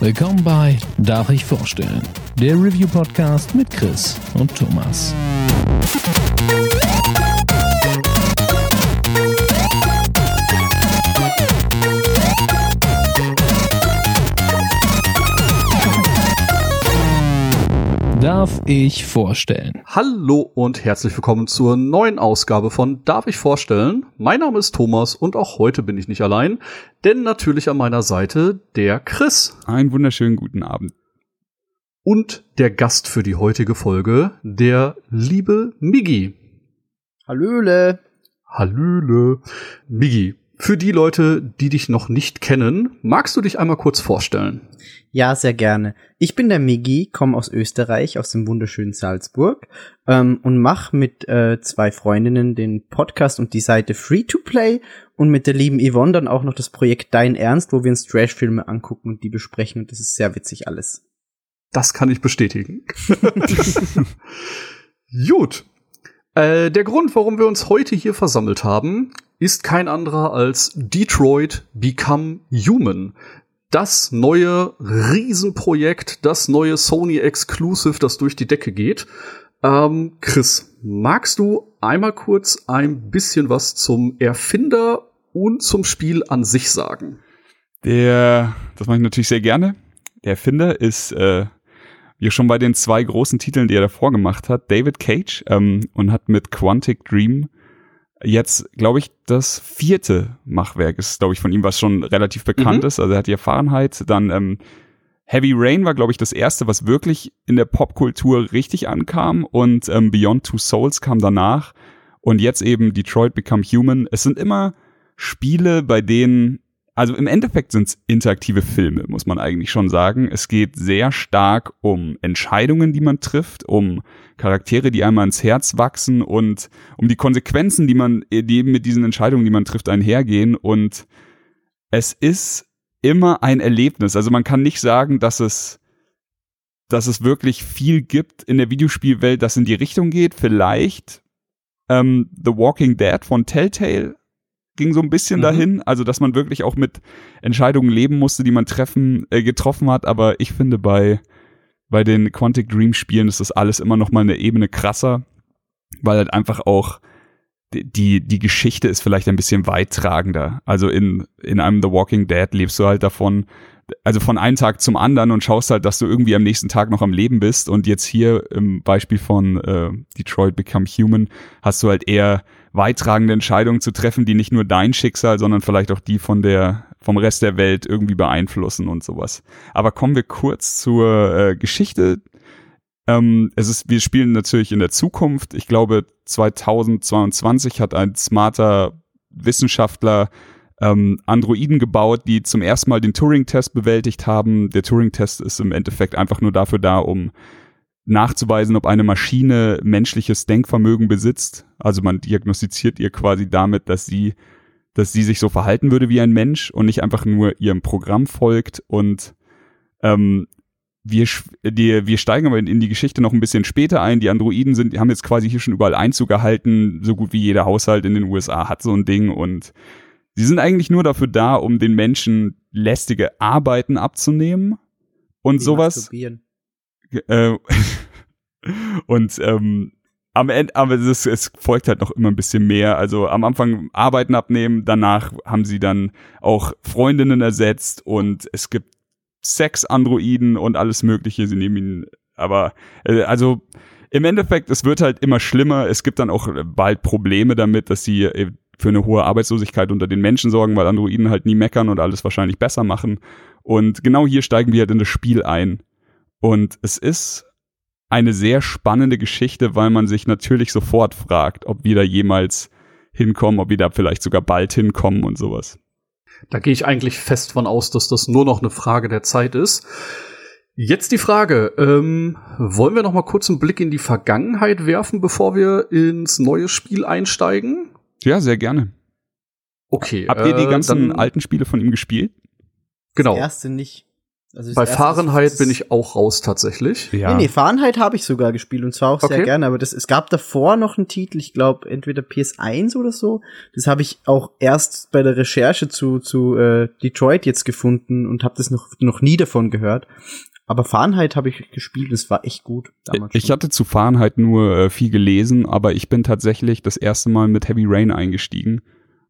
Willkommen bei Darf ich vorstellen? Der Review Podcast mit Chris und Thomas. Darf ich vorstellen? Hallo und herzlich willkommen zur neuen Ausgabe von Darf ich vorstellen? Mein Name ist Thomas und auch heute bin ich nicht allein, denn natürlich an meiner Seite der Chris. Einen wunderschönen guten Abend. Und der Gast für die heutige Folge, der liebe Migi. Hallöle. Hallöle. Migi, für die Leute, die dich noch nicht kennen, magst du dich einmal kurz vorstellen? Ja, sehr gerne. Ich bin der Migi, komme aus Österreich, aus dem wunderschönen Salzburg ähm, und mache mit äh, zwei Freundinnen den Podcast und die Seite Free to Play und mit der lieben Yvonne dann auch noch das Projekt Dein Ernst, wo wir uns Trash-Filme angucken und die besprechen und das ist sehr witzig alles. Das kann ich bestätigen. Gut. Äh, der Grund, warum wir uns heute hier versammelt haben, ist kein anderer als Detroit Become Human. Das neue Riesenprojekt, das neue Sony Exclusive, das durch die Decke geht. Ähm, Chris, magst du einmal kurz ein bisschen was zum Erfinder und zum Spiel an sich sagen? Der, das mache ich natürlich sehr gerne. Der Erfinder ist, äh, wie schon bei den zwei großen Titeln, die er davor gemacht hat, David Cage ähm, und hat mit Quantic Dream jetzt, glaube ich, das vierte Machwerk ist, glaube ich, von ihm, was schon relativ bekannt mhm. ist. Also er hat hier Fahrenheit, dann ähm, Heavy Rain war, glaube ich, das erste, was wirklich in der Popkultur richtig ankam und ähm, Beyond Two Souls kam danach und jetzt eben Detroit Become Human. Es sind immer Spiele, bei denen also im Endeffekt sind es interaktive Filme, muss man eigentlich schon sagen. Es geht sehr stark um Entscheidungen, die man trifft, um Charaktere, die einmal ins Herz wachsen und um die Konsequenzen, die man, eben mit diesen Entscheidungen, die man trifft, einhergehen. Und es ist immer ein Erlebnis. Also man kann nicht sagen, dass es, dass es wirklich viel gibt in der Videospielwelt, das in die Richtung geht. Vielleicht ähm, The Walking Dead von Telltale ging so ein bisschen mhm. dahin, also dass man wirklich auch mit Entscheidungen leben musste, die man treffen äh, getroffen hat, aber ich finde bei bei den Quantic Dream Spielen ist das alles immer noch mal eine Ebene krasser, weil halt einfach auch die die Geschichte ist vielleicht ein bisschen weittragender. Also in in einem The Walking Dead lebst du halt davon, also von einem Tag zum anderen und schaust halt, dass du irgendwie am nächsten Tag noch am Leben bist. Und jetzt hier im Beispiel von äh, Detroit Become Human hast du halt eher weittragende Entscheidungen zu treffen, die nicht nur dein Schicksal, sondern vielleicht auch die von der vom Rest der Welt irgendwie beeinflussen und sowas. Aber kommen wir kurz zur äh, Geschichte. Ähm, es ist, wir spielen natürlich in der Zukunft. Ich glaube, 2022 hat ein smarter Wissenschaftler ähm, Androiden gebaut, die zum ersten Mal den Turing-Test bewältigt haben. Der Turing-Test ist im Endeffekt einfach nur dafür da, um nachzuweisen, ob eine Maschine menschliches Denkvermögen besitzt. Also man diagnostiziert ihr quasi damit, dass sie, dass sie sich so verhalten würde wie ein Mensch und nicht einfach nur ihrem Programm folgt. Und ähm, wir, die, wir steigen aber in die Geschichte noch ein bisschen später ein. Die Androiden sind, die haben jetzt quasi hier schon überall Einzug erhalten. So gut wie jeder Haushalt in den USA hat so ein Ding und Sie sind eigentlich nur dafür da, um den Menschen lästige Arbeiten abzunehmen und Die sowas. Äh, und ähm, am Ende, aber es, es folgt halt noch immer ein bisschen mehr. Also am Anfang Arbeiten abnehmen, danach haben sie dann auch Freundinnen ersetzt und es gibt Sex-Androiden und alles Mögliche. Sie nehmen ihn, aber äh, also im Endeffekt, es wird halt immer schlimmer. Es gibt dann auch bald Probleme damit, dass sie äh, für eine hohe Arbeitslosigkeit unter den Menschen sorgen, weil Androiden halt nie meckern und alles wahrscheinlich besser machen. Und genau hier steigen wir halt in das Spiel ein. Und es ist eine sehr spannende Geschichte, weil man sich natürlich sofort fragt, ob wir da jemals hinkommen, ob wir da vielleicht sogar bald hinkommen und sowas. Da gehe ich eigentlich fest von aus, dass das nur noch eine Frage der Zeit ist. Jetzt die Frage, ähm, wollen wir noch mal kurz einen Blick in die Vergangenheit werfen, bevor wir ins neue Spiel einsteigen? Ja, sehr gerne. Okay. Habt ihr die äh, ganzen alten Spiele von ihm gespielt? Genau. Das erste nicht. Also Bei Fahrenheit bin ich auch raus tatsächlich. Ja. Nee, nee, Fahrenheit habe ich sogar gespielt und zwar auch sehr Okay. gerne, aber das, es gab davor noch einen Titel, ich glaube entweder PS1 oder so. Das habe ich auch erst bei der Recherche zu, zu äh, Detroit jetzt gefunden und habe das noch, noch nie davon gehört. Aber Fahrenheit habe ich gespielt es war echt gut damals. Ich schon. hatte zu Fahrenheit nur äh, viel gelesen, aber ich bin tatsächlich das erste Mal mit Heavy Rain eingestiegen.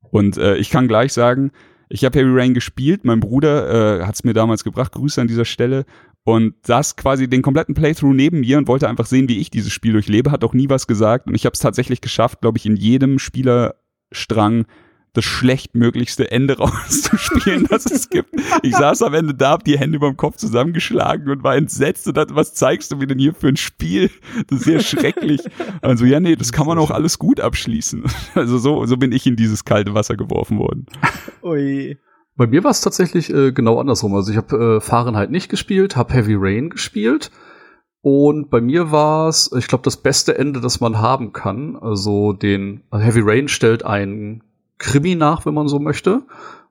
Und äh, ich kann gleich sagen, ich habe Heavy Rain gespielt, mein Bruder äh, hat es mir damals gebracht, Grüße an dieser Stelle, und saß quasi den kompletten Playthrough neben mir und wollte einfach sehen, wie ich dieses Spiel durchlebe, hat auch nie was gesagt. Und ich habe es tatsächlich geschafft, glaube ich, in jedem Spielerstrang das schlechtmöglichste Ende rauszuspielen, das es gibt. Ich saß am Ende da, hab die Hände überm Kopf zusammengeschlagen und war entsetzt und dachte, was zeigst du mir denn hier für ein Spiel? Das ist sehr schrecklich. Also ja, nee, das kann man auch alles gut abschließen. Also so, so bin ich in dieses kalte Wasser geworfen worden. Ui. Bei mir war es tatsächlich äh, genau andersrum. Also ich habe äh, Fahrenheit nicht gespielt, habe Heavy Rain gespielt. Und bei mir war es, ich glaube, das beste Ende, das man haben kann. Also den also Heavy Rain stellt einen Krimi nach, wenn man so möchte.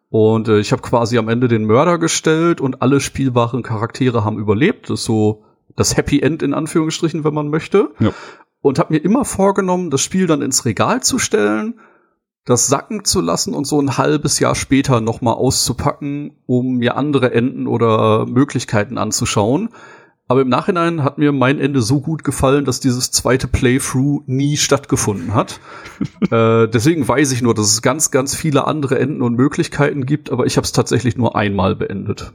Und äh, ich habe quasi am Ende den Mörder gestellt und alle spielbaren Charaktere haben überlebt. Das ist so das Happy End in Anführungsstrichen, wenn man möchte. Ja. Und habe mir immer vorgenommen, das Spiel dann ins Regal zu stellen, das sacken zu lassen und so ein halbes Jahr später noch mal auszupacken, um mir andere Enden oder Möglichkeiten anzuschauen. Aber im Nachhinein hat mir mein Ende so gut gefallen, dass dieses zweite Playthrough nie stattgefunden hat. äh, deswegen weiß ich nur, dass es ganz, ganz viele andere Enden und Möglichkeiten gibt, aber ich habe es tatsächlich nur einmal beendet.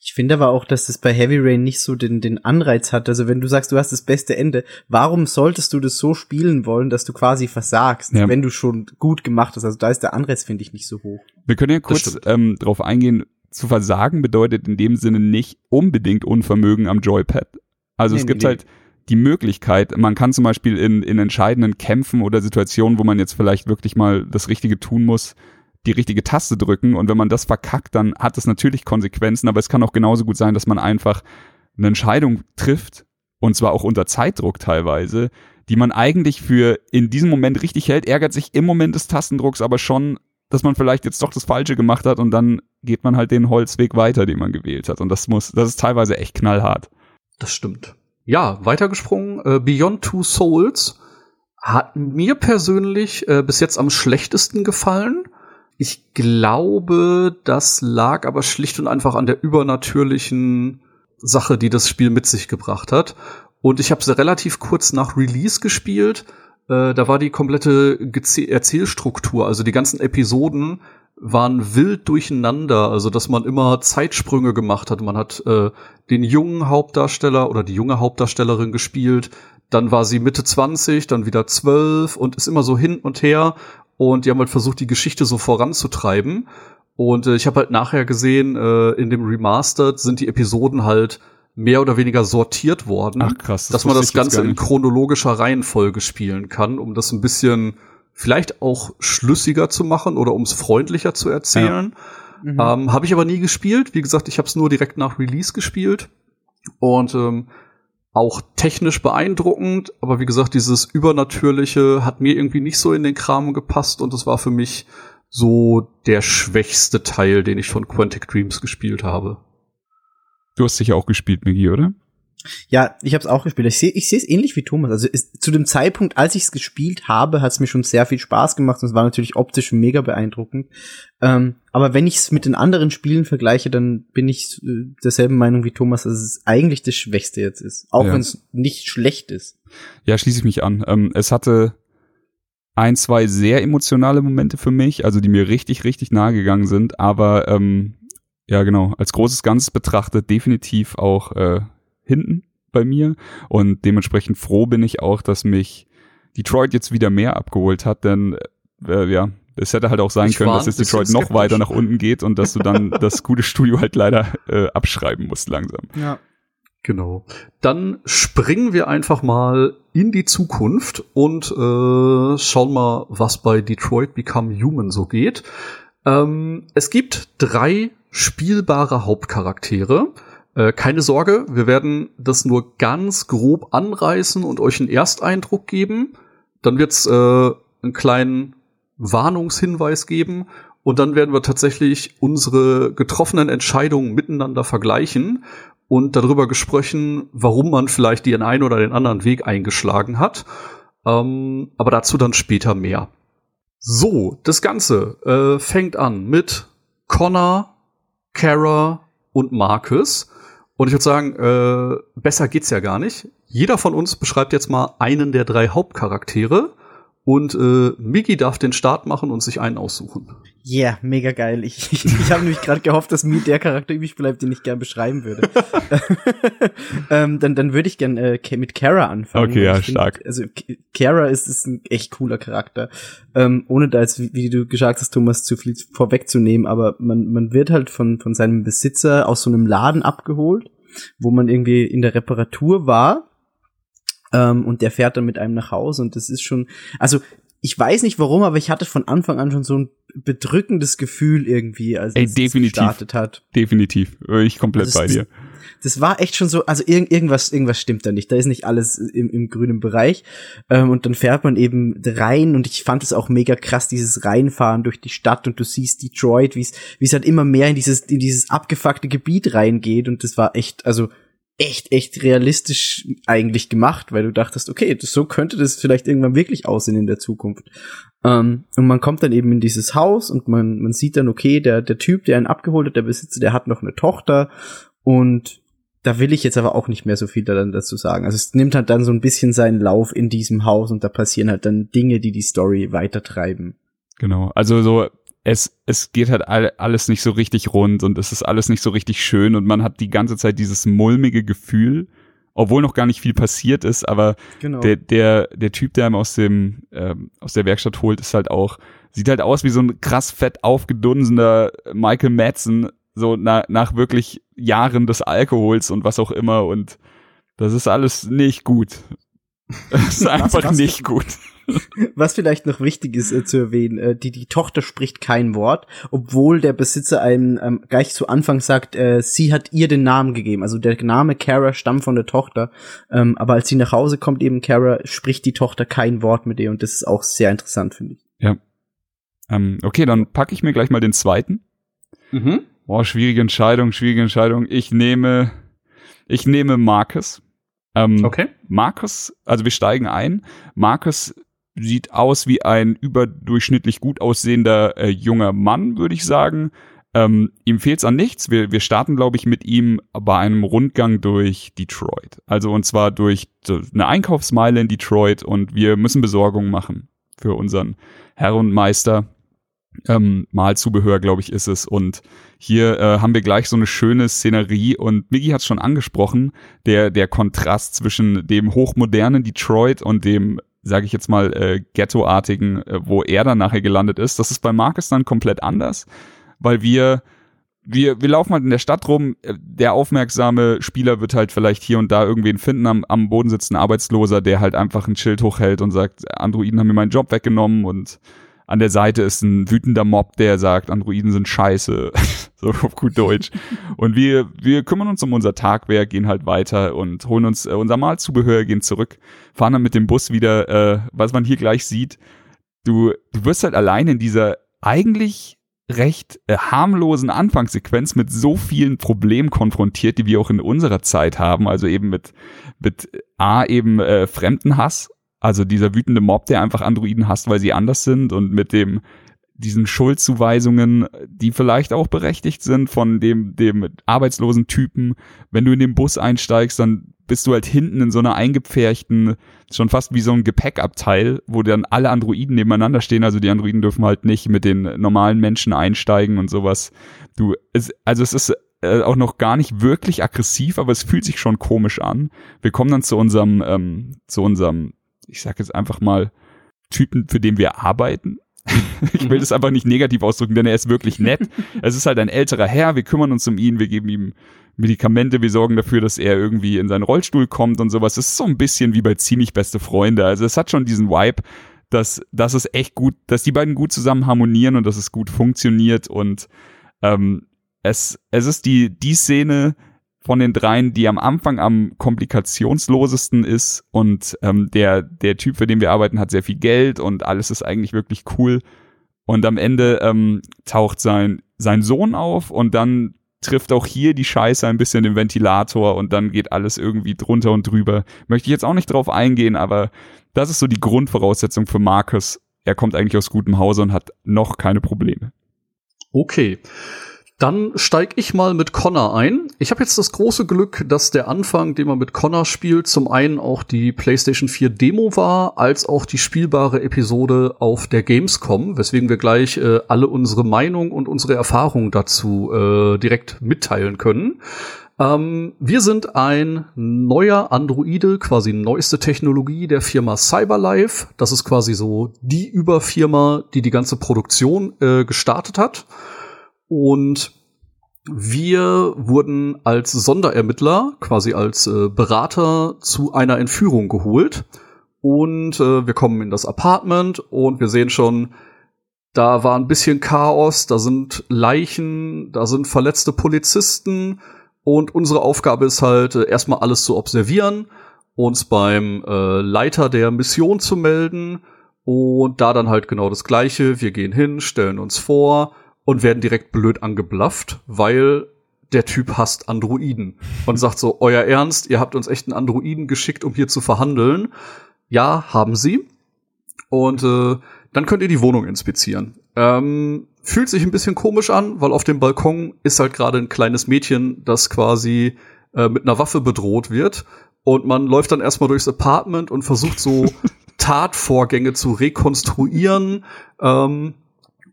Ich finde aber auch, dass das bei Heavy Rain nicht so den, den Anreiz hat. Also wenn du sagst, du hast das beste Ende, warum solltest du das so spielen wollen, dass du quasi versagst, Ja. wenn du schon gut gemacht hast? Also da ist der Anreiz, finde ich, nicht so hoch. Wir können ja kurz ähm, darauf eingehen, zu versagen bedeutet in dem Sinne nicht unbedingt Unvermögen am Joypad. Also es Nee, gibt nee, halt die Möglichkeit, man kann zum Beispiel in, in entscheidenden Kämpfen oder Situationen, wo man jetzt vielleicht wirklich mal das Richtige tun muss, die richtige Taste drücken. Und wenn man das verkackt, dann hat das natürlich Konsequenzen, aber es kann auch genauso gut sein, dass man einfach eine Entscheidung trifft und zwar auch unter Zeitdruck teilweise, die man eigentlich für in diesem Moment richtig hält, ärgert sich im Moment des Tastendrucks aber schon, dass man vielleicht jetzt doch das Falsche gemacht hat und dann geht man halt den Holzweg weiter, den man gewählt hat und das muss, das ist teilweise echt knallhart. Das stimmt. Ja, weitergesprungen. Äh, Beyond Two Souls hat mir persönlich äh, bis jetzt am schlechtesten gefallen. Ich glaube, das lag aber schlicht und einfach an der übernatürlichen Sache, die das Spiel mit sich gebracht hat. Und ich habe sie relativ kurz nach Release gespielt. Äh, da war die komplette Erzählstruktur, also die ganzen Episoden waren wild durcheinander, also dass man immer Zeitsprünge gemacht hat. Man hat äh, den jungen Hauptdarsteller oder die junge Hauptdarstellerin gespielt, dann war sie Mitte 20, dann wieder 12 und ist immer so hin und her und die haben halt versucht, die Geschichte so voranzutreiben. Und äh, ich habe halt nachher gesehen, äh, in dem Remastered sind die Episoden halt mehr oder weniger sortiert worden, Ach krass, dass man das Ganze in chronologischer Reihenfolge spielen kann, um das ein bisschen vielleicht auch schlüssiger zu machen oder um es freundlicher zu erzählen. Mhm. Ähm, habe ich aber nie gespielt. Wie gesagt, ich habe es nur direkt nach Release gespielt und ähm, auch technisch beeindruckend. Aber wie gesagt, dieses übernatürliche hat mir irgendwie nicht so in den Kram gepasst und das war für mich so der schwächste Teil, den ich von Quantic Dreams gespielt habe. Du hast sicher auch gespielt, Migi, oder? Ja, ich habe es auch gespielt. Ich sehe ich es ähnlich wie Thomas. Also ist, zu dem Zeitpunkt, als ich es gespielt habe, hat es mir schon sehr viel Spaß gemacht und es war natürlich optisch mega beeindruckend. Ähm, aber wenn ich es mit den anderen Spielen vergleiche, dann bin ich äh, derselben Meinung wie Thomas, dass es eigentlich das Schwächste jetzt ist. Auch Ja. wenn es nicht schlecht ist. Ja, schließe ich mich an. Ähm, es hatte ein, zwei sehr emotionale Momente für mich, also die mir richtig, richtig nahe gegangen sind, aber ähm, ja genau, als großes Ganzes betrachtet definitiv auch äh, hinten bei mir und dementsprechend froh bin ich auch, dass mich Detroit jetzt wieder mehr abgeholt hat, denn äh, ja, es hätte halt auch sein Ich können, dass es Detroit noch weiter nach unten geht und dass du dann das gute Studio halt leider äh, abschreiben musst langsam. Ja. Genau. Dann springen wir einfach mal in die Zukunft und äh, schauen mal, was bei Detroit Become Human so geht. Ähm, es gibt drei spielbare Hauptcharaktere. Äh, keine Sorge, wir werden das nur ganz grob anreißen und euch einen Ersteindruck geben. Dann wird's äh, einen kleinen Warnungshinweis geben und dann werden wir tatsächlich unsere getroffenen Entscheidungen miteinander vergleichen und darüber gesprochen, warum man vielleicht den einen oder den anderen Weg eingeschlagen hat. Ähm, aber dazu dann später mehr. So, das Ganze äh, fängt an mit Connor, Kara und Marcus. Und ich würde sagen, äh, besser geht's ja gar nicht. Jeder von uns beschreibt jetzt mal einen der drei Hauptcharaktere und äh, Miki darf den Start machen und sich einen aussuchen. Yeah, mega geil. Ich, ich, ich habe nämlich gerade gehofft, dass mir der Charakter übrig bleibt, den ich gern beschreiben würde. ähm, dann dann würde ich gern äh, mit Kara anfangen. Okay, ja, find, stark. Also Kara ist, ist ein echt cooler Charakter. Ähm, ohne da jetzt, wie, wie du gesagt hast, Thomas, zu viel vorwegzunehmen, aber man, man wird halt von, von seinem Besitzer aus so einem Laden abgeholt, wo man irgendwie in der Reparatur war ähm, und der fährt dann mit einem nach Hause und das ist schon, also ich weiß nicht warum, aber ich hatte von Anfang an schon so ein bedrückendes Gefühl irgendwie, als Ey, es definitiv. gestartet hat. Definitiv. Ich komplett Also bei das- dir. Das war echt schon so, also irg irgendwas, irgendwas stimmt da nicht. Da ist nicht alles im, im grünen Bereich. Ähm, und dann fährt man eben rein und ich fand es auch mega krass, dieses Reinfahren durch die Stadt und du siehst Detroit, wie es, wie es halt immer mehr in dieses, in dieses abgefuckte Gebiet reingeht und das war echt, also echt, echt realistisch eigentlich gemacht, weil du dachtest, okay, das, so könnte das vielleicht irgendwann wirklich aussehen in der Zukunft. Ähm, und man kommt dann eben in dieses Haus und man, man sieht dann, okay, der, der Typ, der einen abgeholt hat, der Besitzer, der hat noch eine Tochter und da will ich jetzt aber auch nicht mehr so viel dann dazu sagen. Also es nimmt halt dann so ein bisschen seinen Lauf in diesem Haus und da passieren halt dann Dinge, die die Story weitertreiben. Genau. Also so, es, es geht halt all, alles nicht so richtig rund und es ist alles nicht so richtig schön und man hat die ganze Zeit dieses mulmige Gefühl, obwohl noch gar nicht viel passiert ist, aber Genau. der, der, der Typ, der einem aus dem, ähm, aus der Werkstatt holt, ist halt auch, sieht halt aus wie so ein krass fett aufgedunsener Michael Madsen, so na, nach wirklich Jahren des Alkohols und was auch immer und das ist alles nicht gut. Das ist einfach was- nicht gut. Was vielleicht noch wichtig ist äh, zu erwähnen, äh, die, die Tochter spricht kein Wort, obwohl der Besitzer einem ähm, gleich zu Anfang sagt, äh, sie hat ihr den Namen gegeben. Also der Name Kara stammt von der Tochter. Ähm, aber als sie nach Hause kommt, eben Kara, spricht die Tochter kein Wort mit ihr und das ist auch sehr interessant, finde ich. Ähm, okay, dann packe ich mir gleich mal den zweiten. Mhm. Boah, schwierige Entscheidung, schwierige Entscheidung. Ich nehme, ich nehme Marcus. Ähm, Okay. Marcus, also wir steigen ein. Marcus sieht aus wie ein überdurchschnittlich gut aussehender äh, junger Mann, würde ich sagen. Ähm, ihm fehlt's an nichts. Wir, wir starten, glaube ich, mit ihm bei einem Rundgang durch Detroit. Also und zwar durch so eine Einkaufsmeile in Detroit und wir müssen Besorgungen machen für unseren Herr und Meister. Ähm, Malzubehör, glaube ich, ist es. Und hier äh, haben wir gleich so eine schöne Szenerie und Miggy hat es schon angesprochen, der, der Kontrast zwischen dem hochmodernen Detroit und dem, sage ich jetzt mal, äh, ghettoartigen, äh, wo er dann nachher gelandet ist. Das ist bei Marcus dann komplett anders, weil wir wir, wir laufen halt in der Stadt rum, äh, der aufmerksame Spieler wird halt vielleicht hier und da irgendwen finden, am, am Boden sitzt ein Arbeitsloser, der halt einfach ein Schild hochhält und sagt, Androiden haben mir meinen Job weggenommen und an der Seite ist ein wütender Mob, der sagt, Androiden sind scheiße, so auf gut Deutsch. Und wir, wir kümmern uns um unser Tagwerk, gehen halt weiter und holen uns äh, unser Malzubehör, gehen zurück, fahren dann mit dem Bus wieder, äh, was man hier gleich sieht. Du, du wirst halt allein in dieser eigentlich recht äh, harmlosen Anfangssequenz mit so vielen Problemen konfrontiert, die wir auch in unserer Zeit haben. Also eben mit, mit A, eben äh, Fremdenhass, also dieser wütende Mob, der einfach Androiden hasst, weil sie anders sind und mit dem diesen Schuldzuweisungen, die vielleicht auch berechtigt sind von dem, dem arbeitslosen Typen. Wenn du in den Bus einsteigst, dann bist du halt hinten in so einer eingepferchten, schon fast wie so ein Gepäckabteil, wo dann alle Androiden nebeneinander stehen. Also die Androiden dürfen halt nicht mit den normalen Menschen einsteigen und sowas. Du, es, also es ist äh, auch noch gar nicht wirklich aggressiv, aber es fühlt sich schon komisch an. Wir kommen dann zu unserem, ähm, zu unserem, ich sag jetzt einfach mal, Typen, für den wir arbeiten. ich will das einfach nicht negativ ausdrücken, denn er ist wirklich nett. Es ist halt ein älterer Herr, wir kümmern uns um ihn, wir geben ihm Medikamente, wir sorgen dafür, dass er irgendwie in seinen Rollstuhl kommt und sowas. Es ist so ein bisschen wie bei ziemlich beste Freunde. Also es hat schon diesen Vibe, dass, dass es echt gut, dass die beiden gut zusammen harmonieren und dass es gut funktioniert und ähm, es, es ist die, die Szene von den dreien, die am Anfang am komplikationslosesten ist und ähm, der, der Typ, für den wir arbeiten, hat sehr viel Geld und alles ist eigentlich wirklich cool. Und am Ende ähm, taucht sein, sein Sohn auf und dann trifft auch hier die Scheiße ein bisschen den Ventilator und dann geht alles irgendwie drunter und drüber. Möchte ich jetzt auch nicht drauf eingehen, aber das ist so die Grundvoraussetzung für Marcus. Er kommt eigentlich aus gutem Hause und hat noch keine Probleme. Okay. Dann steig ich mal mit Connor ein. Ich habe jetzt das große Glück, dass der Anfang, den man mit Connor spielt, zum einen auch die PlayStation 4 Demo war, als auch die spielbare Episode auf der Gamescom, weswegen wir gleich äh, alle unsere Meinung und unsere Erfahrungen dazu äh, direkt mitteilen können. Ähm, wir sind ein neuer Androide, quasi neueste Technologie der Firma Cyberlife. Das ist quasi so die Überfirma, die die ganze Produktion äh, gestartet hat. Und wir wurden als Sonderermittler, quasi als äh, Berater zu einer Entführung geholt. Und äh, wir kommen in das Apartment und wir sehen schon, da war ein bisschen Chaos, da sind Leichen, da sind verletzte Polizisten. Und unsere Aufgabe ist halt, äh, erstmal alles zu observieren, uns beim äh, Leiter der Mission zu melden. Und da dann halt genau das Gleiche. Wir gehen hin, stellen uns vor, und werden direkt blöd angeblafft, weil der Typ hasst Androiden und sagt so, euer Ernst, ihr habt uns echt einen Androiden geschickt, um hier zu verhandeln. Ja, haben sie. Und äh, dann könnt ihr die Wohnung inspizieren. Ähm, fühlt sich ein bisschen komisch an, weil auf dem Balkon ist halt gerade ein kleines Mädchen, das quasi äh, mit einer Waffe bedroht wird. Und man läuft dann erstmal durchs Apartment und versucht so Tatvorgänge zu rekonstruieren. Ähm,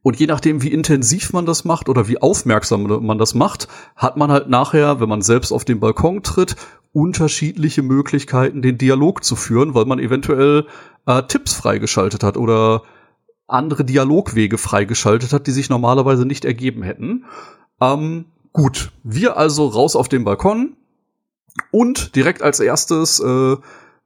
und je nachdem, wie intensiv man das macht oder wie aufmerksam man das macht, hat man halt nachher, wenn man selbst auf den Balkon tritt, unterschiedliche Möglichkeiten, den Dialog zu führen, weil man eventuell äh, Tipps freigeschaltet hat oder andere Dialogwege freigeschaltet hat, die sich normalerweise nicht ergeben hätten. Ähm, gut, wir also raus auf den Balkon und direkt als erstes äh,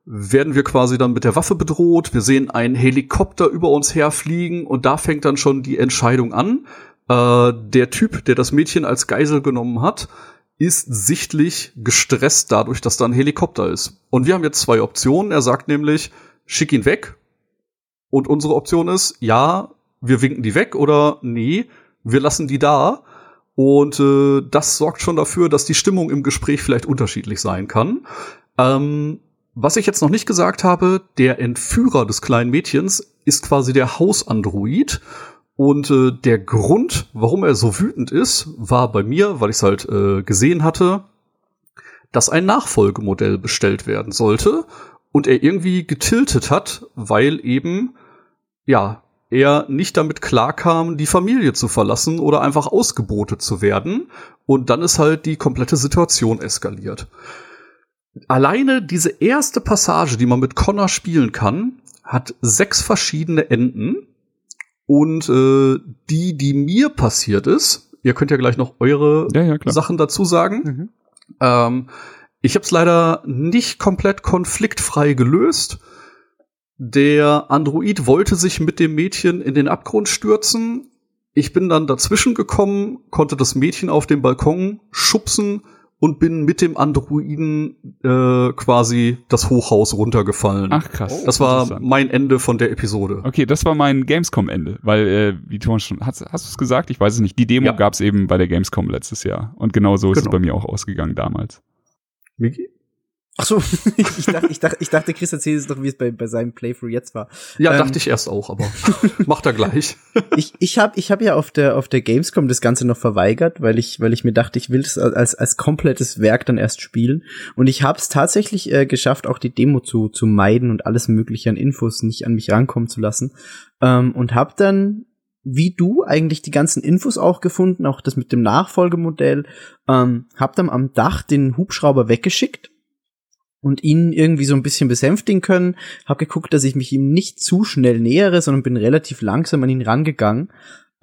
werden wir quasi dann mit der Waffe bedroht. Wir sehen einen Helikopter über uns herfliegen und da fängt dann schon die Entscheidung an. Äh, der Typ, der das Mädchen als Geisel genommen hat, ist sichtlich gestresst dadurch, dass da ein Helikopter ist. Und wir haben jetzt zwei Optionen. Er sagt nämlich, schick ihn weg. Und unsere Option ist, ja, wir winken die weg oder nee, wir lassen die da. Und äh, das sorgt schon dafür, dass die Stimmung im Gespräch vielleicht unterschiedlich sein kann. Ähm, was ich jetzt noch nicht gesagt habe, der Entführer des kleinen Mädchens ist quasi der Hausandroid. Und äh, der Grund, warum er so wütend ist, war bei mir, weil ich es halt äh, gesehen hatte, dass ein Nachfolgemodell bestellt werden sollte und er irgendwie getiltet hat, weil eben, ja, er nicht damit klarkam, die Familie zu verlassen oder einfach ausgebotet zu werden. Und dann ist halt die komplette Situation eskaliert alleine diese erste Passage, die man mit Connor spielen kann, hat sechs verschiedene Enden. Und äh, die, die mir passiert ist, ihr könnt ja gleich noch eure ja, ja, Sachen dazu sagen. Mhm. Ähm, ich habe es leider nicht komplett konfliktfrei gelöst. Der Android wollte sich mit dem Mädchen in den Abgrund stürzen. Ich bin dann dazwischen gekommen, konnte das Mädchen auf dem Balkon schubsen und bin mit dem Androiden äh, quasi das Hochhaus runtergefallen. Ach krass. Das war mein Ende von der Episode. Okay, das war mein Gamescom-Ende, weil äh, wie Thomas schon hast, hast du es gesagt? Ich weiß es nicht. Die Demo ja. gab es eben bei der Gamescom letztes Jahr und genau so ist genau. es bei mir auch ausgegangen damals. Miki? Ach so, ich dachte, ich dachte, ich dachte, Chris erzählt es doch, wie es bei, bei seinem Playthrough jetzt war. Ja, ähm, dachte ich erst auch, aber macht er gleich. ich ich habe ich hab ja auf der auf der Gamescom das Ganze noch verweigert, weil ich weil ich mir dachte, ich will es als als komplettes Werk dann erst spielen und ich habe es tatsächlich äh, geschafft, auch die Demo zu zu meiden und alles mögliche an Infos nicht an mich rankommen zu lassen ähm, und habe dann wie du eigentlich die ganzen Infos auch gefunden, auch das mit dem Nachfolgemodell, ähm, hab dann am Dach den Hubschrauber weggeschickt und ihn irgendwie so ein bisschen besänftigen können. Hab geguckt, dass ich mich ihm nicht zu schnell nähere, sondern bin relativ langsam an ihn rangegangen.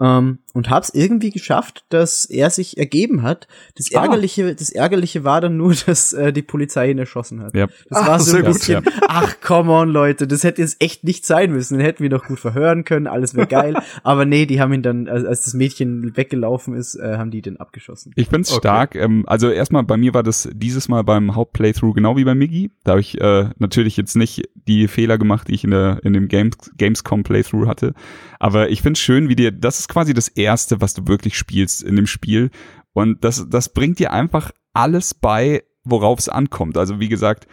Ähm, und hab's irgendwie geschafft, dass er sich ergeben hat. Das Ah. ärgerliche, das ärgerliche war dann nur, dass äh, die Polizei ihn erschossen hat. Ja. Das Ah, war so ein gut, bisschen, ach come on Leute, das hätte jetzt echt nicht sein müssen. Den hätten wir doch gut verhören können, alles wäre geil. Aber nee, die haben ihn dann, als, als das Mädchen weggelaufen ist, äh, haben die den abgeschossen. Ich find's Okay. stark. Ähm, also erstmal bei mir war das dieses Mal beim Hauptplaythrough genau wie bei Miggy. Da habe ich äh, natürlich jetzt nicht die Fehler gemacht, die ich in, der, in dem Games, Gamescom Playthrough hatte. Aber ich find's schön, wie dir, das ist quasi das Erste, was du wirklich spielst in dem Spiel. Und das, das bringt dir einfach alles bei, worauf es ankommt. Also wie gesagt,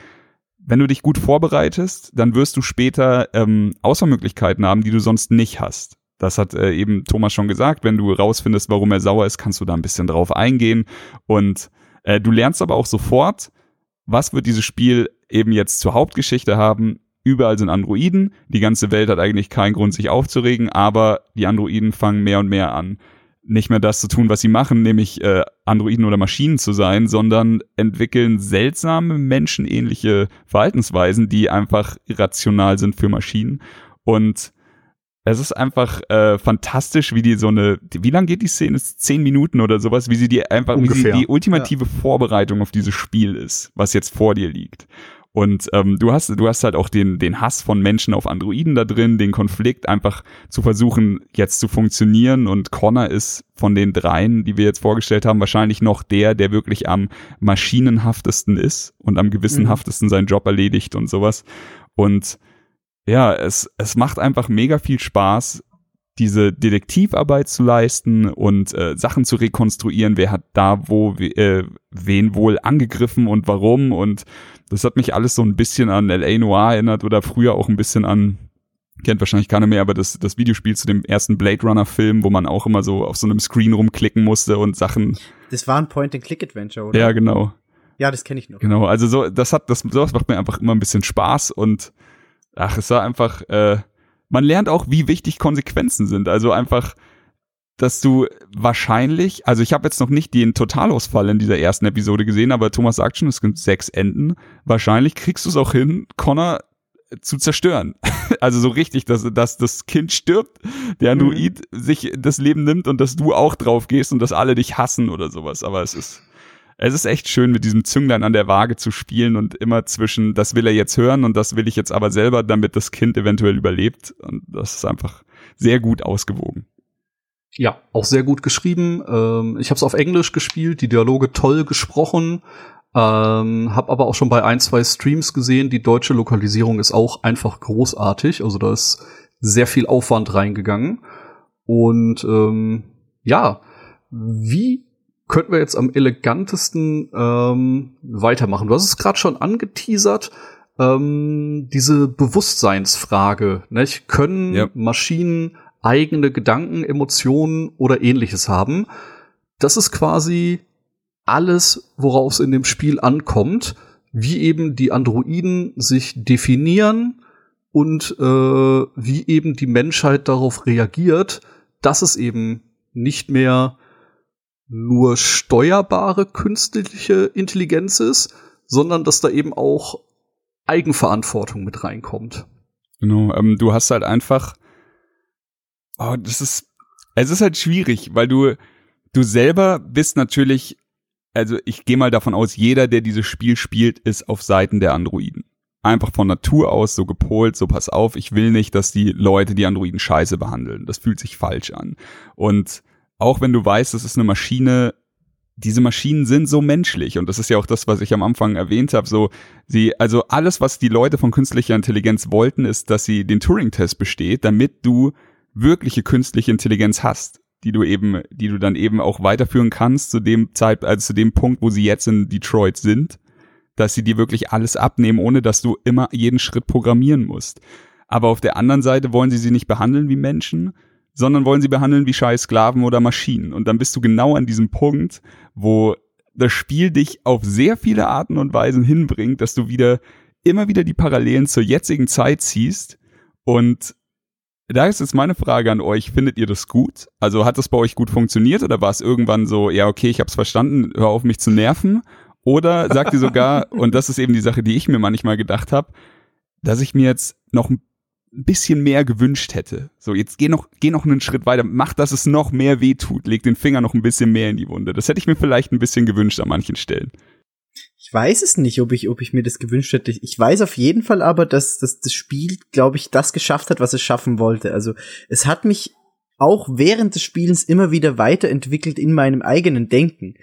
wenn du dich gut vorbereitest, dann wirst du später ähm, Auswahlmöglichkeiten haben, die du sonst nicht hast. Das hat äh, eben Thomas schon gesagt. Wenn du rausfindest, warum er sauer ist, kannst du da ein bisschen drauf eingehen. Und äh, du lernst aber auch sofort, was wird dieses Spiel eben jetzt zur Hauptgeschichte haben. Überall sind Androiden. Die ganze Welt hat eigentlich keinen Grund, sich aufzuregen, aber die Androiden fangen mehr und mehr an, nicht mehr das zu tun, was sie machen, nämlich äh, Androiden oder Maschinen zu sein, sondern entwickeln seltsame, menschenähnliche Verhaltensweisen, die einfach irrational sind für Maschinen. Und es ist einfach äh, fantastisch, wie die so eine, wie lang geht die Szene? Ist zehn Minuten oder sowas, wie sie die einfach, Ungefähr. wie sie die ultimative Vorbereitung auf dieses Spiel ist, was jetzt vor dir liegt. Und ähm, du hast, du hast halt auch den, den Hass von Menschen auf Androiden da drin, den Konflikt einfach zu versuchen, jetzt zu funktionieren. Und Connor ist von den dreien, die wir jetzt vorgestellt haben, wahrscheinlich noch der, der wirklich am maschinenhaftesten ist und am gewissenhaftesten seinen Job erledigt und sowas. Und ja, es, es macht einfach mega viel Spaß, diese Detektivarbeit zu leisten und äh, Sachen zu rekonstruieren, wer hat da wo äh, wen wohl angegriffen und warum und das hat mich alles so ein bisschen an L.A. Noir erinnert oder früher auch ein bisschen an kennt wahrscheinlich keiner mehr, aber das, das Videospiel zu dem ersten Blade Runner Film, wo man auch immer so auf so einem Screen rumklicken musste und Sachen. Das war ein Point-and-Click-Adventure, oder? Ja, genau. Ja, das kenne ich noch. Genau, also so, das hat, das, sowas macht mir einfach immer ein bisschen Spaß und ach, es war einfach, äh, man lernt auch, wie wichtig Konsequenzen sind. Also einfach, dass du wahrscheinlich, also ich habe jetzt noch nicht den Totalausfall in dieser ersten Episode gesehen, aber Thomas sagt schon, es gibt sechs Enden. Wahrscheinlich kriegst du es auch hin, Connor zu zerstören. Also so richtig, dass, dass das Kind stirbt, der Android sich das Leben nimmt und dass du auch drauf gehst und dass alle dich hassen oder sowas. Aber es ist, es ist echt schön, mit diesem Zünglein an der Waage zu spielen und immer zwischen, das will er jetzt hören und das will ich jetzt aber selber, damit das Kind eventuell überlebt. Und das ist einfach sehr gut ausgewogen. Ja, auch sehr gut geschrieben. Ähm, ich habe es auf Englisch gespielt, die Dialoge toll gesprochen. Ähm, hab aber auch schon bei ein, zwei Streams gesehen, die deutsche Lokalisierung ist auch einfach großartig. Also da ist sehr viel Aufwand reingegangen. Und ähm, ja, wie könnten wir jetzt am elegantesten ähm, weitermachen? Du hast es gerade schon angeteasert. Ähm, diese Bewusstseinsfrage, nicht? Können Ja. Maschinen eigene Gedanken, Emotionen oder ähnliches haben? Das ist quasi alles, worauf es in dem Spiel ankommt, wie eben die Androiden sich definieren und äh, wie eben die Menschheit darauf reagiert, dass es eben nicht mehr nur steuerbare künstliche Intelligenz ist, sondern dass da eben auch Eigenverantwortung mit reinkommt. Genau, ähm, du hast halt einfach, oh, das ist, es ist halt schwierig, weil du, du selber bist natürlich, also ich gehe mal davon aus, jeder, der dieses Spiel spielt, ist auf Seiten der Androiden. Einfach von Natur aus so gepolt, so pass auf, ich will nicht, dass die Leute die Androiden scheiße behandeln. Das fühlt sich falsch an. Und auch wenn du weißt, es ist eine Maschine, diese Maschinen sind so menschlich. Und das ist ja auch das, was ich am Anfang erwähnt habe, so sie also alles was die Leute von künstlicher Intelligenz wollten, ist, dass sie den Turing Test besteht, damit du wirkliche künstliche Intelligenz hast, die du eben die du dann eben auch weiterführen kannst zu dem Zeit also zu dem Punkt, wo sie jetzt in Detroit sind, dass sie dir wirklich alles abnehmen, ohne dass du immer jeden Schritt programmieren musst. Aber auf der anderen Seite wollen sie sie nicht behandeln wie Menschen, sondern wollen sie behandeln wie scheiß Sklaven oder Maschinen. Und dann bist du genau an diesem Punkt, wo das Spiel dich auf sehr viele Arten und Weisen hinbringt, dass du wieder immer wieder die Parallelen zur jetzigen Zeit ziehst. Und da ist jetzt meine Frage an euch, findet ihr das gut? Also hat das bei euch gut funktioniert oder war es irgendwann so, ja, okay, ich hab's verstanden, hör auf mich zu nerven? Oder sagt ihr sogar, und das ist eben die Sache, die ich mir manchmal gedacht habe, dass ich mir jetzt noch ein ein bisschen mehr gewünscht hätte. So, jetzt geh noch, geh noch einen Schritt weiter, mach, dass es noch mehr wehtut, leg den Finger noch ein bisschen mehr in die Wunde. Das hätte ich mir vielleicht ein bisschen gewünscht an manchen Stellen. Ich weiß es nicht, ob ich, ob ich mir das gewünscht hätte. Ich weiß auf jeden Fall aber, dass, dass das Spiel, glaube ich, das geschafft hat, was es schaffen wollte. Also es hat mich auch während des Spielens immer wieder weiterentwickelt in meinem eigenen Denken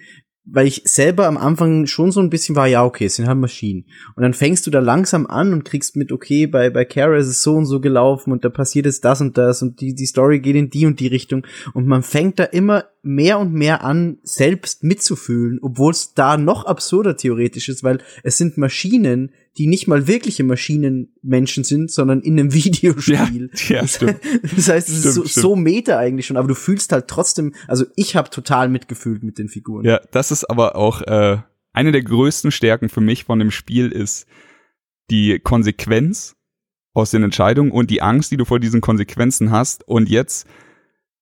weil ich selber am Anfang schon so ein bisschen war, ja, okay, es sind halt Maschinen. Und dann fängst du da langsam an und kriegst mit, okay, bei, bei Kara ist es so und so gelaufen und da passiert es das und das und die, die Story geht in die und die Richtung. Und man fängt da immer mehr und mehr an, selbst mitzufühlen, obwohl es da noch absurder theoretisch ist, weil es sind Maschinen, die nicht mal wirkliche Maschinenmenschen sind, sondern in einem Videospiel. Ja, ja stimmt. Das heißt, es stimmt, ist so, so meta eigentlich schon, aber du fühlst halt trotzdem, also ich habe total mitgefühlt mit den Figuren. Ja, das ist aber auch äh, eine der größten Stärken für mich von dem Spiel ist die Konsequenz aus den Entscheidungen und die Angst, die du vor diesen Konsequenzen hast. Und jetzt,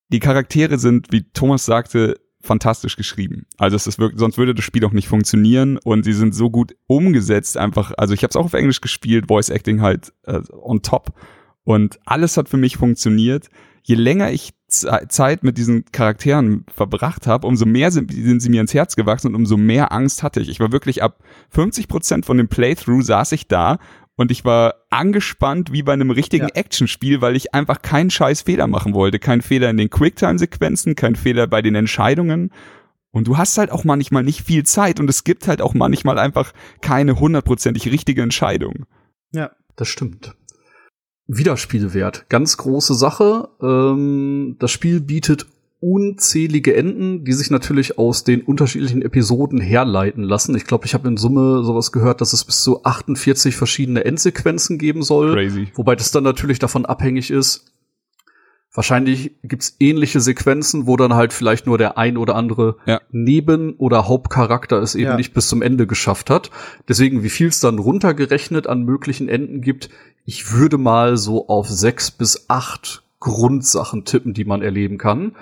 die Charaktere sind, wie Thomas sagte, fantastisch geschrieben. Also es ist wirklich, sonst würde das Spiel auch nicht funktionieren und sie sind so gut umgesetzt einfach. Also ich habe es auch auf Englisch gespielt, Voice Acting halt äh, on top und alles hat für mich funktioniert. Je länger ich Zeit mit diesen Charakteren verbracht habe, umso mehr sind, sind, sie mir ins Herz gewachsen und umso mehr Angst hatte ich. Ich war wirklich ab 50 Prozent von dem Playthrough saß ich da und ich war angespannt wie bei einem richtigen ja. Actionspiel, weil ich einfach keinen scheiß Fehler machen wollte. Kein Fehler in den Quicktime-Sequenzen, kein Fehler bei den Entscheidungen. Und du hast halt auch manchmal nicht viel Zeit und es gibt halt auch manchmal einfach keine hundertprozentig richtige Entscheidung. Ja, das stimmt. Wiederspielwert, ganz große Sache. Ähm, das Spiel bietet unzählige Enden, die sich natürlich aus den unterschiedlichen Episoden herleiten lassen. Ich glaube, ich habe in Summe sowas gehört, dass es bis zu 48 verschiedene Endsequenzen geben soll. Crazy. Wobei das dann natürlich davon abhängig ist. Wahrscheinlich gibt's ähnliche Sequenzen, wo dann halt vielleicht nur der ein oder andere ja. Neben- oder Hauptcharakter es eben ja. nicht bis zum Ende geschafft hat. Deswegen, wie viel es dann runtergerechnet an möglichen Enden gibt, ich würde mal so auf sechs bis acht Grundsachen tippen, die man erleben kann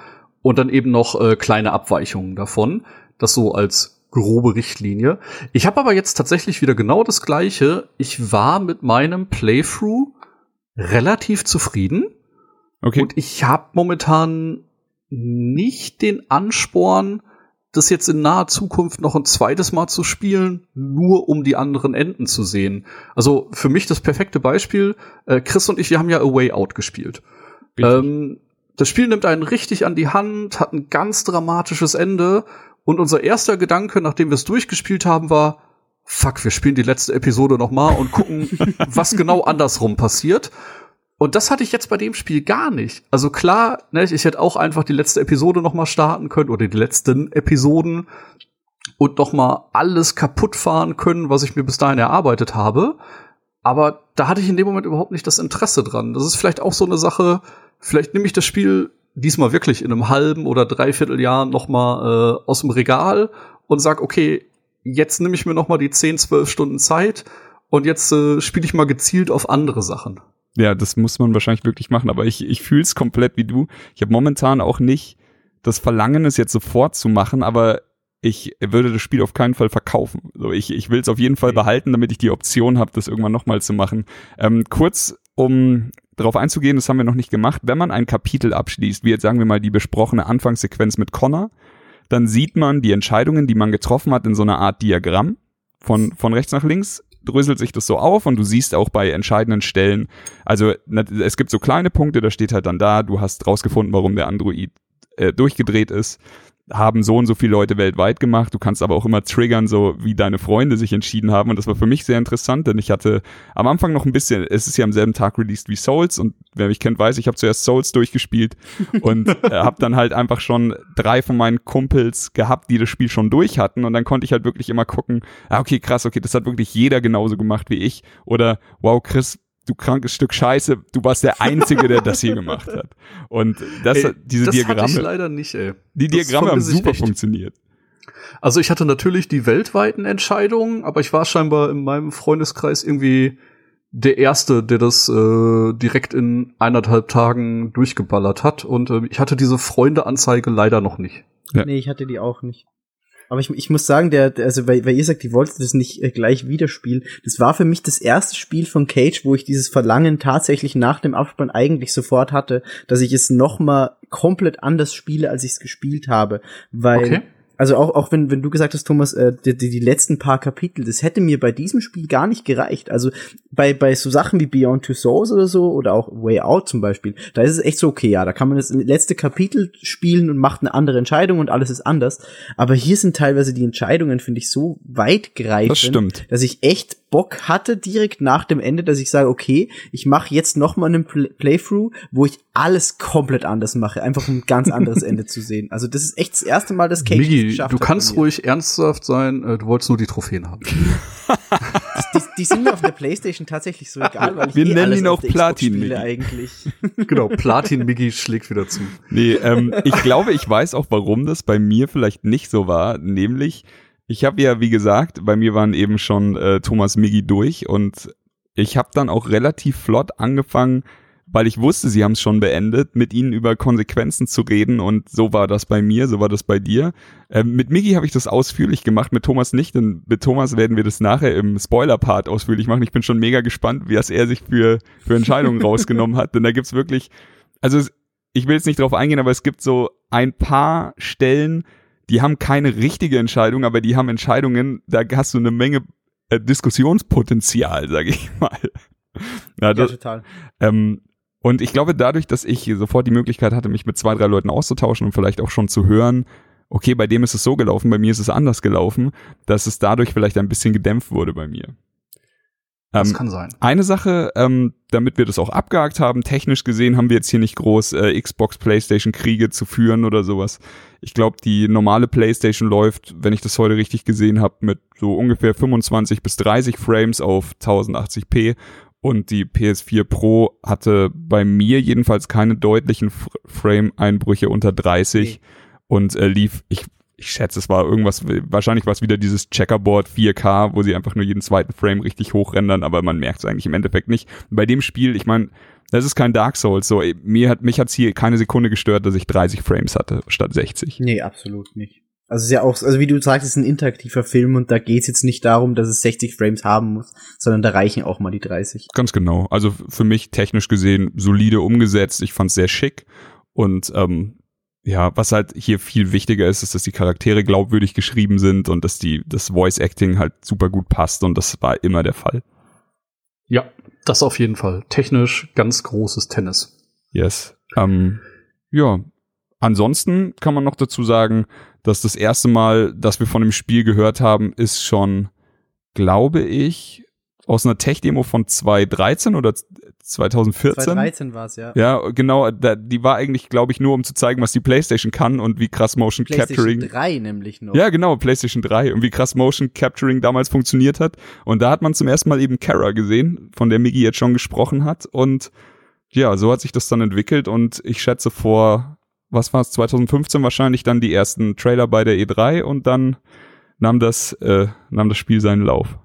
und dann eben noch äh, kleine Abweichungen davon. Das so als grobe Richtlinie. Ich habe aber jetzt tatsächlich wieder genau das gleiche. Ich war mit meinem Playthrough relativ zufrieden. Okay. Und ich habe momentan nicht den Ansporn, das jetzt in naher Zukunft noch ein zweites Mal zu spielen, nur um die anderen Enden zu sehen. Also für mich das perfekte Beispiel, äh, Chris und ich, wir haben ja A Way Out gespielt. Ähm, das Spiel nimmt einen richtig an die Hand, hat ein ganz dramatisches Ende und unser erster Gedanke, nachdem wir es durchgespielt haben, war, fuck, wir spielen die letzte Episode noch mal und gucken, was genau andersrum passiert. Und das hatte ich jetzt bei dem Spiel gar nicht. Also klar, ne, ich hätte auch einfach die letzte Episode noch mal starten können oder die letzten Episoden und noch mal alles kaputt fahren können, was ich mir bis dahin erarbeitet habe. Aber da hatte ich in dem Moment überhaupt nicht das Interesse dran. Das ist vielleicht auch so eine Sache, vielleicht nehme ich das Spiel diesmal wirklich in einem halben oder dreiviertel Jahr noch mal äh, aus dem Regal und sag, okay, jetzt nehme ich mir noch mal die 10, 12 Stunden Zeit und jetzt äh, spiele ich mal gezielt auf andere Sachen. Ja, das muss man wahrscheinlich wirklich machen, aber ich, ich fühle es komplett wie du. Ich habe momentan auch nicht das Verlangen, es jetzt sofort zu machen, aber ich würde das Spiel auf keinen Fall verkaufen. So, ich ich will es auf jeden Fall behalten, damit ich die Option habe, das irgendwann nochmal zu machen. Ähm, kurz, um darauf einzugehen, das haben wir noch nicht gemacht. Wenn man ein Kapitel abschließt, wie jetzt sagen wir mal die besprochene Anfangssequenz mit Connor, dann sieht man die Entscheidungen, die man getroffen hat, in so einer Art Diagramm von, von rechts nach links dröselt sich das so auf und du siehst auch bei entscheidenden Stellen, also es gibt so kleine Punkte, da steht halt dann da, du hast rausgefunden, warum der Android äh, durchgedreht ist haben so und so viele Leute weltweit gemacht. Du kannst aber auch immer triggern, so wie deine Freunde sich entschieden haben. Und das war für mich sehr interessant, denn ich hatte am Anfang noch ein bisschen, es ist ja am selben Tag released wie Souls und wer mich kennt, weiß, ich habe zuerst Souls durchgespielt und äh, habe dann halt einfach schon drei von meinen Kumpels gehabt, die das Spiel schon durch hatten. Und dann konnte ich halt wirklich immer gucken, ah, okay, krass, okay, das hat wirklich jeder genauso gemacht wie ich. Oder wow, Chris, du krankes Stück Scheiße, du warst der Einzige, der das hier gemacht hat. Und das, ey, diese das Diagramme. Hatte ich leider nicht, ey. Die das Diagramme haben super echt. funktioniert. Also ich hatte natürlich die weltweiten Entscheidungen, aber ich war scheinbar in meinem Freundeskreis irgendwie der erste, der das äh, direkt in eineinhalb Tagen durchgeballert hat. Und äh, ich hatte diese Freundeanzeige leider noch nicht. Ja. Nee, ich hatte die auch nicht. Aber ich, ich muss sagen, der, also weil, weil ihr sagt, ihr wolltet das nicht äh, gleich wieder spielen, das war für mich das erste Spiel von Cage, wo ich dieses Verlangen tatsächlich nach dem Abspann eigentlich sofort hatte, dass ich es noch mal komplett anders spiele, als ich es gespielt habe, weil Okay. Also auch, auch wenn, wenn du gesagt hast, Thomas, äh, die, die, die letzten paar Kapitel, das hätte mir bei diesem Spiel gar nicht gereicht. Also bei, bei so Sachen wie Beyond Two Souls oder so oder auch Way Out zum Beispiel, da ist es echt so, okay, ja, da kann man das letzte Kapitel spielen und macht eine andere Entscheidung und alles ist anders. Aber hier sind teilweise die Entscheidungen, finde ich, so weitgreifend, Das stimmt. dass ich echt Bock hatte direkt nach dem Ende, dass ich sage, okay, ich mache jetzt noch mal einen Play Playthrough, wo ich alles komplett anders mache, einfach um ein ganz anderes Ende zu sehen. Also das ist echt das erste Mal, dass Cage das Migi, geschafft du kannst ruhig ernsthaft sein, äh, du wolltest nur die Trophäen haben. Die, die sind mir auf der Playstation tatsächlich so egal, weil ich Wir eh nennen alles ihn auch Platin, Mickey. eigentlich. genau, Platin Migi schlägt wieder zu. Nee, ähm, ich glaube, ich weiß auch, warum das bei mir vielleicht nicht so war. Nämlich, ich habe ja, wie gesagt, bei mir waren eben schon äh, Thomas Miggi durch und ich habe dann auch relativ flott angefangen, weil ich wusste, sie haben es schon beendet, mit ihnen über Konsequenzen zu reden und so war das bei mir, so war das bei dir. Ähm, mit Miggi habe ich das ausführlich gemacht, mit Thomas nicht, denn mit Thomas werden wir das nachher im Spoiler-Part ausführlich machen. Ich bin schon mega gespannt, wie das er sich für, für Entscheidungen rausgenommen hat, denn da gibt's wirklich, also ich will jetzt nicht drauf eingehen, aber es gibt so ein paar Stellen, die haben keine richtige Entscheidung, aber die haben Entscheidungen, da hast du eine Menge äh, Diskussionspotenzial, sage ich mal. Ja, Ja, das, total. ähm, und ich glaube, dadurch, dass ich sofort die Möglichkeit hatte, mich mit zwei, drei Leuten auszutauschen und vielleicht auch schon zu hören, okay, bei dem ist es so gelaufen, bei mir ist es anders gelaufen, dass es dadurch vielleicht ein bisschen gedämpft wurde bei mir. Das Ähm, kann sein. eine Sache, ähm, damit wir das auch abgehakt haben, technisch gesehen haben wir jetzt hier nicht groß äh, Xbox, Playstation Kriege zu führen oder sowas. Ich glaube, die normale Playstation läuft, wenn ich das heute richtig gesehen habe, mit so ungefähr 25 bis 30 Frames auf 1080p und die PS4 Pro hatte bei mir jedenfalls keine deutlichen Frame-Einbrüche unter 30 und äh, lief, ich, ich schätze, es war irgendwas, wahrscheinlich war es wieder dieses Checkerboard 4K, wo sie einfach nur jeden zweiten Frame richtig hochrendern, aber man merkt es eigentlich im Endeffekt nicht. Bei dem Spiel, ich meine, das ist kein Dark Souls, so, mir hat, mich hat's hier keine Sekunde gestört, dass ich 30 Frames hatte, statt 60. Nee, absolut nicht. Also es ist ja auch, also wie du sagst, es ist ein interaktiver Film und da geht's jetzt nicht darum, dass es 60 Frames haben muss, sondern da reichen auch mal die 30. Ganz genau. Also für mich technisch gesehen solide umgesetzt. Ich fand's sehr schick. Und ähm, ja, was halt hier viel wichtiger ist, ist, dass die Charaktere glaubwürdig geschrieben sind und dass die das Voice Acting halt super gut passt und das war immer der Fall. Ja, das auf jeden Fall. Technisch ganz großes Tennis. Yes. Ähm, ja. Ansonsten kann man noch dazu sagen, dass das erste Mal, dass wir von dem Spiel gehört haben, ist schon, glaube ich, aus einer Tech-Demo von 2013 oder 2014. 2013 war's ja. Ja, genau, da, die war eigentlich, glaube ich, nur um zu zeigen, was die PlayStation kann und wie krass Motion PlayStation Capturing. 3 nämlich noch. Ja, genau, PlayStation 3 und wie krass Motion Capturing damals funktioniert hat. Und da hat man zum ersten Mal eben Kara gesehen, von der Miggy jetzt schon gesprochen hat. Und ja, so hat sich das dann entwickelt und ich schätze vor, was war es, 2015 wahrscheinlich dann die ersten Trailer bei der E3 und dann nahm das, äh, nahm das Spiel seinen Lauf.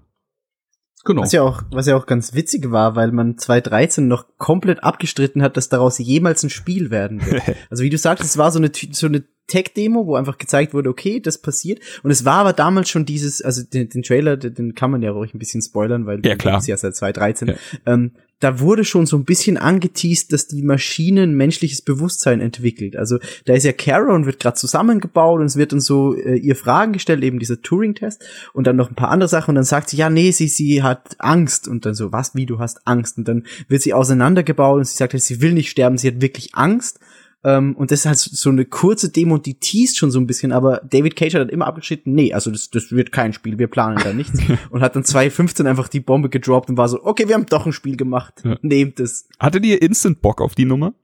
Genau. Was ja auch, was ja auch ganz witzig war, weil man 2013 noch komplett abgestritten hat, dass daraus jemals ein Spiel werden wird. also wie du sagst, es war so eine, so eine Tech-Demo, wo einfach gezeigt wurde, okay, das passiert. Und es war aber damals schon dieses, also den, den Trailer, den, den kann man ja ruhig ein bisschen spoilern, weil Ja, klar. ja seit 2013. Ja. Ähm, da wurde schon so ein bisschen angeteased, dass die Maschine ein menschliches Bewusstsein entwickelt. Also da ist ja Kara und wird gerade zusammengebaut und es wird dann so äh, ihr Fragen gestellt, eben dieser Turing-Test und dann noch ein paar andere Sachen und dann sagt sie, ja, nee, sie, sie hat Angst und dann so, was, wie, du hast Angst? Und dann wird sie auseinandergebaut und sie sagt, sie will nicht sterben, sie hat wirklich Angst. Ähm, und das ist halt so eine kurze Demo, die teast schon so ein bisschen, aber David Cage hat dann immer abgeschnitten, nee, also das, das wird kein Spiel, wir planen da nichts. und hat dann 2015 einfach die Bombe gedroppt und war so, okay, wir haben doch ein Spiel gemacht, Ja. nehmt es. Hattet ihr instant Bock auf die Nummer?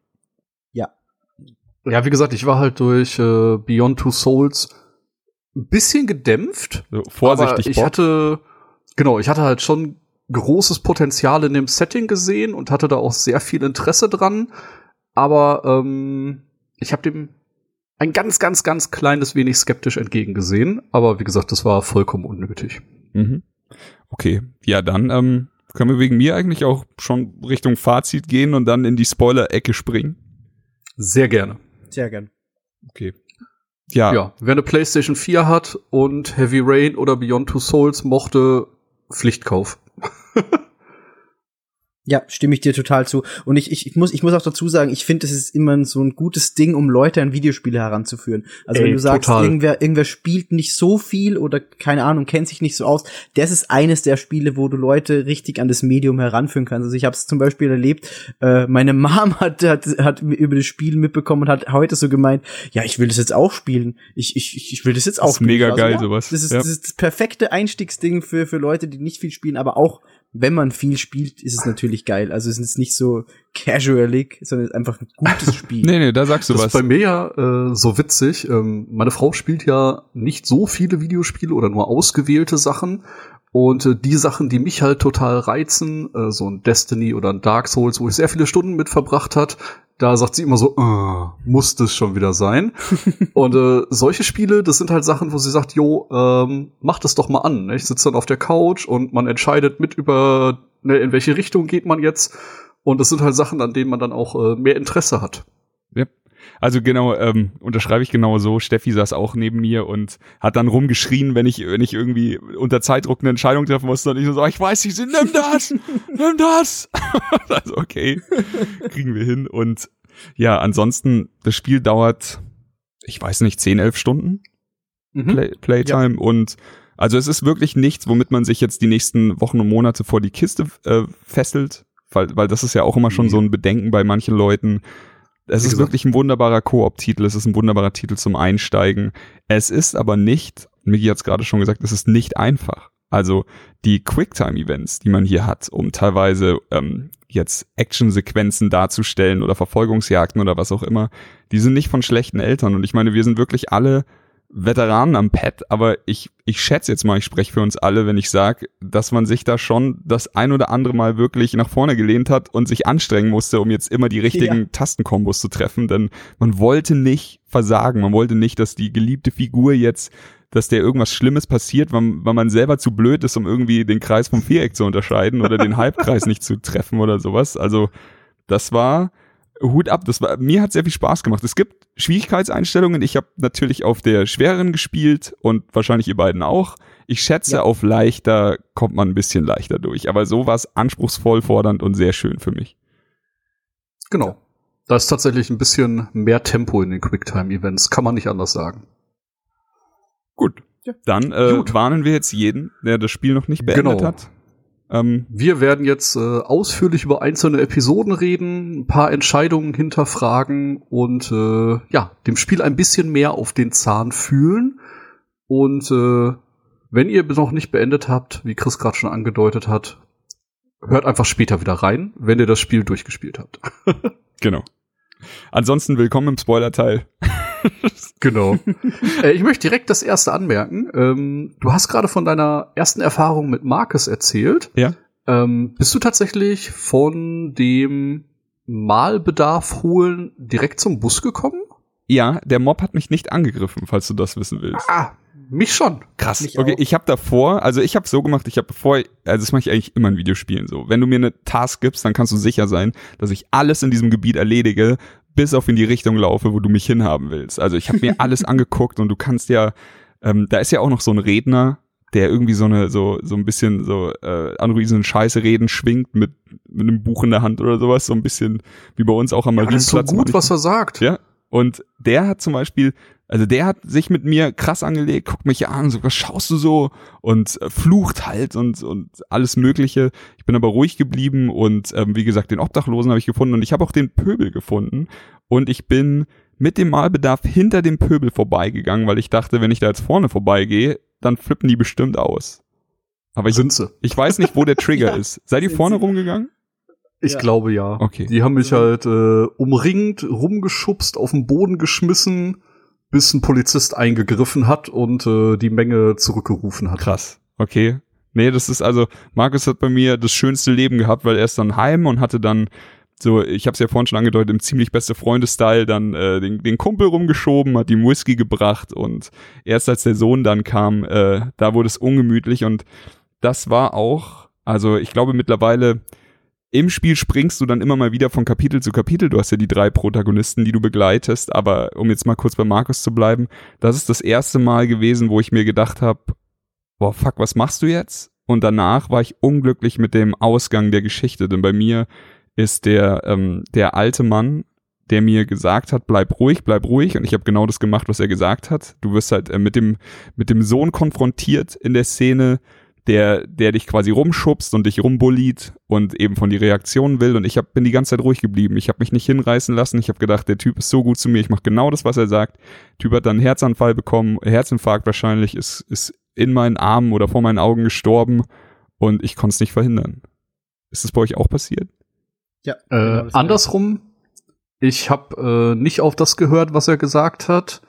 Ja. Ja, wie gesagt, ich war halt durch äh, Beyond Two Souls ein bisschen gedämpft. So, vorsichtig aber ich Bock. hatte, genau, ich hatte halt schon großes Potenzial in dem Setting gesehen und hatte da auch sehr viel Interesse dran. Aber ähm, ich habe dem ein ganz, ganz, ganz kleines wenig skeptisch entgegengesehen. Aber wie gesagt, das war vollkommen unnötig. Mhm. Okay, ja, dann ähm, können wir wegen mir eigentlich auch schon Richtung Fazit gehen und dann in die Spoiler-Ecke springen. Sehr gerne. Sehr gern. Okay. ja, Ja, wer eine PlayStation 4 hat und Heavy Rain oder Beyond Two Souls mochte, Pflichtkauf. Ja, stimme ich dir total zu. Und ich, ich, ich, muss, ich muss auch dazu sagen, ich finde, es ist immer so ein gutes Ding, um Leute an Videospiele heranzuführen. Also Ey, wenn du sagst, total. irgendwer, irgendwer spielt nicht so viel oder keine Ahnung, kennt sich nicht so aus, das ist eines der Spiele, wo du Leute richtig an das Medium heranführen kannst. Also ich habe es zum Beispiel erlebt, äh, meine Mom hat, hat, hat über das Spiel mitbekommen und hat heute so gemeint, ja, ich will das jetzt auch spielen. Ich, ich, ich will das jetzt auch ist spielen. mega Also, geil, ja, sowas. Das ist, Ja. das ist das perfekte Einstiegsding für, für Leute, die nicht viel spielen, aber auch wenn man viel spielt, ist es natürlich geil. Also es ist nicht so casualig, sondern es ist einfach ein gutes Spiel. nee, nee, da sagst du Das was. ist bei mir ja äh, so witzig. Ähm, meine Frau spielt ja nicht so viele Videospiele oder nur ausgewählte Sachen. Und äh, die Sachen, die mich halt total reizen, äh, so ein Destiny oder ein Dark Souls, wo ich sehr viele Stunden mit verbracht hat, da sagt sie immer so, äh, muss das schon wieder sein. und äh, solche Spiele, das sind halt Sachen, wo sie sagt, jo, ähm, mach das doch mal an. Ne? Ich sitze dann auf der Couch und man entscheidet mit über, ne, in welche Richtung geht man jetzt. Und das sind halt Sachen, an denen man dann auch äh, mehr Interesse hat. Ja. Also genau, ähm, unterschreibe ich genau so. Steffi saß auch neben mir und hat dann rumgeschrien, wenn ich, wenn ich irgendwie unter Zeitdruck eine Entscheidung treffen musste und ich so, ich weiß nicht, nimm das, nimm das. also okay, kriegen wir hin. Und ja, ansonsten, das Spiel dauert, ich weiß nicht, 10, 11 Stunden Mhm. Play Playtime und also es ist wirklich nichts, womit man sich jetzt die nächsten Wochen und Monate vor die Kiste äh, fesselt, weil, weil das ist ja auch immer schon Nee. so ein Bedenken bei manchen Leuten. Es ist wirklich ein wunderbarer Koop-Titel, es ist ein wunderbarer Titel zum Einsteigen. Es ist aber nicht, Miki hat es gerade schon gesagt, es ist nicht einfach. Also die Quicktime-Events, die man hier hat, um teilweise ähm, jetzt Actionsequenzen darzustellen oder Verfolgungsjagden oder was auch immer, die sind nicht von schlechten Eltern. Und ich meine, wir sind wirklich alle Veteranen am Pad, aber ich, ich schätze jetzt mal, ich spreche für uns alle, wenn ich sage, dass man sich da schon das ein oder andere Mal wirklich nach vorne gelehnt hat und sich anstrengen musste, um jetzt immer die richtigen Ja. Tastenkombos zu treffen, denn man wollte nicht versagen, man wollte nicht, dass die geliebte Figur jetzt, dass der irgendwas Schlimmes passiert, weil, weil man selber zu blöd ist, um irgendwie den Kreis vom Viereck zu unterscheiden oder den Halbkreis nicht zu treffen oder sowas. Also das war Hut ab, das war mir hat sehr viel Spaß gemacht. Es gibt Schwierigkeitseinstellungen. Ich habe natürlich auf der schwereren gespielt und wahrscheinlich ihr beiden auch. Ich schätze, Ja. auf leichter kommt man ein bisschen leichter durch. Aber so war es anspruchsvoll, fordernd und sehr schön für mich. Genau. Da ist tatsächlich ein bisschen mehr Tempo in den Quicktime-Events, kann man nicht anders sagen. Gut. Dann äh, Gut. warnen wir jetzt jeden, der das Spiel noch nicht beendet Genau. hat. Ähm, Wir werden jetzt äh, ausführlich über einzelne Episoden reden, ein paar Entscheidungen hinterfragen und äh, ja, dem Spiel ein bisschen mehr auf den Zahn fühlen. Und äh, wenn ihr noch nicht beendet habt, wie Chris gerade schon angedeutet hat, hört einfach später wieder rein, wenn ihr das Spiel durchgespielt habt. genau. Ansonsten willkommen im Spoiler-Teil. Genau. äh, ich möchte direkt das erste anmerken. Ähm, du hast gerade von deiner ersten Erfahrung mit Marcus erzählt. Ja. Ähm, bist du tatsächlich von dem Malbedarf holen direkt zum Bus gekommen? Ja, der Mob hat mich nicht angegriffen, falls du das wissen willst. Ah, mich schon. Krass. Mich okay, auch. ich habe davor, also ich habe so gemacht, ich habe bevor, also das mache ich eigentlich immer in Videospielen so. Wenn du mir eine Task gibst, dann kannst du sicher sein, dass ich alles in diesem Gebiet erledige, bis auf in die Richtung laufe, wo du mich hinhaben willst. Also ich habe mir alles angeguckt und du kannst ja, ähm, da ist ja auch noch so ein Redner, der irgendwie so eine so so ein bisschen so äh, anruisen Scheiße reden schwingt mit mit einem Buch in der Hand oder sowas, so ein bisschen wie bei uns auch am Ja, das ist so Marienplatz. gut, was er sagt. Ja. Und der hat zum Beispiel, also der hat sich mit mir krass angelegt, guckt mich an, so, was schaust du so? Und äh, flucht halt und, und alles Mögliche. Ich bin aber ruhig geblieben und ähm, wie gesagt, den Obdachlosen habe ich gefunden und ich habe auch den Pöbel gefunden. Und ich bin mit dem Malbedarf hinter dem Pöbel vorbeigegangen, weil ich dachte, wenn ich da jetzt vorne vorbeigehe, dann flippen die bestimmt aus. Aber ich, Sind sie. ich weiß nicht, wo der Trigger Ja, ist. Seid ihr vorne sie. rumgegangen? Ich Ja. glaube ja. Okay. Die haben mich halt äh, umringt, rumgeschubst, auf den Boden geschmissen, bis ein Polizist eingegriffen hat und äh, die Menge zurückgerufen hat. Krass. Okay. Nee, das ist also, Markus hat bei mir das schönste Leben gehabt, weil er ist dann heim und hatte dann so, ich habe es ja vorhin schon angedeutet, im ziemlich beste Freunde-Style dann äh, den, den Kumpel rumgeschoben, hat ihm Whisky gebracht und erst als der Sohn dann kam, äh, da wurde es ungemütlich und das war auch, also ich glaube mittlerweile, im Spiel springst du dann immer mal wieder von Kapitel zu Kapitel. Du hast ja die drei Protagonisten, die du begleitest. Aber um jetzt mal kurz bei Markus zu bleiben, das ist das erste Mal gewesen, wo ich mir gedacht habe, boah, fuck, was machst du jetzt? Und danach war ich unglücklich mit dem Ausgang der Geschichte, denn bei mir ist der, ähm, der alte Mann, der mir gesagt hat, bleib ruhig, bleib ruhig. Und ich habe genau das gemacht, was er gesagt hat. Du wirst halt äh, mit, dem, mit dem Sohn konfrontiert in der Szene, der, der dich quasi rumschubst und dich rumbullied und eben von die Reaktion will. Und ich hab, bin die ganze Zeit ruhig geblieben. Ich habe mich nicht hinreißen lassen. Ich habe gedacht, der Typ ist so gut zu mir, ich mache genau das, was er sagt. Der Typ hat dann einen Herzanfall bekommen, Herzinfarkt wahrscheinlich, ist, ist in meinen Armen oder vor meinen Augen gestorben und ich konnte es nicht verhindern. Ist das bei euch auch passiert? Ja. Äh, andersrum, ich habe äh, nicht auf das gehört, was er gesagt hat,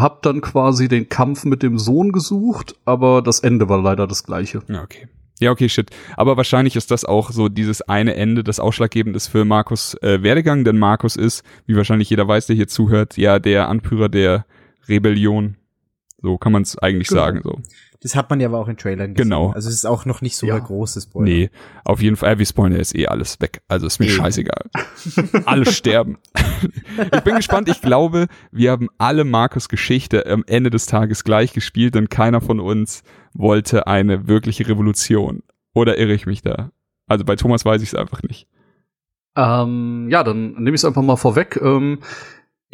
hab dann quasi den Kampf mit dem Sohn gesucht, aber das Ende war leider das gleiche. Ja, okay. Ja, okay, shit. Aber wahrscheinlich ist das auch so dieses eine Ende, das ausschlaggebend ist für Markus äh, Werdegang, denn Markus ist, wie wahrscheinlich jeder weiß, der hier zuhört, ja der Anführer der Rebellion. So kann man es eigentlich Genau. sagen. So. Das hat man ja aber auch in Trailern gesehen. Genau. Also es ist auch noch nicht so Ja. der große Spoiler. Nee, auf jeden Fall, äh, wir spoilern jetzt eh alles weg. Also ist mir Eh. scheißegal. alle sterben. ich bin gespannt. Ich glaube, wir haben alle Markus Geschichte am Ende des Tages gleich gespielt, denn keiner von uns wollte eine wirkliche Revolution. Oder irre ich mich da? Also bei Thomas weiß ich es einfach nicht. Ähm, ja, dann nehme ich es einfach mal vorweg. Ähm,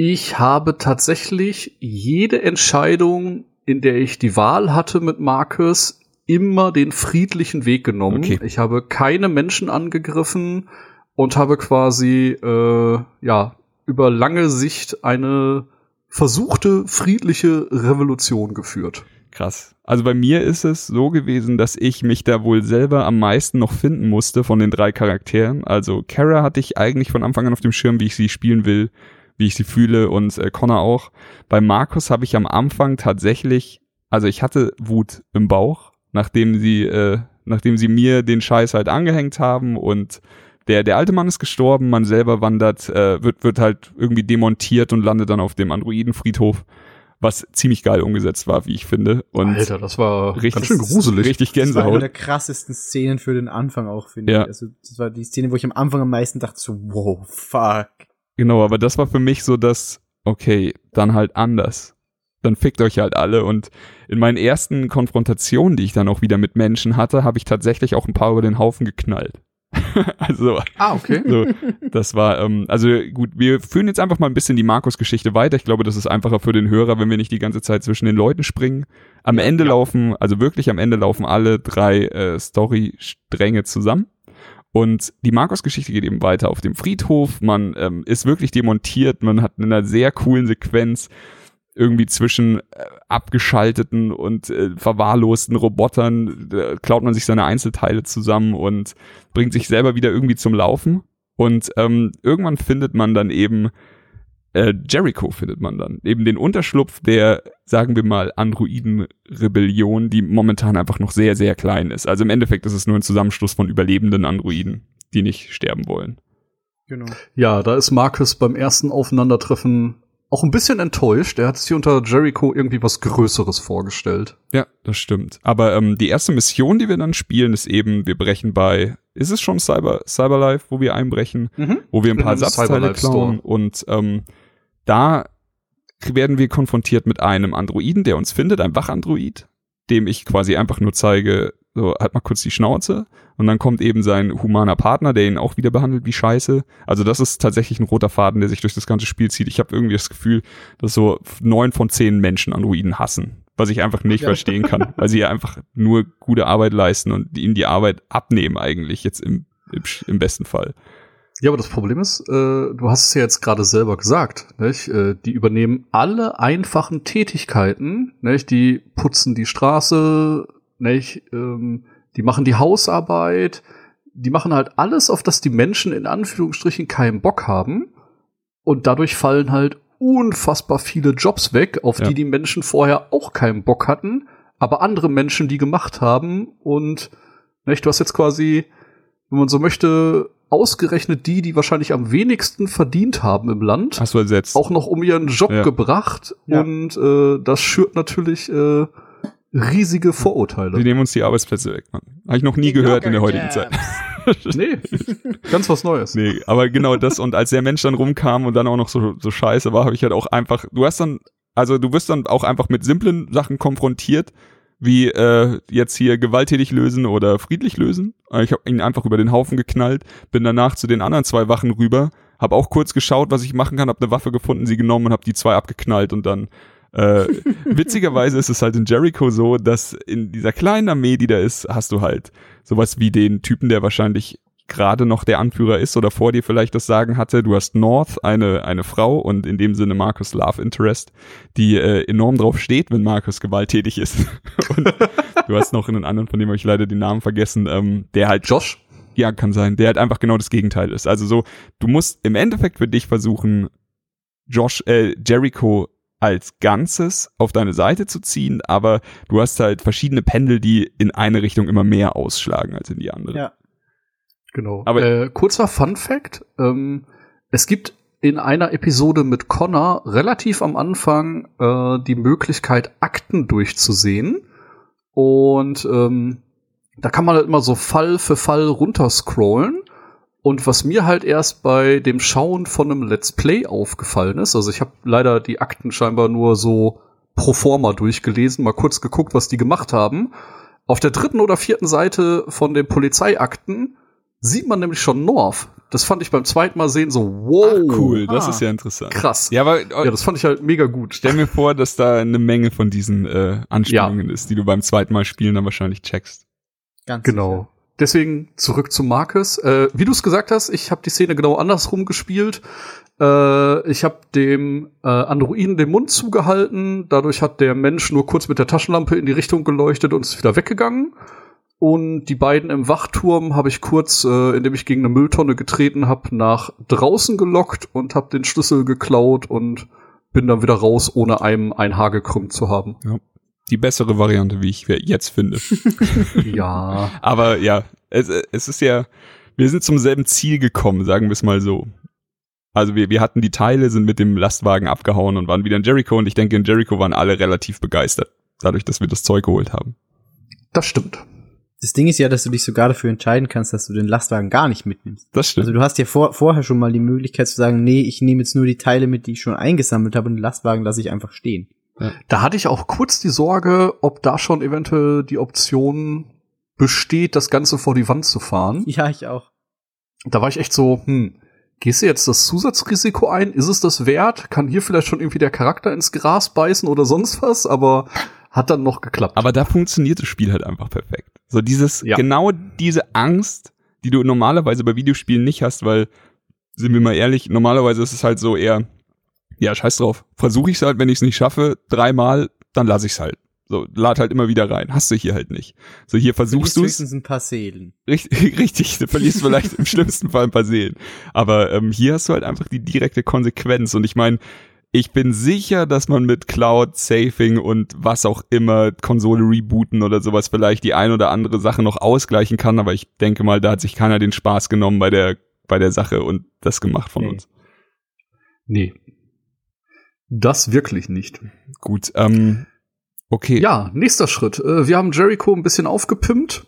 ich habe tatsächlich jede Entscheidung, in der ich die Wahl hatte mit Marcus, immer den friedlichen Weg genommen. Okay. Ich habe keine Menschen angegriffen und habe quasi äh, ja über lange Sicht eine versuchte friedliche Revolution geführt. Krass. Also bei mir ist es so gewesen, dass ich mich da wohl selber am meisten noch finden musste von den drei Charakteren. Also Kara hatte ich eigentlich von Anfang an auf dem Schirm, wie ich sie spielen will, wie ich sie fühle und äh, Connor auch. Bei Markus habe ich am Anfang tatsächlich, also ich hatte Wut im Bauch, nachdem sie, äh, nachdem sie mir den Scheiß halt angehängt haben und der, der alte Mann ist gestorben, man selber wandert, äh, wird, wird halt irgendwie demontiert und landet dann auf dem Androidenfriedhof, was ziemlich geil umgesetzt war, wie ich finde. Und Alter, das war richtig, ganz schön gruselig. Richtig Das war eine Gänsehaut. der krassesten Szenen für den Anfang auch, finde Ja. ich. Also das war die Szene, wo ich am Anfang am meisten dachte so, wow, fuck. Genau, aber das war für mich so das, okay, dann halt anders. Dann fickt euch halt alle. Und in meinen ersten Konfrontationen, die ich dann auch wieder mit Menschen hatte, habe ich tatsächlich auch ein paar über den Haufen geknallt. also, Ah, okay. so, das war, ähm, also gut, wir führen jetzt einfach mal ein bisschen die Markus-Geschichte weiter. Ich glaube, das ist einfacher für den Hörer, wenn wir nicht die ganze Zeit zwischen den Leuten springen. Am Ende laufen, also wirklich am Ende laufen alle drei äh, Story-Stränge zusammen. Und die Markus-Geschichte geht eben weiter auf dem Friedhof. Man ähm, ist wirklich demontiert. Man hat in einer sehr coolen Sequenz irgendwie zwischen äh, abgeschalteten und äh, verwahrlosten Robotern äh, klaut man sich seine Einzelteile zusammen und bringt sich selber wieder irgendwie zum Laufen. Und ähm, irgendwann findet man dann eben äh, Jericho findet man dann. Eben den Unterschlupf der, sagen wir mal, Androiden-Rebellion, die momentan einfach noch sehr, sehr klein ist. Also im Endeffekt ist es nur ein Zusammenschluss von überlebenden Androiden, die nicht sterben wollen. Genau. Ja, da ist Marcus beim ersten Aufeinandertreffen auch ein bisschen enttäuscht. Er hat sich unter Jericho irgendwie was Größeres vorgestellt. Ja, das stimmt. Aber ähm, die erste Mission, die wir dann spielen, ist eben, wir brechen bei, ist es schon Cyber, Cyberlife, wo wir einbrechen, wo wir ein In paar einem Satzteile klauen Store. und ähm, da werden wir konfrontiert mit einem Androiden, der uns findet, ein Wachandroid, dem ich quasi einfach nur zeige, so halt mal kurz die Schnauze und dann kommt eben sein humaner Partner, der ihn auch wieder behandelt wie Scheiße. Also das ist tatsächlich ein roter Faden, der sich durch das ganze Spiel zieht. Ich habe irgendwie das Gefühl, dass so neun von zehn Menschen Androiden hassen, was ich einfach nicht Ja. verstehen kann, weil sie ja einfach nur gute Arbeit leisten und ihnen die Arbeit abnehmen eigentlich jetzt im, im, im besten Fall. Ja, aber das Problem ist, äh, du hast es ja jetzt gerade selber gesagt, nicht? Äh, die übernehmen alle einfachen Tätigkeiten, nicht? Die putzen die Straße, nicht? Ähm, die machen die Hausarbeit, die machen halt alles, auf das die Menschen in Anführungsstrichen keinen Bock haben. Und dadurch fallen halt unfassbar viele Jobs weg, auf Ja. die die Menschen vorher auch keinen Bock hatten, aber andere Menschen die gemacht haben. Und nicht? du hast jetzt quasi, wenn man so möchte, ausgerechnet die, die wahrscheinlich am wenigsten verdient haben im Land, Hast du ersetzt? auch noch um ihren Job Ja. gebracht. Ja. Und äh, das schürt natürlich äh, riesige Die Vorurteile. nehmen uns die Arbeitsplätze weg, Mann. Habe ich noch nie gehört in der heutigen Zeit. nee, ganz was Neues. Nee, aber genau das und als der Mensch dann rumkam und dann auch noch so, so scheiße war, habe ich halt auch einfach, du hast dann, also du wirst dann auch einfach mit simplen Sachen konfrontiert, wie äh, jetzt hier gewalttätig lösen oder friedlich lösen. Ich habe ihn einfach über den Haufen geknallt, bin danach zu den anderen zwei Wachen rüber, habe auch kurz geschaut, was ich machen kann, habe eine Waffe gefunden, sie genommen und habe die zwei abgeknallt und dann äh, witzigerweise ist es halt in Jericho so, dass in dieser kleinen Armee, die da ist, hast du halt sowas wie den Typen, der wahrscheinlich gerade noch der Anführer ist oder vor dir vielleicht das Sagen hatte. Du hast North, eine, eine Frau und in dem Sinne Marcus Love Interest, die äh, enorm drauf steht, wenn Marcus gewalttätig ist. und du hast noch einen anderen, von dem habe ich leider den Namen vergessen, ähm, der halt Josh? Ja, kann sein, der halt einfach genau das Gegenteil ist. Also so, du musst im Endeffekt für dich versuchen, Josh, äh, Jericho als Ganzes auf deine Seite zu ziehen, aber du hast halt verschiedene Pendel, die in eine Richtung immer mehr ausschlagen als in die andere. Ja. Genau. Aber- äh, kurzer Fun Fact: ähm, Es gibt in einer Episode mit Connor relativ am Anfang äh, die Möglichkeit, Akten durchzusehen. Und ähm, da kann man halt immer so Fall für Fall runterscrollen. Und was mir halt erst bei dem Schauen von einem Let's Play aufgefallen ist, also ich habe leider die Akten scheinbar nur so pro forma durchgelesen, mal kurz geguckt, was die gemacht haben. Auf der dritten oder vierten Seite von den Polizeiakten sieht man nämlich schon North. Das fand ich beim zweiten Mal sehen so, wow, Ach, cool, das Ah. ist ja interessant. krass. Ja, aber Ja, das fand ich halt mega gut. stell mir vor, dass da eine Menge von diesen äh, Anspielungen ist, die du beim zweiten Mal spielen dann wahrscheinlich checkst. Ganz Genau. Deswegen zurück zu Marcus. Äh, wie du es gesagt hast, ich habe die Szene genau andersrum gespielt. Äh, ich habe dem äh, Androiden den Mund zugehalten. Dadurch hat der Mensch nur kurz mit der Taschenlampe in die Richtung geleuchtet und ist wieder weggegangen. Und die beiden im Wachturm habe ich kurz, äh, indem ich gegen eine Mülltonne getreten habe, nach draußen gelockt und habe den Schlüssel geklaut und bin dann wieder raus, ohne einem ein Haar gekrümmt zu haben. Die bessere Variante, wie ich jetzt finde. ja. Aber ja, es, es ist ja, wir sind zum selben Ziel gekommen, sagen wir es mal so. Also wir, wir hatten die Teile, sind mit dem Lastwagen abgehauen und waren wieder in Jericho und ich denke, in Jericho waren alle relativ begeistert, dadurch, dass wir das Zeug geholt haben. Das stimmt. Das Ding ist ja, dass du dich sogar dafür entscheiden kannst, dass du den Lastwagen gar nicht mitnimmst. Das stimmt. Also du hast ja vor, vorher schon mal die Möglichkeit zu sagen, nee, ich nehme jetzt nur die Teile mit, die ich schon eingesammelt habe und den Lastwagen lasse ich einfach stehen. Da hatte ich auch kurz die Sorge, ob da schon eventuell die Option besteht, das Ganze vor die Wand zu fahren. Ja, ich auch. Da war ich echt so, hm, gehst du jetzt das Zusatzrisiko ein? Ist es das wert? Kann hier vielleicht schon irgendwie der Charakter ins Gras beißen oder sonst was? Aber hat dann noch geklappt. Aber da funktioniert das Spiel halt einfach perfekt. So dieses, Ja. genau diese Angst, die du normalerweise bei Videospielen nicht hast, weil, sind wir mal ehrlich, normalerweise ist es halt so eher, ja, scheiß drauf. Versuche ich es halt, wenn ich es nicht schaffe, dreimal, dann lasse ich es halt. So, lad halt immer wieder rein. Hast du hier halt nicht. So, hier versuchst du es. ein paar Seelen. Richtig, richtig, du verlierst vielleicht im schlimmsten Fall ein paar Seelen. Aber ähm, hier hast du halt einfach die direkte Konsequenz. Und ich meine, ich bin sicher, dass man mit Cloud Saving und was auch immer, Konsole rebooten oder sowas vielleicht die ein oder andere Sache noch ausgleichen kann. Aber ich denke mal, da hat sich keiner den Spaß genommen bei der, bei der Sache und das gemacht von Nee. uns. nee. Das wirklich nicht. Gut, ähm, okay. Ja, nächster Schritt. Äh, Wir haben Jericho ein bisschen aufgepimpt.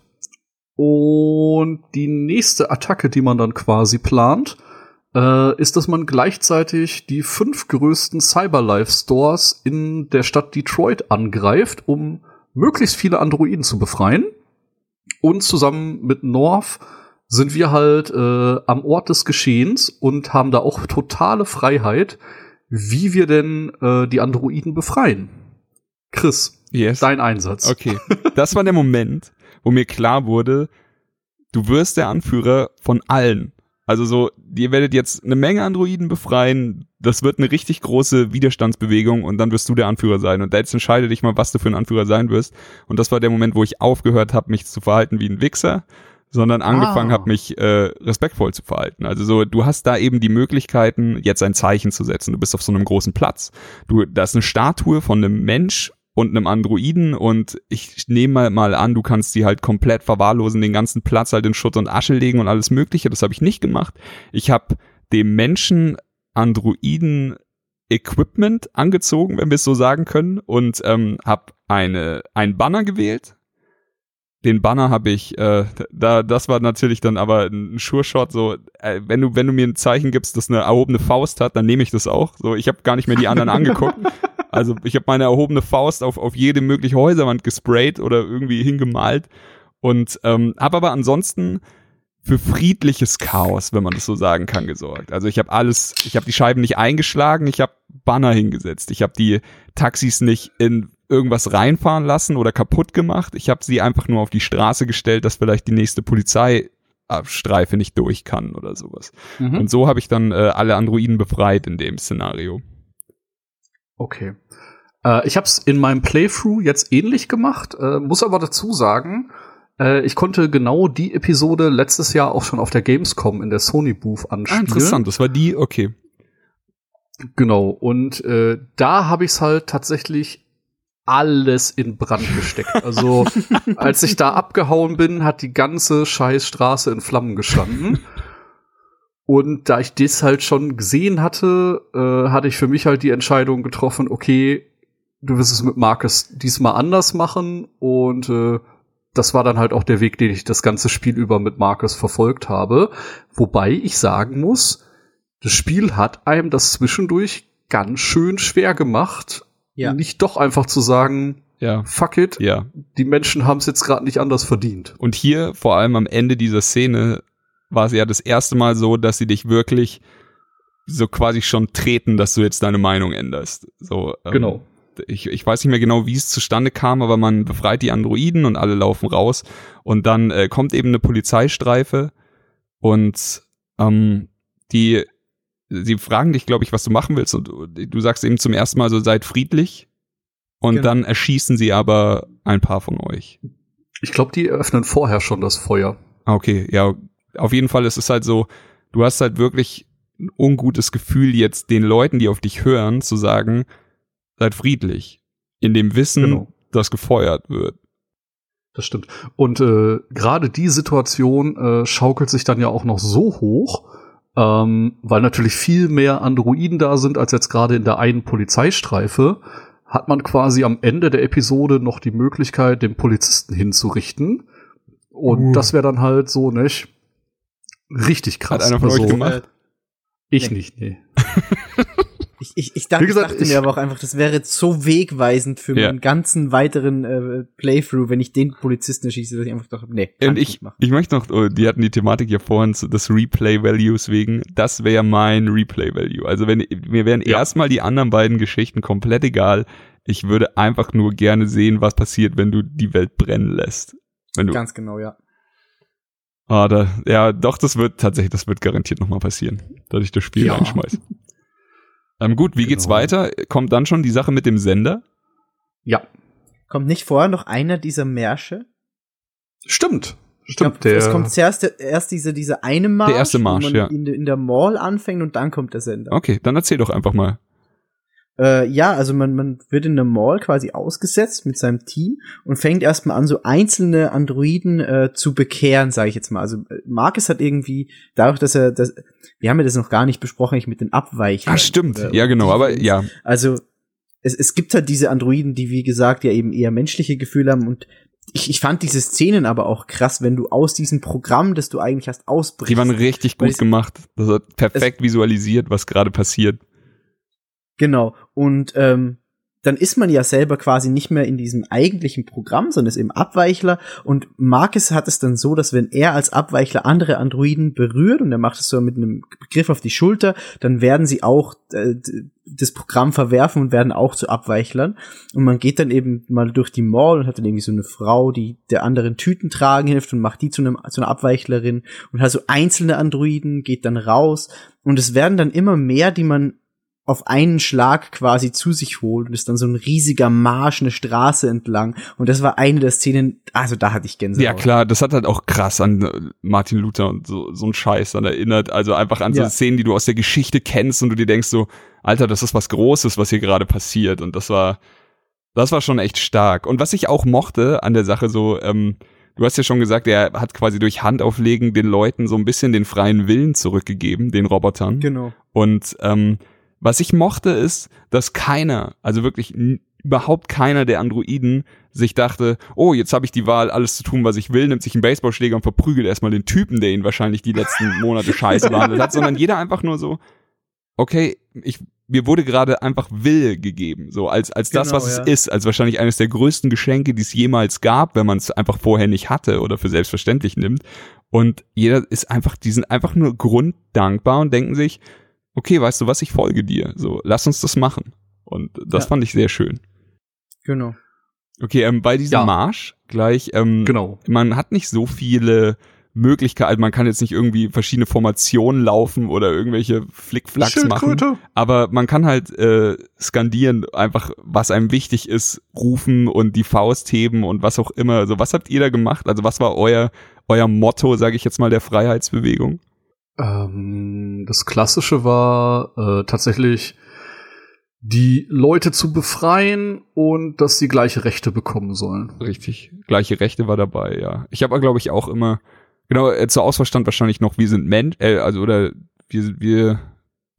Und die nächste Attacke, die man dann quasi plant, äh, ist, dass man gleichzeitig die fünf größten Cyberlife-Stores in der Stadt Detroit angreift, um möglichst viele Androiden zu befreien. Und zusammen mit North sind wir halt äh, am Ort des Geschehens und haben da auch totale Freiheit, wie wir denn äh, die Androiden befreien. Chris, Yes. dein Einsatz. Okay, das war der Moment, wo mir klar wurde, du wirst der Anführer von allen. Also so, ihr werdet jetzt eine Menge Androiden befreien, das wird eine richtig große Widerstandsbewegung und dann wirst du der Anführer sein. Und jetzt entscheide dich mal, was du für ein Anführer sein wirst. Und das war der Moment, wo ich aufgehört habe, mich zu verhalten wie ein Wichser, sondern angefangen Ah. habe, mich äh, respektvoll zu verhalten. Also so, du hast da eben die Möglichkeiten, jetzt ein Zeichen zu setzen. Du bist auf so einem großen Platz. Du, da ist eine Statue von einem Mensch und einem Androiden und ich nehme mal, mal an, du kannst die halt komplett verwahrlosen, den ganzen Platz halt in Schutt und Asche legen und alles mögliche. Das habe ich nicht gemacht. Ich habe dem Menschen Androiden Equipment angezogen, wenn wir es so sagen können, und ähm, habe eine ein Banner gewählt den Banner habe ich, äh, da, das war natürlich dann aber ein Sure-Shot, so, äh, wenn du, wenn du mir ein Zeichen gibst, das eine erhobene Faust hat, dann nehme ich das auch. So, ich habe gar nicht mehr die anderen angeguckt. Also ich habe meine erhobene Faust auf, auf jede mögliche Häuserwand gesprayt oder irgendwie hingemalt und ähm, habe aber ansonsten für friedliches Chaos, wenn man das so sagen kann, gesorgt. Also ich habe alles, ich habe die Scheiben nicht eingeschlagen, ich habe Banner hingesetzt, ich habe die Taxis nicht in irgendwas reinfahren lassen oder kaputt gemacht. Ich habe sie einfach nur auf die Straße gestellt, dass vielleicht die nächste Polizeistreife nicht durch kann oder sowas. Mhm. Und so habe ich dann äh, alle Androiden befreit in dem Szenario. Okay. Äh, ich habe es in meinem Playthrough jetzt ähnlich gemacht, äh, muss aber dazu sagen, äh, ich konnte genau die Episode letztes Jahr auch schon auf der Gamescom in der Sony Booth Ah, anspielen. interessant, das war die, okay. Genau. Und äh, da habe ich es halt tatsächlich alles in Brand gesteckt. Also als ich da abgehauen bin, hat die ganze Scheißstraße in Flammen gestanden. Und da ich das halt schon gesehen hatte, äh, hatte ich für mich halt die Entscheidung getroffen, okay, du wirst es mit Marcus diesmal anders machen. Und äh, das war dann halt auch der Weg, den ich das ganze Spiel über mit Marcus verfolgt habe. Wobei ich sagen muss, das Spiel hat einem das zwischendurch ganz schön schwer gemacht, Ja. nicht doch einfach zu sagen, Ja, fuck it, ja. die Menschen haben es jetzt gerade nicht anders verdient. Und hier, vor allem am Ende dieser Szene, war es ja das erste Mal so, dass sie dich wirklich so quasi schon treten, dass du jetzt deine Meinung änderst. So, ähm, Genau. Ich, ich weiß nicht mehr genau, wie es zustande kam, aber man befreit die Androiden und alle laufen raus. Und dann äh, kommt eben eine Polizeistreife und ähm, die, sie fragen dich, glaube ich, was du machen willst. Und du, sagst eben zum ersten Mal so, seid friedlich. Und Genau. dann erschießen sie aber ein paar von euch. Ich glaube, die eröffnen vorher schon das Feuer. Ah, Okay, ja, auf jeden Fall ist es halt so, du hast halt wirklich ein ungutes Gefühl, jetzt den Leuten, die auf dich hören, zu sagen, seid friedlich. In dem Wissen, Genau. dass gefeuert wird. Das stimmt. Und äh, gerade die Situation äh, schaukelt sich dann ja auch noch so hoch, ähm, weil natürlich viel mehr Androiden da sind als jetzt gerade in der einen Polizeistreife, hat man quasi am Ende der Episode noch die Möglichkeit, den Polizisten hinzurichten. Und Uh. das wäre dann halt so, nicht? Richtig krass. Hat einer von Also, euch gemacht? Ich Nee. nicht, nee. Ich, ich, ich, dachte, gesagt, ich dachte ich- mir aber auch einfach, das wäre jetzt so wegweisend für Ja. meinen ganzen weiteren äh, Playthrough, wenn ich den Polizisten erschieße, dass ich einfach dachte, nee, kann Und ich ich, nicht machen. ich möchte noch, oh, die hatten die Thematik hier vorhin, so das Replay-Values wegen, das wäre mein Replay-Value. Also wenn, mir wären Ja. erstmal die anderen beiden Geschichten komplett egal. Ich würde einfach nur gerne sehen, was passiert, wenn du die Welt brennen lässt. Wenn du, Ganz genau, ja. Ah, da, ja, doch, das wird tatsächlich, das wird garantiert nochmal passieren, dass ich das Spiel Ja. reinschmeiß. Ähm, gut, wie geht's Genau. weiter? Kommt dann schon die Sache mit dem Sender? Ja, Kommt nicht vorher noch einer dieser Märsche? stimmt. Glaub, Stimmt, der, es kommt zuerst erst dieser, dieser eine Marsch, Der erste Marsch, wo man ja. in, in der Mall anfängt und dann kommt der Sender. Okay, dann erzähl doch einfach mal. Äh, ja, also man, man wird in der Mall quasi ausgesetzt mit seinem Team und fängt erstmal an, so einzelne Androiden äh, zu bekehren, sage ich jetzt mal. Also äh, Marcus hat irgendwie, dadurch, dass er das, wir haben ja das noch gar nicht besprochen, ich mit den Abweichern. Ah, stimmt. Äh, Ja, genau, aber ja. Also es, es gibt halt diese Androiden, die wie gesagt ja eben eher menschliche Gefühle haben und ich, ich fand diese Szenen aber auch krass, wenn du aus diesem Programm, das du eigentlich hast, ausbrichst. Die waren richtig gut es- gemacht. Das hat perfekt visualisiert, was gerade passiert. Genau. Und ähm, dann ist man ja selber quasi nicht mehr in diesem eigentlichen Programm, sondern ist eben Abweichler. Und Marcus hat es dann so, dass wenn er als Abweichler andere Androiden berührt und er macht es so mit einem Griff auf die Schulter, dann werden sie auch äh, das Programm verwerfen und werden auch zu Abweichlern. Und man geht dann eben mal durch die Mall und hat dann irgendwie so eine Frau, die der anderen Tüten tragen hilft und macht die zu, einem, zu einer Abweichlerin und hat so einzelne Androiden, geht dann raus. Und es werden dann immer mehr, die man auf einen Schlag quasi zu sich holt und ist dann so ein riesiger Marsch eine Straße entlang und das war eine der Szenen, also da hatte ich Gänsehaut. Ja, klar, das hat halt auch krass an äh, Martin Luther und so, so ein Scheiß dann erinnert. Also einfach an so Ja. Szenen, die du aus der Geschichte kennst und du dir denkst so, Alter, das ist was Großes, was hier gerade passiert. Und das war, das war schon echt stark. Und was ich auch mochte an der Sache so, ähm, du hast ja schon gesagt, er hat quasi durch Handauflegen den Leuten so ein bisschen den freien Willen zurückgegeben, den Robotern. Genau. Und ähm, Was ich mochte ist, dass keiner, also wirklich überhaupt keiner der Androiden sich dachte, oh, jetzt habe ich die Wahl, alles zu tun, was ich will, nimmt sich einen Baseballschläger und verprügelt erstmal den Typen, der ihn wahrscheinlich die letzten Monate scheiße behandelt hat, sondern jeder einfach nur so, okay, ich, mir wurde gerade einfach Will gegeben, so als, als das, Genau, was ja. es ist, als wahrscheinlich eines der größten Geschenke, die es jemals gab, wenn man es einfach vorher nicht hatte oder für selbstverständlich nimmt. Und jeder ist einfach, die sind einfach nur grunddankbar und denken sich, okay, weißt du was, ich folge dir, so, lass uns das machen. Und das Ja. fand ich sehr schön. Genau. Okay, ähm, bei diesem Ja. Marsch gleich, ähm, Genau. man hat nicht so viele Möglichkeiten, also man kann jetzt nicht irgendwie verschiedene Formationen laufen oder irgendwelche Flickflacks machen, aber man kann halt äh, skandieren, einfach was einem wichtig ist, rufen und die Faust heben und was auch immer. Also was habt ihr da gemacht? Also was war euer euer Motto, sage ich jetzt mal, der Freiheitsbewegung? Ähm, das Klassische war äh, tatsächlich, die Leute zu befreien und dass sie gleiche Rechte bekommen sollen. Richtig, gleiche Rechte war dabei, ja. Ich habe glaube ich auch immer genau äh, zur Auswahl stand wahrscheinlich noch, wir sind Mensch, äh, also oder wir wir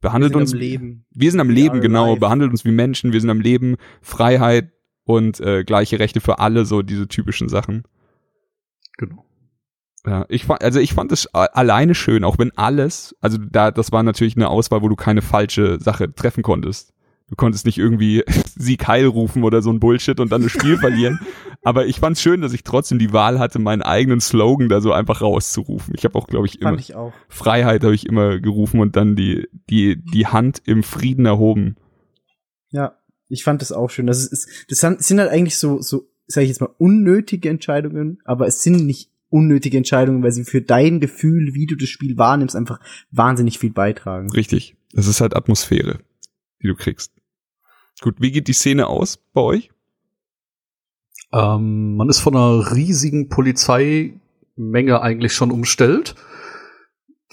behandelt Wir sind uns am Leben. Wir sind am We Leben, genau, alive. behandelt uns wie Menschen, wir sind am Leben, Freiheit und äh, gleiche Rechte für alle, so diese typischen Sachen. Genau. Ja, ich fand, also ich fand es alleine schön, auch wenn alles, also da, das war natürlich eine Auswahl, wo du keine falsche Sache treffen konntest. Du konntest nicht irgendwie Sieg Heil rufen oder so ein Bullshit und dann das Spiel verlieren. Aber ich fand's schön, dass ich trotzdem die Wahl hatte, meinen eigenen Slogan da so einfach rauszurufen. Ich habe auch, glaube ich, immer ich auch. Freiheit habe ich immer gerufen und dann die, die, die Hand im Frieden erhoben. Ja, ich fand das auch schön. Das, ist, das sind sind halt eigentlich so, so, sage ich jetzt mal, unnötige Entscheidungen, aber es sind nicht unnötige Entscheidungen, weil sie für dein Gefühl, wie du das Spiel wahrnimmst, einfach wahnsinnig viel beitragen. Richtig. Das ist halt Atmosphäre, die du kriegst. Gut, wie geht die Szene aus bei euch? Ähm, man ist von einer riesigen Polizeimenge eigentlich schon umstellt,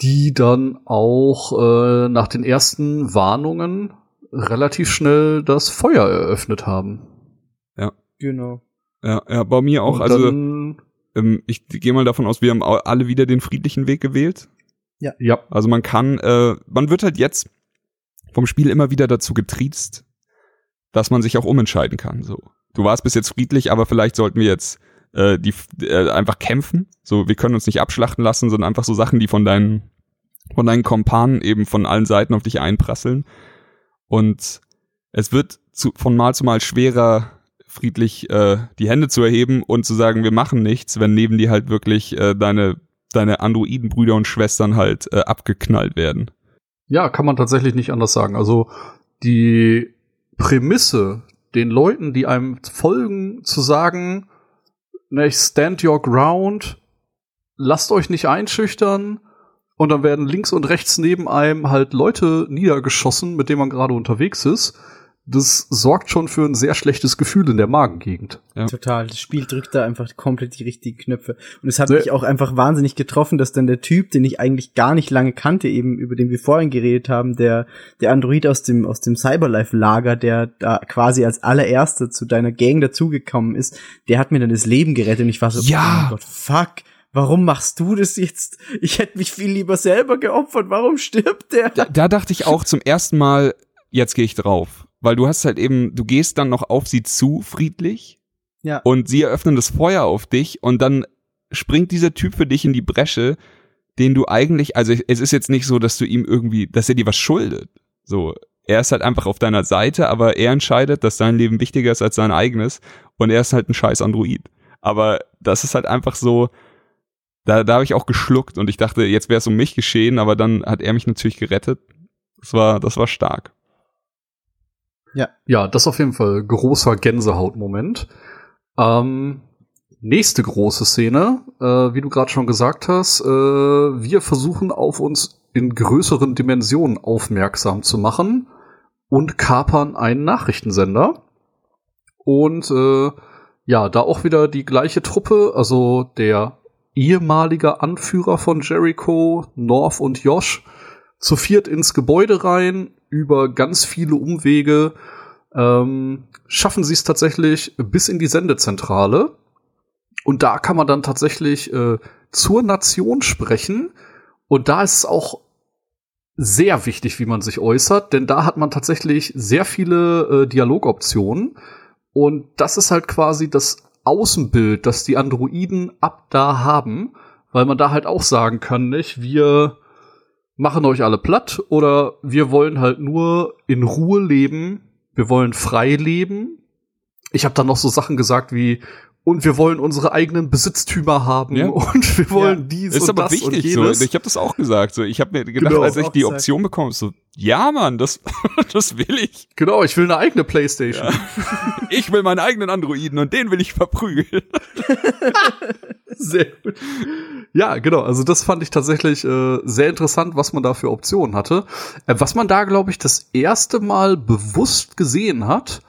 die dann auch äh, nach den ersten Warnungen relativ schnell das Feuer eröffnet haben. Genau. Ja, ja, bei mir auch. Und Also dann, ähm, ich gehe mal davon aus, wir haben alle wieder den friedlichen Weg gewählt. ja, Also man kann, äh, man wird halt jetzt vom Spiel immer wieder dazu getriezt, dass man sich auch umentscheiden kann. So, du warst bis jetzt friedlich, aber vielleicht sollten wir jetzt äh, die äh, einfach kämpfen. So, wir können uns nicht abschlachten lassen, sondern einfach so Sachen, die von deinen von deinen Kompanen eben von allen Seiten auf dich einprasseln. Und es wird zu, von Mal zu Mal schwerer, friedlich äh, die Hände zu erheben und zu sagen, wir machen nichts, wenn neben dir halt wirklich äh, deine deine Androidenbrüder und Schwestern halt äh, abgeknallt werden. ja, kann man tatsächlich nicht anders sagen. Also die Prämisse, den Leuten, die einem folgen, zu sagen, ne, stand your ground, lasst euch nicht einschüchtern, und dann werden links und rechts neben einem halt Leute niedergeschossen, mit denen man gerade unterwegs ist. Das sorgt schon für ein sehr schlechtes Gefühl in der Magengegend. Ja. Total. Das Spiel drückt da einfach komplett die richtigen Knöpfe. Und es hat Ne. mich auch einfach wahnsinnig getroffen, dass dann der Typ, den ich eigentlich gar nicht lange kannte, eben über den wir vorhin geredet haben, der, der Android aus dem, aus dem Cyberlife-Lager, der da quasi als allererster zu deiner Gang dazugekommen ist, der hat mir dann das Leben gerettet und ich war so, Ja. oh mein Gott, fuck. Warum machst du das jetzt? Ich hätte mich viel lieber selber geopfert. Warum stirbt der? Da, da dachte ich auch zum ersten Mal, jetzt gehe ich drauf. Weil du hast halt eben, du gehst dann noch auf sie zu, friedlich, Ja. und sie eröffnen das Feuer auf dich und dann springt dieser Typ für dich in die Bresche, den du eigentlich, also es ist jetzt nicht so, dass du ihm irgendwie, dass er dir was schuldet. So, er ist halt einfach auf deiner Seite, aber er entscheidet, dass sein Leben wichtiger ist als sein eigenes und er ist halt ein scheiß Android. Aber das ist halt einfach so, da, da habe ich auch geschluckt und ich dachte, jetzt wäre es um mich geschehen, aber dann hat er mich natürlich gerettet. Das war, das war stark. Ja, das auf jeden Fall großer Gänsehautmoment. Ähm, nächste große Szene, äh, wie du gerade schon gesagt hast, äh, wir versuchen auf uns in größeren Dimensionen aufmerksam zu machen und kapern einen Nachrichtensender. Und äh, ja, da auch wieder die gleiche Truppe, also der ehemalige Anführer von Jericho, North und Josh, zu viert ins Gebäude rein, über ganz viele Umwege, ähm, schaffen sie es tatsächlich bis in die Sendezentrale. Und da kann man dann tatsächlich äh, zur Nation sprechen. Und da ist es auch sehr wichtig, wie man sich äußert, denn da hat man tatsächlich sehr viele äh, Dialogoptionen. Und das ist halt quasi das Außenbild, das die Androiden ab da haben, weil man da halt auch sagen kann, nicht, wir machen euch alle platt oder wir wollen halt nur in Ruhe leben, wir wollen frei leben. Ich habe dann noch so Sachen gesagt wie und wir wollen unsere eigenen Besitztümer haben Ja. und wir wollen Ja. dies ist und aber das und wichtig. jenes. So. Ich habe das auch gesagt. So, ich habe mir gedacht, Genau. als ich die gesagt. Option bekomme, so, ja, Mann, das, das will ich. Genau, ich will eine eigene Playstation. Ich will meinen eigenen Androiden und den will ich verprügeln. Sehr gut. Ja, genau. Also das fand ich tatsächlich äh, sehr interessant, was man da für Optionen hatte. Äh, was man da, glaube ich, das erste Mal bewusst gesehen hat,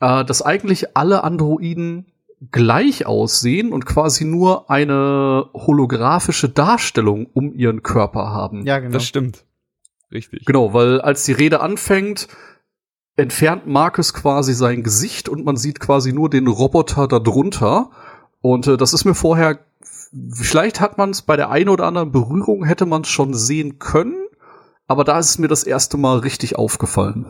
äh, dass eigentlich alle Androiden gleich aussehen und quasi nur eine holographische Darstellung um ihren Körper haben. Ja, genau. Das stimmt. Richtig. Genau, weil als die Rede anfängt, entfernt Marcus quasi sein Gesicht und man sieht quasi nur den Roboter darunter. Und äh, das ist mir vorher, vielleicht hat man es bei der einen oder anderen Berührung, hätte man es schon sehen können, aber da ist es mir das erste Mal richtig aufgefallen.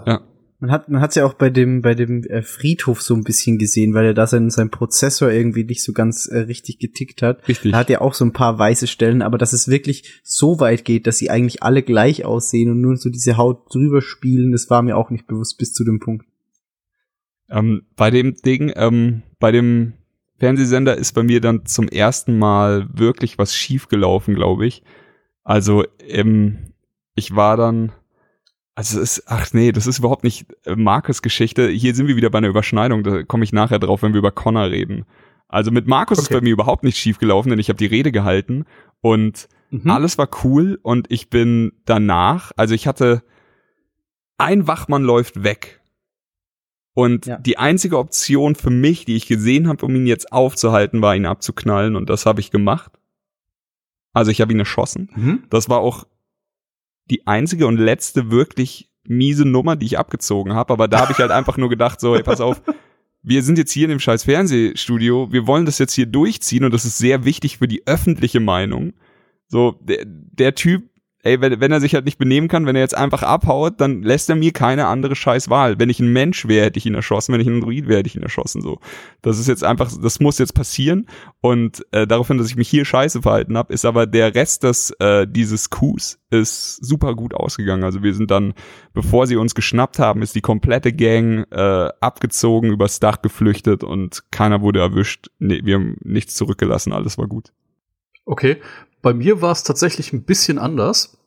Man hat man hat's ja auch bei dem bei dem äh, Friedhof so ein bisschen gesehen, weil er da sein sein Prozessor irgendwie nicht so ganz äh, richtig getickt hat. Richtig. Da hat ja auch so ein paar weiße Stellen, aber dass es wirklich so weit geht, dass sie eigentlich alle gleich aussehen und nur so diese Haut drüber spielen, das war mir auch nicht bewusst bis zu dem Punkt. Ähm, bei dem Ding, ähm, bei dem Fernsehsender ist bei mir dann zum ersten Mal wirklich was schief gelaufen, glaube ich. Also, ähm, ich war dann, also es ist, ach nee, das ist überhaupt nicht äh, Markus Geschichte. Hier sind wir wieder bei einer Überschneidung, da komme ich nachher drauf, wenn wir über Connor reden. Also mit Markus ist Okay. bei mir überhaupt nicht schief gelaufen, denn ich habe die Rede gehalten und Mhm. alles war cool und ich bin danach, also ich hatte ein Wachmann läuft weg. Und Ja. die einzige Option für mich, die ich gesehen habe, um ihn jetzt aufzuhalten, war ihn abzuknallen und das habe ich gemacht. Also ich habe ihn erschossen. Mhm. Das war auch die einzige und letzte wirklich miese Nummer, die ich abgezogen habe, aber da habe ich halt einfach nur gedacht, so, ey, pass auf, wir sind jetzt hier in dem scheiß Fernsehstudio, wir wollen das jetzt hier durchziehen und das ist sehr wichtig für die öffentliche Meinung. So, der, der Typ, ey, wenn, wenn er sich halt nicht benehmen kann, wenn er jetzt einfach abhaut, dann lässt er mir keine andere scheiß Wahl. Wenn ich ein Mensch wäre, hätte ich ihn erschossen, wenn ich ein Android wäre, hätte ich ihn erschossen, so. Das ist jetzt einfach, das muss jetzt passieren und äh, daraufhin, dass ich mich hier scheiße verhalten habe, ist aber der Rest des, äh, dieses Coups ist super gut ausgegangen. Also wir sind dann, bevor sie uns geschnappt haben, ist die komplette Gang äh, abgezogen, übers Dach geflüchtet und keiner wurde erwischt. Nee, wir haben nichts zurückgelassen, alles war gut. Okay, bei mir war es tatsächlich ein bisschen anders.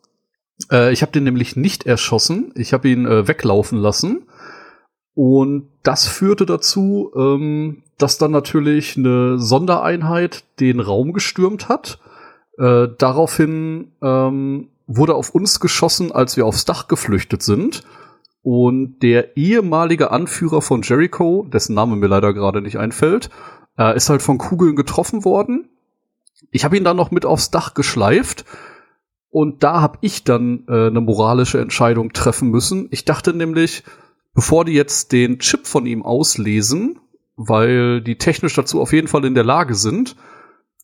Äh, ich habe den nämlich nicht erschossen, ich habe ihn äh, weglaufen lassen. Und das führte dazu, ähm, dass dann natürlich eine Sondereinheit den Raum gestürmt hat. Äh, daraufhin ähm, wurde auf uns geschossen, als wir aufs Dach geflüchtet sind. Und der ehemalige Anführer von Jericho, dessen Name mir leider gerade nicht einfällt, äh, ist halt von Kugeln getroffen worden. Ich habe ihn dann noch mit aufs Dach geschleift und da habe ich dann äh, eine moralische Entscheidung treffen müssen. Ich dachte nämlich, bevor die jetzt den Chip von ihm auslesen, weil die technisch dazu auf jeden Fall in der Lage sind,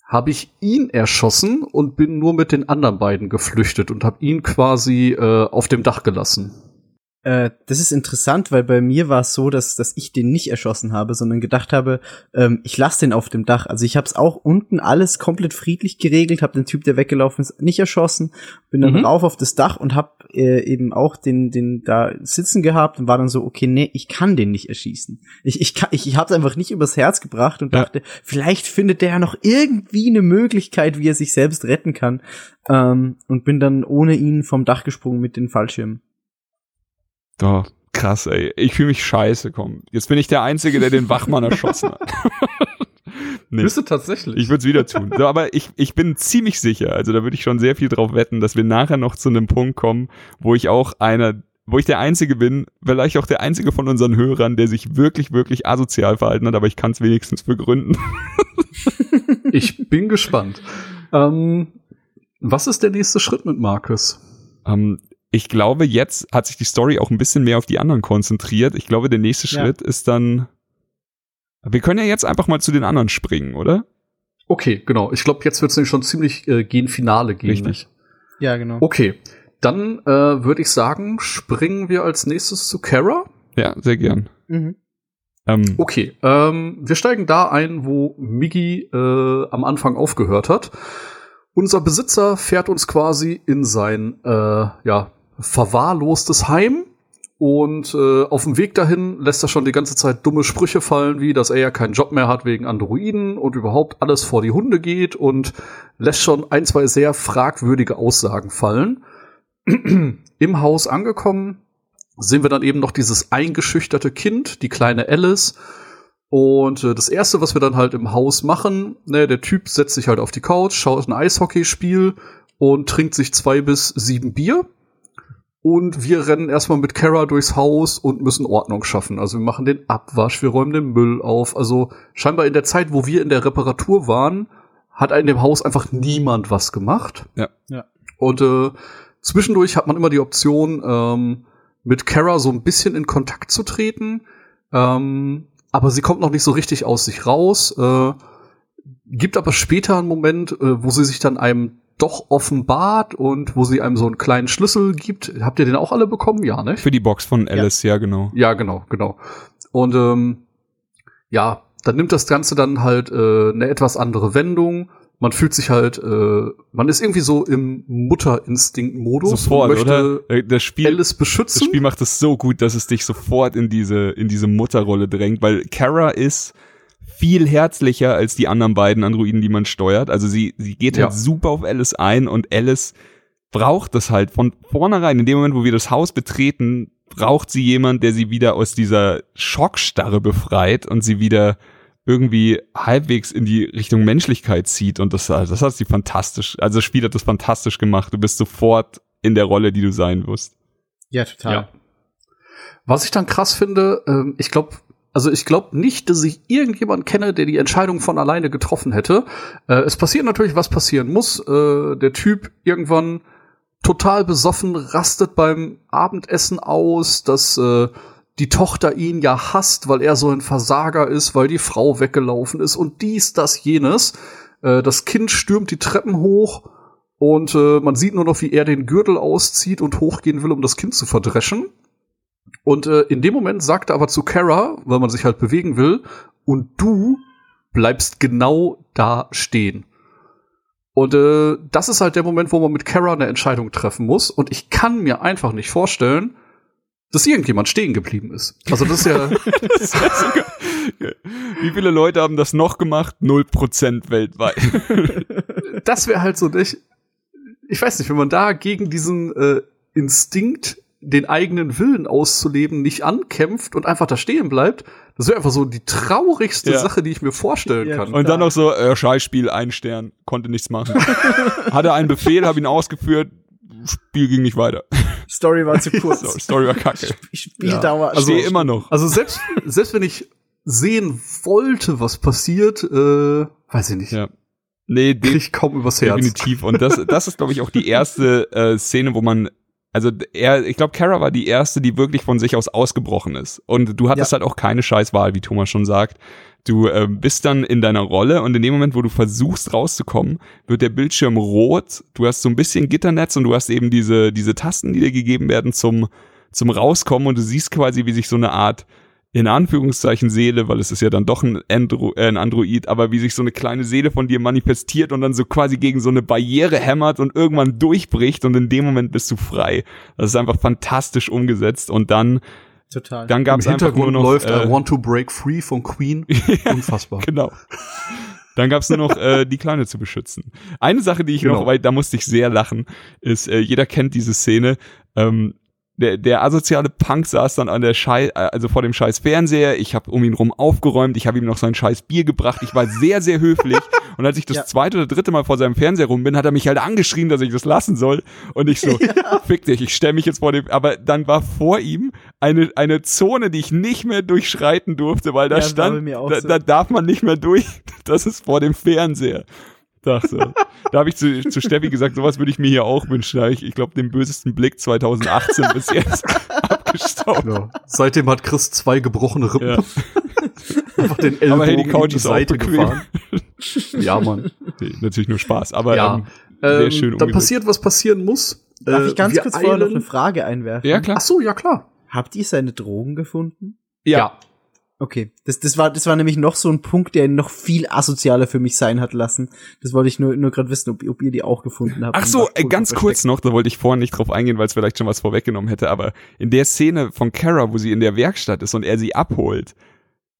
habe ich ihn erschossen und bin nur mit den anderen beiden geflüchtet und habe ihn quasi äh, auf dem Dach gelassen. Äh, das ist interessant, weil bei mir war es so, dass, dass ich den nicht erschossen habe, sondern gedacht habe, ähm, ich lasse den auf dem Dach. Also ich habe es auch unten alles komplett friedlich geregelt, habe den Typ, der weggelaufen ist, nicht erschossen, bin dann Mhm. rauf auf das Dach und habe äh, eben auch den, den da sitzen gehabt und war dann so, okay, nee, ich kann den nicht erschießen. Ich, ich, kann- ich, ich habe es einfach nicht übers Herz gebracht und Ja. dachte, vielleicht findet der ja noch irgendwie eine Möglichkeit, wie er sich selbst retten kann. Ähm, und bin dann ohne ihn vom Dach gesprungen mit den Fallschirmen. Oh, krass, ey. Ich fühle mich scheiße, komm. Jetzt bin ich der Einzige, der den Wachmann erschossen hat. nee. Bist du tatsächlich? Ich würde es wieder tun. So, aber ich, ich bin ziemlich sicher, also da würde ich schon sehr viel drauf wetten, dass wir nachher noch zu einem Punkt kommen, wo ich auch einer, wo ich der Einzige bin, vielleicht auch der Einzige von unseren Hörern, der sich wirklich, wirklich asozial verhalten hat, aber ich kann es wenigstens begründen. ich bin gespannt. Ähm, was ist der nächste Schritt mit Marcus? Ähm, ich glaube, jetzt hat sich die Story auch ein bisschen mehr auf die anderen konzentriert. Ich glaube, der nächste Ja. Schritt ist dann. Wir können ja jetzt einfach mal zu den anderen springen, oder? Okay, genau. Ich glaube, jetzt wird es nämlich schon ziemlich äh, gen Finale gehen. Richtig. nicht? Ja, genau. Okay. dann äh, würde ich sagen, springen wir als nächstes zu Kara. Ja, sehr gern. Mhm. Ähm, Okay, ähm, wir steigen da ein, wo Miggy äh, am Anfang aufgehört hat. Unser Besitzer fährt uns quasi in sein äh, ja, verwahrlostes Heim. Und äh, auf dem Weg dahin lässt er schon die ganze Zeit dumme Sprüche fallen, wie dass er ja keinen Job mehr hat wegen Androiden und überhaupt alles vor die Hunde geht und lässt schon ein, zwei sehr fragwürdige Aussagen fallen. Im Haus angekommen, sehen wir dann eben noch dieses eingeschüchterte Kind, die kleine Alice. Und äh, das erste, was wir dann halt im Haus machen, ne, der Typ setzt sich halt auf die Couch, schaut ein Eishockeyspiel und trinkt sich zwei bis sieben Bier. Und wir rennen erstmal mit Kara durchs Haus und müssen Ordnung schaffen. Also wir machen den Abwasch, wir räumen den Müll auf. Also scheinbar in der Zeit, wo wir in der Reparatur waren, hat in dem Haus einfach niemand was gemacht. Ja. Ja. Und äh, zwischendurch hat man immer die Option, ähm, mit Kara so ein bisschen in Kontakt zu treten. Ähm, aber sie kommt noch nicht so richtig aus sich raus. Äh, gibt aber später einen Moment, äh, wo sie sich dann einem doch offenbart und wo sie einem so einen kleinen Schlüssel gibt. Habt ihr den auch alle bekommen? Ja, ne? für die Box von Alice, ja, genau. Ja, genau, genau. Und ähm, ja, dann nimmt das Ganze dann halt äh, eine etwas andere Wendung. Man fühlt sich halt, äh, man ist irgendwie so im Mutterinstinkt-Modus Sofort, möchte oder? Äh, Das Spiel, Alice das beschützen. Spiel macht es so gut, dass es dich sofort in diese, in diese Mutterrolle drängt, weil Kara ist viel herzlicher als die anderen beiden Androiden, die man steuert. Also sie, sie geht Ja. halt super auf Alice ein und Alice braucht das halt von vornherein. In dem Moment, wo wir das Haus betreten, braucht sie jemand, der sie wieder aus dieser Schockstarre befreit und sie wieder irgendwie halbwegs in die Richtung Menschlichkeit zieht. Und das, das hat sie fantastisch, also das Spiel hat das fantastisch gemacht. Du bist sofort in der Rolle, die du sein wirst. Ja, total. Ja. Was ich dann krass finde, ähm, ich glaube, also ich glaube nicht, dass ich irgendjemand kenne, der die Entscheidung von alleine getroffen hätte. Äh, es passiert natürlich, was passieren muss. Äh, der Typ irgendwann total besoffen rastet beim Abendessen aus, dass äh, die Tochter ihn ja hasst, weil er so ein Versager ist, weil die Frau weggelaufen ist und dies, das, jenes. Äh, das Kind stürmt die Treppen hoch und äh, man sieht nur noch, wie er den Gürtel auszieht und hochgehen will, um das Kind zu verdreschen. Und äh, in dem Moment sagt er aber zu Kara, weil man sich halt bewegen will, und du bleibst genau da stehen. Und äh, das ist halt der Moment, wo man mit Kara eine Entscheidung treffen muss. Und ich kann mir einfach nicht vorstellen, dass irgendjemand stehen geblieben ist. Also das ist ja, Wie viele Leute haben das noch gemacht? Null Prozent weltweit. das wäre halt so nicht. Ich weiß nicht, wenn man da gegen diesen äh, Instinkt, den eigenen Willen auszuleben, nicht ankämpft und einfach da stehen bleibt, das wäre einfach so die traurigste Ja. Sache, die ich mir vorstellen Ja, kann. Und dann noch so, äh, Scheißspiel, ein Stern, konnte nichts machen. Hatte einen Befehl, habe ihn ausgeführt, Spiel ging nicht weiter. Story war zu kurz. So, Story war kacke. Spieldauer. Also, Stehe immer noch. Also selbst, selbst wenn ich sehen wollte, was passiert, äh, weiß ich nicht. Ja. Nee, Krieg ich kaum übers Herz. definitiv. Und das, das ist, glaube ich, auch die erste äh, Szene, wo man also er, ich glaube, Kara war die erste, die wirklich von sich aus ausgebrochen ist. Und du hattest Ja. halt auch keine Scheißwahl, wie Thomas schon sagt. Du äh, bist dann in deiner Rolle und in dem Moment, wo du versuchst rauszukommen, wird der Bildschirm rot. Du hast so ein bisschen Gitternetz und du hast eben diese, diese Tasten, die dir gegeben werden zum, zum Rauskommen und du siehst quasi, wie sich so eine Art, in Anführungszeichen Seele, weil es ist ja dann doch ein, Andro äh, ein Android, aber wie sich so eine kleine Seele von dir manifestiert und dann so quasi gegen so eine Barriere hämmert und irgendwann durchbricht und in dem Moment bist du frei. Das ist einfach fantastisch umgesetzt und dann, Total. dann Im gab es einfach nur Hintergrund noch läuft äh, I Want to Break Free von Queen. Unfassbar. Genau. Dann gab's nur noch äh, die Kleine zu beschützen. Eine Sache, die ich Genau. noch, weil da musste ich sehr lachen, ist, äh, jeder kennt diese Szene. Ähm, der, der asoziale Punk saß dann an der Schei also vor dem scheiß Fernseher. Ich habe um ihn rum aufgeräumt. Ich habe ihm noch sein scheiß Bier gebracht. Ich war sehr, sehr höflich. Und als ich das Ja. zweite oder dritte Mal vor seinem Fernseher rum bin, hat er mich halt angeschrien, dass ich das lassen soll. Und ich so, fick dich, ich stelle mich jetzt vor dem. Aber dann war vor ihm eine, eine Zone, die ich nicht mehr durchschreiten durfte, weil da Ja, stand, da, so. da darf man nicht mehr durch. Das ist vor dem Fernseher. Dachte. Da habe ich zu, zu Steffi gesagt, sowas würde ich mir hier auch wünschen. Ich, ich glaube, den bösesten Blick 2018 bis jetzt abgestaubt. Ja. Seitdem hat Chris zwei gebrochene Rippen. Ja. Einfach den Aber hey, die Ellbogen Couch in die ist Seite gefahren. ja, Mann. Nee, natürlich nur Spaß, aber Ja. ähm, sehr Ähm, schön dann umgesetzt. passiert, was passieren muss. Darf Äh, ich ganz wir kurz vorher noch eine Frage einwerfen? Ja, klar. Ach so, ja klar. Habt ihr seine Drogen gefunden? Ja. Okay, das, das war das war nämlich noch so ein Punkt, der noch viel asozialer für mich sein hat lassen. Das wollte ich nur nur gerade wissen, ob, ob ihr die auch gefunden habt. Ach so, äh, ganz kurz noch, da wollte ich vorhin nicht drauf eingehen, weil es vielleicht schon was vorweggenommen hätte, aber in der Szene von Kara, wo sie in der Werkstatt ist und er sie abholt,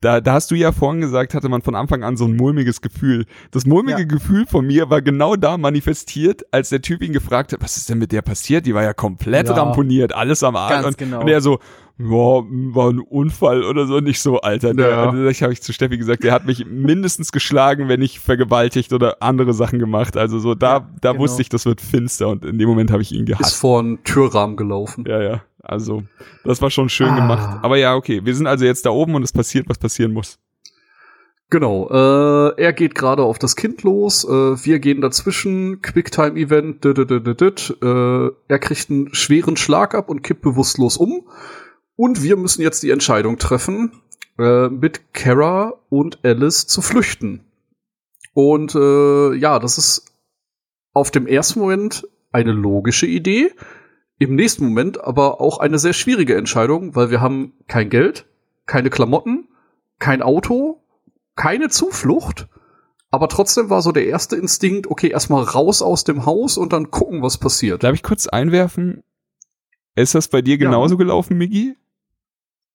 da, da hast du ja vorhin gesagt, hatte man von Anfang an so ein mulmiges Gefühl. Das mulmige Ja. Gefühl von mir war genau da manifestiert, als der Typ ihn gefragt hat, was ist denn mit der passiert? Die war ja komplett Ja. ramponiert, alles am Arsch. Ganz und, genau. und er so, ja, war ein Unfall oder so, nicht so, Alter. Der, Ja. also, ich habe ich zu Steffi gesagt, der hat mich mindestens geschlagen, wenn nicht vergewaltigt oder andere Sachen gemacht. Also so, da, Ja, da genau. wusste ich, das wird finster und in dem Moment habe ich ihn Ist gehasst. vor einen Türrahmen gelaufen. Ja, ja. Also, das war schon schön Ah. gemacht. Aber ja, okay, wir sind also jetzt da oben und es passiert, was passieren muss. Genau, äh, er geht gerade auf das Kind los, äh, wir gehen dazwischen, Quicktime-Event, äh, er kriegt einen schweren Schlag ab und kippt bewusstlos um. Und wir müssen jetzt die Entscheidung treffen, äh, mit Kara und Alice zu flüchten. Und äh, ja, das ist auf dem ersten Moment eine logische Idee, im nächsten Moment aber auch eine sehr schwierige Entscheidung, weil wir haben kein Geld, keine Klamotten, kein Auto, keine Zuflucht, aber trotzdem war so der erste Instinkt, okay, erstmal raus aus dem Haus und dann gucken, was passiert. Darf ich kurz einwerfen? Ist das bei dir Ja. genauso gelaufen, Migi?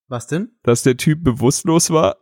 Was denn? Dass der Typ bewusstlos war?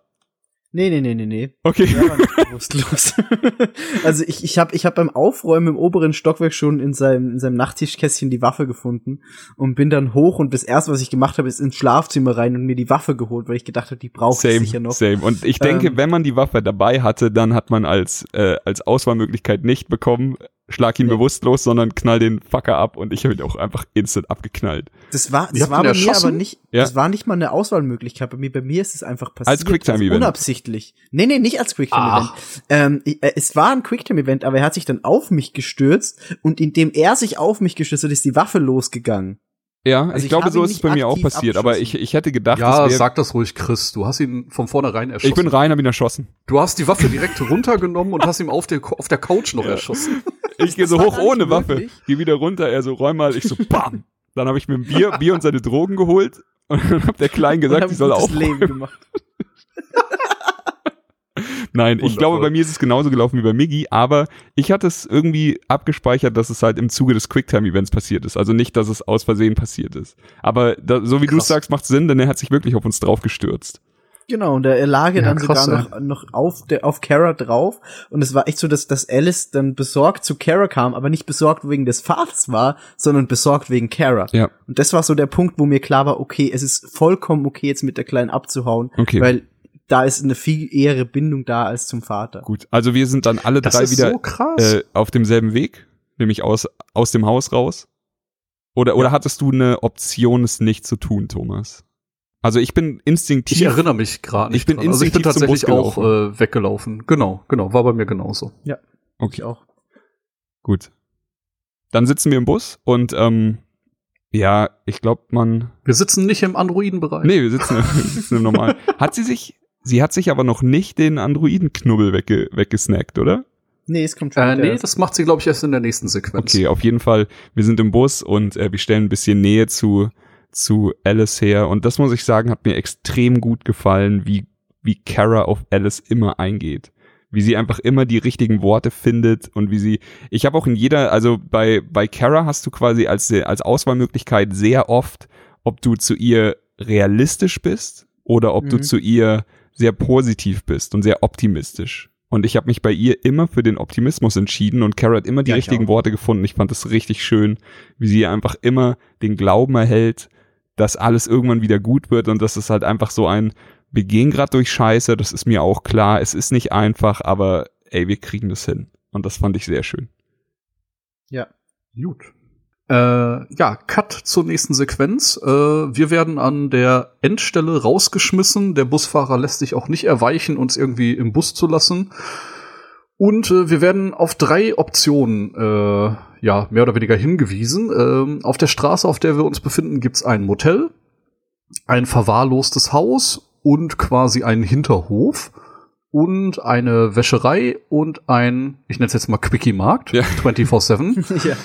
Nee, nee, nee, nee, nee. Okay. Der war nicht bewusstlos. also ich, ich habe ich hab beim Aufräumen im oberen Stockwerk schon in seinem, in seinem Nachttischkästchen die Waffe gefunden und bin dann hoch und das erste, was ich gemacht habe, ist ins Schlafzimmer rein und mir die Waffe geholt, weil ich gedacht habe, die braucht ich sicher noch. same. Und ich denke, Ähm, wenn man die Waffe dabei hatte, dann hat man als, äh, als Auswahlmöglichkeit nicht bekommen, schlag ihn Nee. bewusstlos, sondern knall den Fucker ab und ich habe ihn auch einfach instant abgeknallt. Das war, das war ihn bei mir aber nicht, Ja. das war nicht mal eine Auswahlmöglichkeit. Bei mir, bei mir ist es einfach passiert. Als Quicktime-Event. Unabsichtlich. Nee, nee, nicht als Quicktime-Event. Ähm, äh, es war ein Quicktime-Event, aber er hat sich dann auf mich gestürzt und indem er sich auf mich gestürzt hat, ist die Waffe losgegangen. Ja, Also ich, ich glaube, so ihn ist es bei mir auch passiert, aber ich, ich hätte gedacht, ja, das sag das ruhig, Chris. Du hast ihn von vornherein erschossen. ich bin rein, hab ihn erschossen. du hast die Waffe direkt runtergenommen und hast ihm auf der, auf der Couch noch erschossen. Ich gehe so hoch ohne Waffe, möglich. geh wieder runter, er so räum mal, ich so bam. Dann habe ich mir ein Bier, Bier und seine Drogen geholt und dann hab der Klein Und gesagt, ich soll aufräumen. Leben gemacht. Nein, ich Wundervoll. glaube, bei mir ist es genauso gelaufen wie bei Miggy, aber ich hatte es irgendwie abgespeichert, dass es halt im Zuge des Quicktime-Events passiert ist. Also nicht, dass es aus Versehen passiert ist. Aber da, so wie du sagst, macht Sinn, denn er hat sich wirklich auf uns drauf gestürzt. Genau, und er lag Ja, dann krass, sogar noch, noch auf, der, auf Kara drauf. Und es war echt so, dass, dass Alice dann besorgt zu Kara kam, aber nicht besorgt wegen des Vaters war, sondern besorgt wegen Kara. Ja. Und das war so der Punkt, wo mir klar war, okay, es ist vollkommen okay, jetzt mit der Kleinen abzuhauen, Okay. weil da ist eine viel ehere Bindung da als zum Vater. Gut. Also wir sind dann alle Das drei wieder so äh, auf demselben Weg, nämlich aus, aus dem Haus raus. Oder, oder hattest du eine Option, es nicht zu tun, Thomas? Also ich bin instinktiv. ich erinnere mich gerade nicht. Ich bin dran. also ich bin instinktiv tatsächlich auch äh, weggelaufen. Genau, genau, war bei mir genauso. Okay. auch. Gut. Dann sitzen wir im Bus und ähm, ja, ich glaube, man. Wir sitzen nicht im Androidenbereich. Nee, wir sitzen, wir sitzen im normalen. Hat sie sich. Sie hat sich aber noch nicht den Androidenknubbel wegge weggesnackt, oder? Nee, es kommt schon Äh, nee, das macht sie, glaube ich, erst in der nächsten Sequenz. Okay, auf jeden Fall. Wir sind im Bus und äh, wir stellen ein bisschen Nähe zu zu Alice her und das muss ich sagen, hat mir extrem gut gefallen, wie wie Kara auf Alice immer eingeht. Wie sie einfach immer die richtigen Worte findet und wie sie ich habe auch in jeder also bei bei Kara hast du quasi als als Auswahlmöglichkeit sehr oft, ob du zu ihr realistisch bist oder ob du Mhm. zu ihr sehr positiv bist und sehr optimistisch. Und ich habe mich bei ihr immer für den Optimismus entschieden und Kara hat immer die Ja, ich richtigen. Worte gefunden. Ich fand das richtig schön, wie sie einfach immer den Glauben erhält, dass alles irgendwann wieder gut wird und das ist halt einfach so ein, wir gehen gerade durch Scheiße, das ist mir auch klar, es ist nicht einfach, aber ey, wir kriegen das hin. Und das fand ich sehr schön. Ja. Gut. Äh, ja, Cut zur nächsten Sequenz. Äh, wir werden an der Endstelle rausgeschmissen. Der Busfahrer lässt sich auch nicht erweichen, uns irgendwie im Bus zu lassen. Und äh, wir werden auf drei Optionen äh, ja mehr oder weniger hingewiesen. Ähm, auf der Straße, auf der wir uns befinden, gibt's ein Motel, ein verwahrlostes Haus und quasi einen Hinterhof und eine Wäscherei und ein, ich nenne es jetzt mal Quickie-Markt, Ja. 24-7. ja.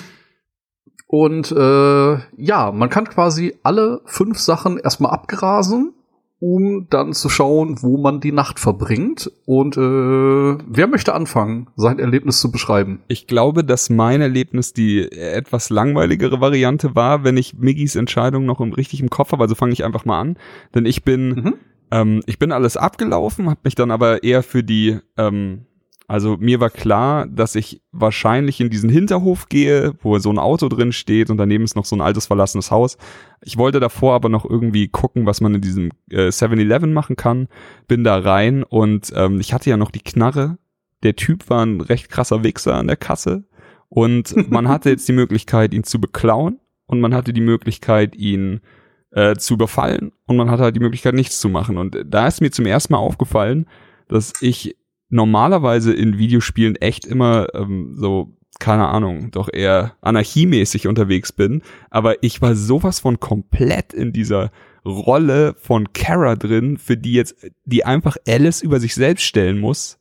Und äh, ja, man kann quasi alle fünf Sachen erstmal abgrasen, um dann zu schauen, wo man die Nacht verbringt. Und äh, wer möchte anfangen, sein Erlebnis zu beschreiben? Ich glaube, dass mein Erlebnis die etwas langweiligere Variante war, wenn ich Miggys Entscheidung noch im richtig im Kopf habe. Also fange ich einfach mal an. Denn ich bin, Mhm. ähm, ich bin alles abgelaufen, habe mich dann aber eher für die ähm, also mir war klar, dass ich wahrscheinlich in diesen Hinterhof gehe, wo so ein Auto drin steht und daneben ist noch so ein altes verlassenes Haus. Ich wollte davor aber noch irgendwie gucken, was man in diesem äh, 7-Eleven machen kann. Bin da rein und ähm, ich hatte ja noch die Knarre. Der Typ war ein recht krasser Wichser an der Kasse und man hatte jetzt die Möglichkeit, ihn zu beklauen und man hatte die Möglichkeit, ihn äh, zu überfallen und man hatte halt die Möglichkeit, nichts zu machen. Und da ist mir zum ersten Mal aufgefallen, dass ich normalerweise in Videospielen echt immer ähm, so, keine Ahnung, doch eher anarchiemäßig unterwegs bin. Aber ich war sowas von komplett in dieser Rolle von Kara drin, für die jetzt, die einfach Alice über sich selbst stellen muss.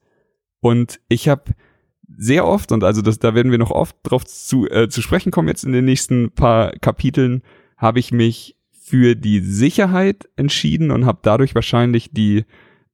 Und ich habe sehr oft, und also das, da werden wir noch oft drauf zu, äh, zu sprechen kommen jetzt in den nächsten paar Kapiteln, habe ich mich für die Sicherheit entschieden und habe dadurch wahrscheinlich die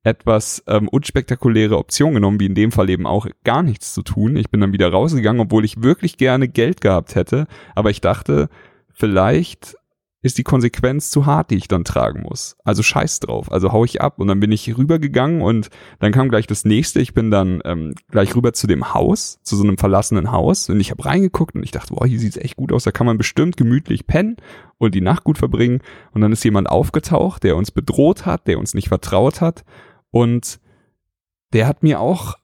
etwas ähm, unspektakuläre Option genommen, wie in dem Fall eben auch gar nichts zu tun. Ich bin dann wieder rausgegangen, obwohl ich wirklich gerne Geld gehabt hätte, aber ich dachte, vielleicht ist die Konsequenz zu hart, die ich dann tragen muss. Also scheiß drauf. Also hau ich ab. Und dann bin ich rübergegangen und dann kam gleich das nächste. Ich bin dann ähm, gleich rüber zu dem Haus, zu so einem verlassenen Haus. Und ich habe reingeguckt und ich dachte, boah, hier sieht's echt gut aus. Da kann man bestimmt gemütlich pennen und die Nacht gut verbringen. Und dann ist jemand aufgetaucht, der uns bedroht hat, der uns nicht vertraut hat. Und der hat mir auch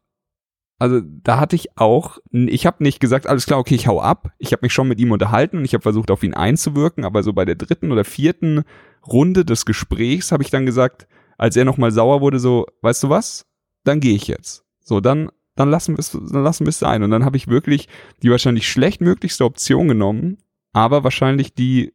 also da hatte ich auch, ich habe nicht gesagt, alles klar, okay, ich hau ab. Ich habe mich schon mit ihm unterhalten und ich habe versucht, auf ihn einzuwirken, aber so bei der dritten oder vierten Runde des Gesprächs habe ich dann gesagt, als er nochmal sauer wurde, so, weißt du was? Dann gehe ich jetzt. So, dann, dann lassen wir es, dann lassen wir es sein. Und dann habe ich wirklich die wahrscheinlich schlechtmöglichste Option genommen, aber wahrscheinlich die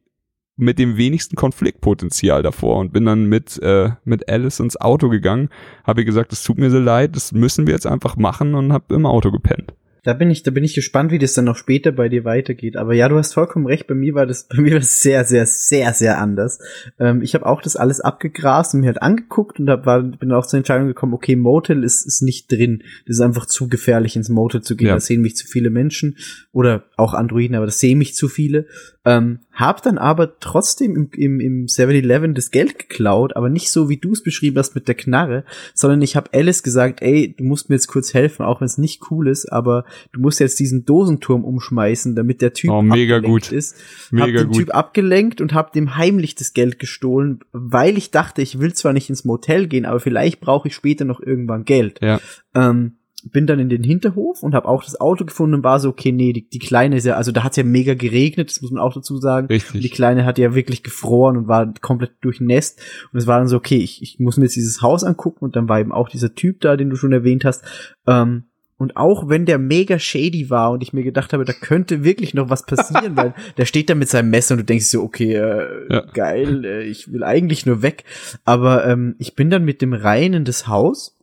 mit dem wenigsten Konfliktpotenzial davor und bin dann mit, äh, mit Alice ins Auto gegangen, habe ihr gesagt, es tut mir so leid, das müssen wir jetzt einfach machen und habe im Auto gepennt. Da bin ich, da bin ich gespannt, wie das dann noch später bei dir weitergeht. Aber ja, du hast vollkommen recht. Bei mir war das, bei mir war das sehr, sehr, sehr, sehr anders. Ähm, ich habe auch das alles abgegrast und mir halt angeguckt und hab, war, bin auch zur Entscheidung gekommen, okay, Motel ist, ist nicht drin. Das ist einfach zu gefährlich, ins Motel zu gehen. Ja. Da sehen mich zu viele Menschen oder auch Androiden, aber das sehen mich zu viele. Ähm, hab dann aber trotzdem im, im, im 7-Eleven das Geld geklaut, aber nicht so, wie du es beschrieben hast mit der Knarre, sondern ich habe Alice gesagt, ey, du musst mir jetzt kurz helfen, auch wenn es nicht cool ist, aber du musst jetzt diesen Dosenturm umschmeißen, damit der Typ Oh, mega abgelenkt gut. ist. Mega hab den gut. Typ abgelenkt und hab dem heimlich das Geld gestohlen, weil ich dachte, ich will zwar nicht ins Motel gehen, aber vielleicht brauche ich später noch irgendwann Geld. Ja. Ähm, bin dann in den Hinterhof und habe auch das Auto gefunden und war so, okay, nee, die, die Kleine ist ja, also da hat's ja mega geregnet, das muss man auch dazu sagen. Richtig. Und die Kleine hat ja wirklich gefroren und war komplett durchnässt. Und es war dann so, okay, ich, ich muss mir jetzt dieses Haus angucken und dann war eben auch dieser Typ da, den du schon erwähnt hast. Ähm, und auch wenn der mega shady war und ich mir gedacht habe, da könnte wirklich noch was passieren, weil der steht da mit seinem Messer und du denkst so, okay, äh, Ja. geil, äh, ich will eigentlich nur weg. Aber ähm, ich bin dann mit dem rein in das Haus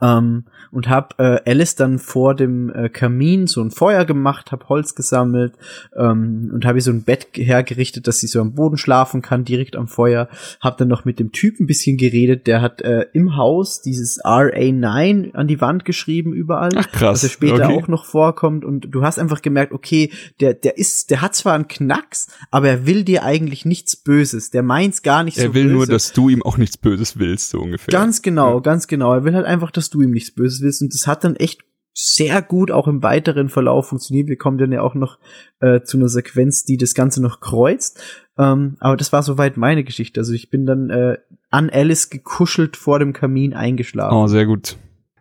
ähm, und hab äh, Alice dann vor dem äh, Kamin so ein Feuer gemacht, hab Holz gesammelt ähm, und habe ihr so ein Bett hergerichtet, dass sie so am Boden schlafen kann, direkt am Feuer. Hab dann noch mit dem Typ ein bisschen geredet, der hat äh, im Haus dieses RA9 an die Wand geschrieben überall, Ach krass. dass er später okay. auch noch vorkommt und du hast einfach gemerkt, okay, der der ist, der hat zwar einen Knacks, aber er will dir eigentlich nichts Böses, der meint's gar nicht so Er will böse. nur, dass du ihm auch nichts Böses willst, so ungefähr. Ganz genau, ganz genau. Er will halt einfach, dass du ihm nichts Böses willst. Und das hat dann echt sehr gut auch im weiteren Verlauf funktioniert. Wir kommen dann ja auch noch äh, zu einer Sequenz, die das Ganze noch kreuzt. Ähm, aber das war soweit meine Geschichte. Also ich bin dann äh, an Alice gekuschelt vor dem Kamin eingeschlafen. Oh, sehr gut.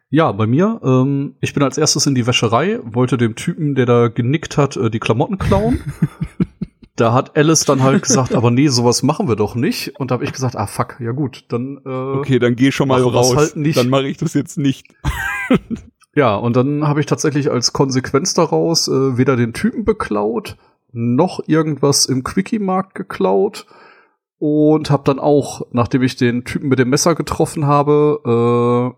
Ja, bei mir, ähm, ich bin als erstes in die Wäscherei, wollte dem Typen, der da genickt hat, äh, die Klamotten klauen. da hat Alice dann halt gesagt, aber nee, sowas machen wir doch nicht. Und da habe ich gesagt, ah fuck, ja gut, dann äh, Okay, dann geh schon mal raus. halt nicht. Dann mache ich das jetzt nicht. Ja, und dann habe ich tatsächlich als Konsequenz daraus äh, weder den Typen beklaut, noch irgendwas im Quickie-Markt geklaut und habe dann auch, nachdem ich den Typen mit dem Messer getroffen habe,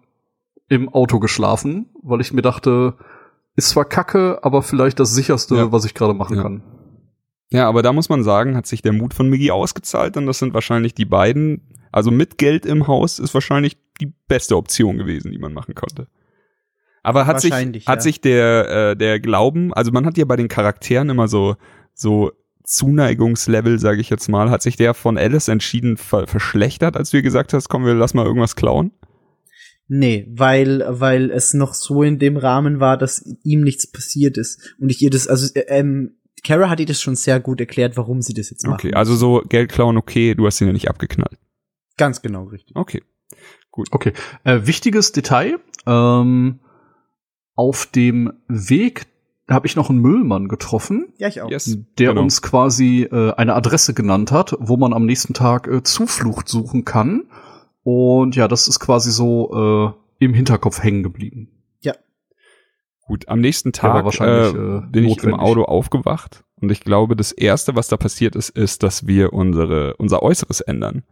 äh, im Auto geschlafen, weil ich mir dachte, ist zwar kacke, aber vielleicht das sicherste, Ja. was ich gerade machen Ja. kann. Ja, aber da muss man sagen, hat sich der Mut von Miggy ausgezahlt und das sind wahrscheinlich die beiden. Also mit Geld im Haus ist wahrscheinlich die beste Option gewesen, die man machen konnte. Aber hat sich, Wahrscheinlich, hat ja. sich der, äh, der Glauben, also man hat ja bei den Charakteren immer so, so Zuneigungslevel, sage ich jetzt mal, hat sich der von Alice entschieden ver verschlechtert, als du gesagt hast, komm, wir lass mal irgendwas klauen? Nee, weil, weil es noch so in dem Rahmen war, dass ihm nichts passiert ist. Und ich ihr das, also, äh, ähm, Kara hat ihr das schon sehr gut erklärt, warum sie das jetzt macht. Okay, also so Geld klauen, okay, du hast ihn ja nicht abgeknallt. Ganz genau, richtig. Okay. Okay. Äh, wichtiges Detail. Ähm, auf dem Weg habe ich noch einen Müllmann getroffen, Ja, ich auch. Yes. der Genau. uns quasi äh, eine Adresse genannt hat, wo man am nächsten Tag äh, Zuflucht suchen kann. Und ja, das ist quasi so äh, im Hinterkopf hängen geblieben. Gut, am nächsten Tag äh, äh, bin ich im. Auto aufgewacht und ich glaube, das erste, was da passiert ist, ist, dass wir unsere unser Äußeres ändern.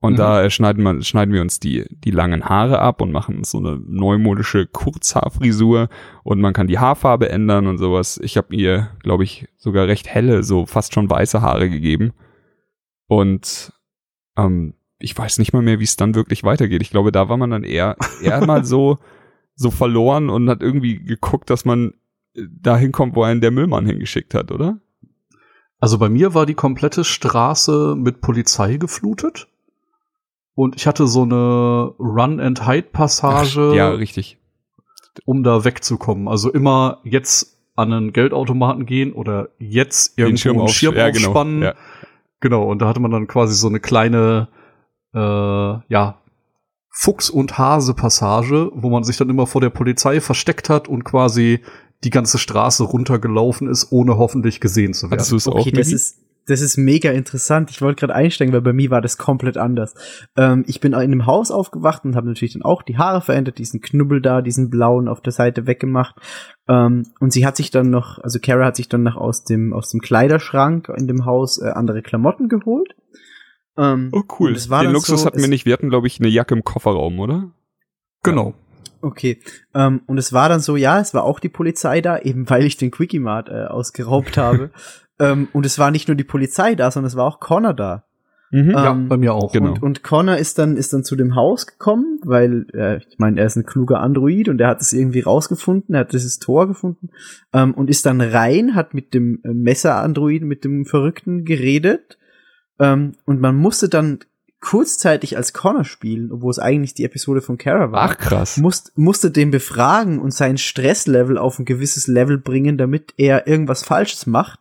Und Mhm. da schneiden, wir, schneiden wir uns die, die langen Haare ab und machen uns so eine neumodische Kurzhaarfrisur und man kann die Haarfarbe ändern und sowas. Ich habe ihr, glaube ich, sogar recht helle, so fast schon weiße Haare gegeben. Und ähm, ich weiß nicht mal mehr, wie es dann wirklich weitergeht. Ich glaube, da war man dann eher, eher mal so, so verloren und hat irgendwie geguckt, dass man äh, da hinkommt, wo einen der Müllmann hingeschickt hat, oder? Also bei mir war die komplette Straße mit Polizei geflutet. Und ich hatte so eine Run-and-Hide-Passage, ja, richtig. um da wegzukommen. Also immer jetzt an einen Geldautomaten gehen oder jetzt Den irgendwo Schirm, einen auf, Schirm ja, genau. aufspannen. Ja. Genau, und da hatte man dann quasi so eine kleine, äh, ja, Fuchs- und Hase-Passage, wo man sich dann immer vor der Polizei versteckt hat und quasi die ganze Straße runtergelaufen ist, ohne hoffentlich gesehen zu werden. Hattest du es auch? Okay, das ist, das ist mega interessant. Ich wollte gerade einsteigen, weil bei mir war das komplett anders. Ähm, ich bin in einem Haus aufgewacht und habe natürlich dann auch die Haare verändert, diesen Knubbel da, diesen blauen auf der Seite weggemacht. Ähm, und sie hat sich dann noch, also Kara hat sich dann noch aus dem aus dem Kleiderschrank in dem Haus äh, andere Klamotten geholt. Ähm, Oh, cool. und es war Den Luxus so, hatten wir nicht. Wir hatten, glaube ich, eine Jacke im Kofferraum, oder? genau. Okay. Ähm, und es war dann so, ja, es war auch die Polizei da, eben weil ich den Quickie Mart äh, ausgeraubt habe. ähm, und es war nicht nur die Polizei da, sondern es war auch Connor da. Mhm. Ja, Ähm, bei mir auch. genau. Und, und Connor ist dann, ist dann zu dem Haus gekommen, weil, äh, ich meine, er ist ein kluger Android und er hat es irgendwie rausgefunden, er hat dieses Tor gefunden ähm, und ist dann rein, hat mit dem äh, Messer-Androiden, mit dem Verrückten geredet ähm, und man musste dann kurzzeitig als Connor spielen, obwohl es eigentlich die Episode von Kara war Ach, krass. musst, musste den befragen und sein Stresslevel auf ein gewisses Level bringen, damit er irgendwas Falsches macht.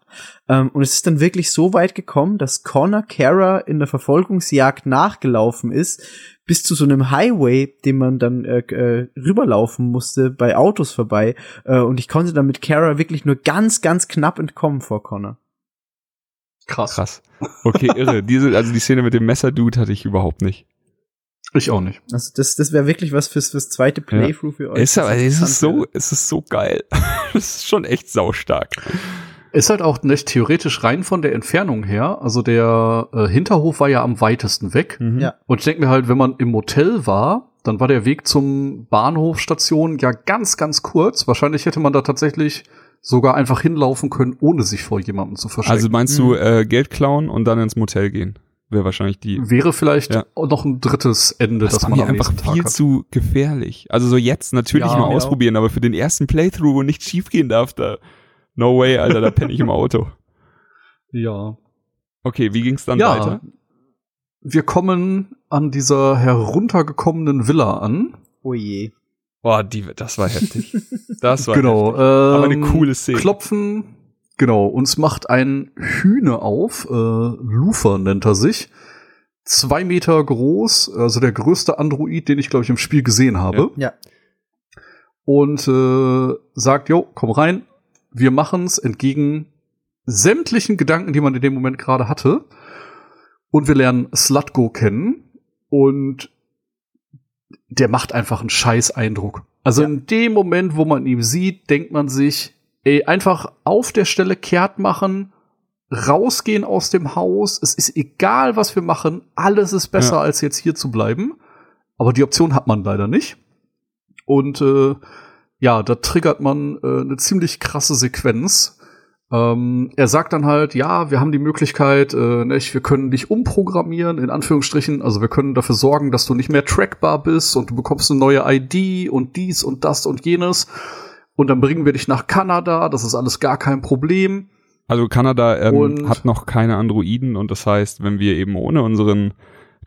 Ähm, und es ist dann wirklich so weit gekommen, dass Connor Kara in der Verfolgungsjagd nachgelaufen ist, bis zu so einem Highway, den man dann äh, äh, rüberlaufen musste, bei Autos vorbei. Äh, und ich konnte dann mit Kara wirklich nur ganz, ganz knapp entkommen vor Connor. Krass. Krass. Okay, irre. Diese, also die Szene mit dem Messer-Dude hatte ich überhaupt nicht. Ich auch nicht. Also das, das wäre wirklich was fürs, fürs zweite Playthrough für euch. Ist aber, es ist so, es ist so geil. Das ist schon echt saustark. Ist halt auch nicht theoretisch rein von der Entfernung her. Also der äh, Hinterhof war ja am weitesten weg. Mhm. Ja. Und ich denke mir halt, wenn man im Motel war, dann war der Weg zum Bahnhofstation ja ganz, ganz kurz. Wahrscheinlich hätte man da tatsächlich sogar einfach hinlaufen können, ohne sich vor jemandem zu verstecken. Also meinst du äh, Geld klauen und dann ins Motel gehen? Wäre wahrscheinlich die. Wäre vielleicht Ja. noch ein drittes Ende, Das das, war man mir am einfach viel hat. zu gefährlich. Also so jetzt natürlich Ja, mal mir ausprobieren, aber für den ersten Playthrough, wo nichts schiefgehen darf, da no way, Alter, da penne ich im Auto. Ja. Okay, wie ging's dann ja. weiter? Wir kommen an dieser heruntergekommenen Villa an. Oh je. Boah, die, das war heftig. Das war genau. heftig. Aber eine ähm, coole Szene. Klopfen. Genau. Uns macht ein Hühne auf. Äh, Lufer nennt er sich. Zwei Meter groß. Also der größte Android, den ich, glaube ich, im Spiel gesehen habe. Ja. Und äh, sagt, jo, komm rein. Wir machen's entgegen sämtlichen Gedanken, die man in dem Moment gerade hatte. Und wir lernen Slutgo kennen. Und der macht einfach einen scheiß Eindruck. Also Ja. in dem Moment, wo man ihn sieht, denkt man sich, ey, einfach auf der Stelle kehrt machen, rausgehen aus dem Haus. Es ist egal, was wir machen. Alles ist besser, Ja. als jetzt hier zu bleiben. Aber die Option hat man leider nicht. Und äh, ja, da triggert man äh, eine ziemlich krasse Sequenz. Ähm, er sagt dann halt, ja, wir haben die Möglichkeit, äh, nicht, wir können dich umprogrammieren, in Anführungsstrichen, also wir können dafür sorgen, dass du nicht mehr trackbar bist und du bekommst eine neue ID und dies und das und jenes. Und dann bringen wir dich nach Kanada, das ist alles gar kein Problem. Also Kanada ähm, hat noch keine Androiden und das heißt, wenn wir eben ohne unseren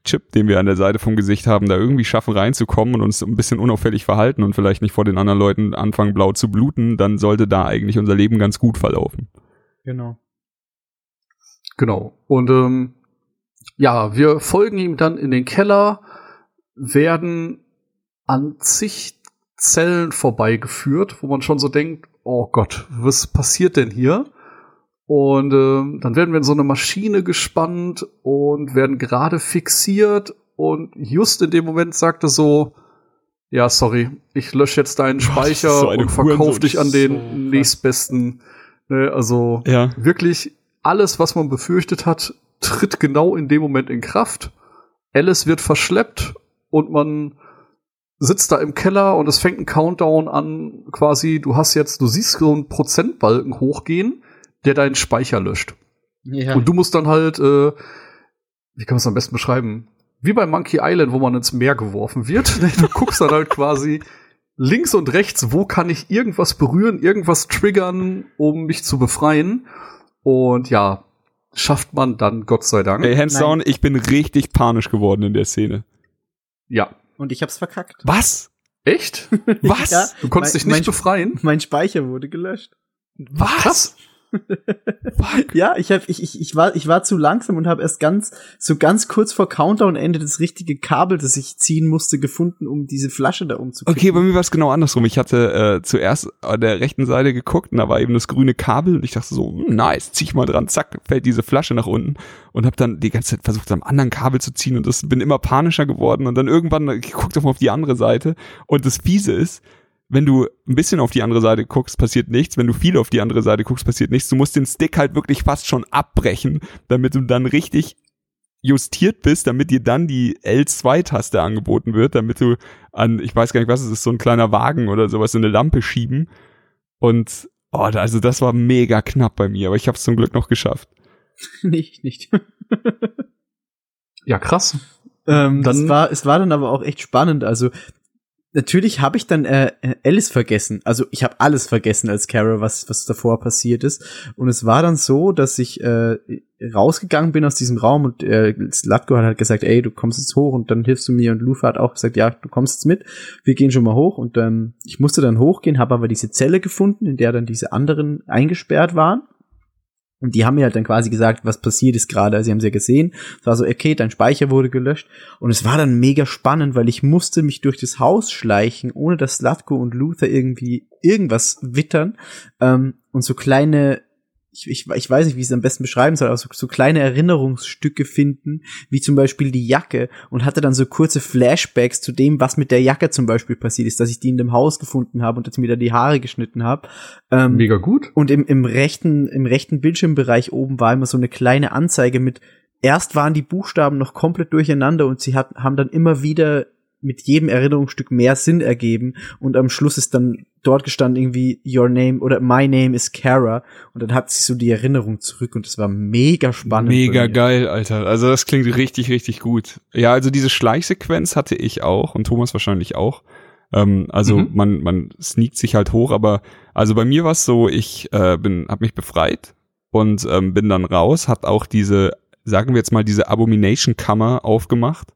Chip, den wir an der Seite vom Gesicht haben, da irgendwie schaffen reinzukommen und uns ein bisschen unauffällig verhalten und vielleicht nicht vor den anderen Leuten anfangen blau zu bluten, dann sollte da eigentlich unser Leben ganz gut verlaufen. Genau. Genau. Und ähm, ja, wir folgen ihm dann in den Keller, werden an zig Zellen vorbeigeführt, wo man schon so denkt, oh Gott, was passiert denn hier? Und ähm, dann werden wir in so eine Maschine gespannt und werden gerade fixiert und just in dem Moment sagt er so, ja, sorry, ich lösche jetzt deinen Boah, Speicher so eine und verkauf Hurensohn- dich an den so nächstbesten. Ne, also Ja. wirklich alles, was man befürchtet hat, tritt genau in dem Moment in Kraft. Alice wird verschleppt und man sitzt da im Keller und es fängt ein Countdown an, quasi, du hast jetzt, du siehst so einen Prozentbalken hochgehen, der deinen Speicher löscht. Ja. Und du musst dann halt, äh, wie kann man es am besten beschreiben? Wie bei Monkey Island, wo man ins Meer geworfen wird. Du guckst dann halt quasi links und rechts, wo kann ich irgendwas berühren, irgendwas triggern, um mich zu befreien. Und ja, schafft man dann, Gott sei Dank. Ey, hands Nein. down, ich bin richtig panisch geworden in der Szene. Ja. Und ich hab's verkackt. Was? Echt? Was? Ja, Du konntest mein, dich nicht mein, befreien? mein Speicher wurde gelöscht. Was? Krass. Fuck. Ja, ich, hab, ich, ich, ich, war, ich war zu langsam und habe erst ganz, so ganz kurz vor Countdown-Ende das richtige Kabel, das ich ziehen musste, gefunden, um diese Flasche da umzukippen. Okay, bei mir war es genau andersrum. Ich hatte äh, zuerst an der rechten Seite geguckt und da war eben das grüne Kabel und ich dachte so, hm, nice, zieh ich mal dran, zack, fällt diese Flasche nach unten und habe dann die ganze Zeit versucht, am anderen Kabel zu ziehen und das bin immer panischer geworden und dann irgendwann geguckt auf die andere Seite und das Fiese ist, wenn du ein bisschen auf die andere Seite guckst, passiert nichts. Wenn du viel auf die andere Seite guckst, passiert nichts. Du musst den Stick halt wirklich fast schon abbrechen, damit du dann richtig justiert bist, damit dir dann die L2-Taste angeboten wird, damit du an, ich weiß gar nicht, was es ist, so ein kleiner Wagen oder sowas, so eine Lampe schieben. Und, oh, also das war mega knapp bei mir, aber ich habe es zum Glück noch geschafft. nicht, nicht. Ja, krass. Ähm, Dann- das war, es war dann aber auch echt spannend. Also natürlich habe ich dann äh, Alice vergessen. Also ich habe alles vergessen als Carol, was was davor passiert ist. Und es war dann so, dass ich äh, rausgegangen bin aus diesem Raum und äh, Slatko hat halt gesagt, ey, du kommst jetzt hoch und dann hilfst du mir. Und Lufa hat auch gesagt, ja, du kommst jetzt mit. Wir gehen schon mal hoch. Und ähm, ich musste dann hochgehen, habe aber diese Zelle gefunden, in der dann diese anderen eingesperrt waren. Und die haben mir halt dann quasi gesagt, was passiert ist gerade. Sie haben es ja gesehen. Es war so, okay, dein Speicher wurde gelöscht. Und es war dann mega spannend, weil ich musste mich durch das Haus schleichen, ohne dass Slatko und Luther irgendwie irgendwas wittern. Ähm, und so kleine, ich, ich, ich weiß nicht, wie ich es am besten beschreiben soll, aber so, so kleine Erinnerungsstücke finden, wie zum Beispiel die Jacke und hatte dann so kurze Flashbacks zu dem, was mit der Jacke zum Beispiel passiert ist, dass ich die in dem Haus gefunden habe und dass mir da die Haare geschnitten habe. Ähm, Mega gut. und im, im rechten, im rechten Bildschirmbereich oben war immer so eine kleine Anzeige mit, erst waren die Buchstaben noch komplett durcheinander und sie hat, haben dann immer wieder mit jedem Erinnerungsstück mehr Sinn ergeben und am Schluss ist dann dort gestanden irgendwie Your Name oder My Name is Kara und dann hat sie so die Erinnerung zurück und es war mega spannend. Mega geil, Alter. Also das klingt richtig, richtig gut. Ja, also diese Schleichsequenz hatte ich auch und Thomas wahrscheinlich auch. Ähm, also Mhm. man, man sneakt sich halt hoch, aber also bei mir war es so, ich äh, bin, hab mich befreit und ähm, bin dann raus, hab auch diese, sagen wir jetzt mal, diese Abomination-Kammer aufgemacht,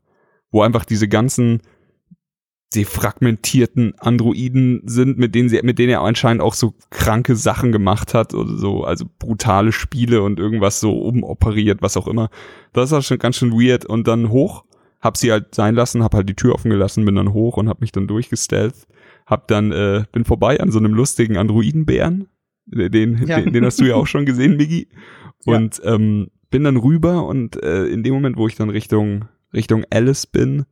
wo einfach diese ganzen defragmentierten Androiden sind, mit denen sie, mit denen er anscheinend auch so kranke Sachen gemacht hat oder so, also brutale Spiele und irgendwas so umoperiert, was auch immer. Das war schon ganz schön weird und dann hoch, hab sie halt sein lassen, hab halt die Tür offen gelassen, bin dann hoch und hab mich dann durchgestellt, hab dann, äh, bin vorbei an so einem lustigen Androidenbären, den, Ja. den, den hast du ja auch schon gesehen, Miggi. Ja. Und ähm, bin dann rüber und äh, in dem Moment, wo ich dann Richtung Richtung Alice bin,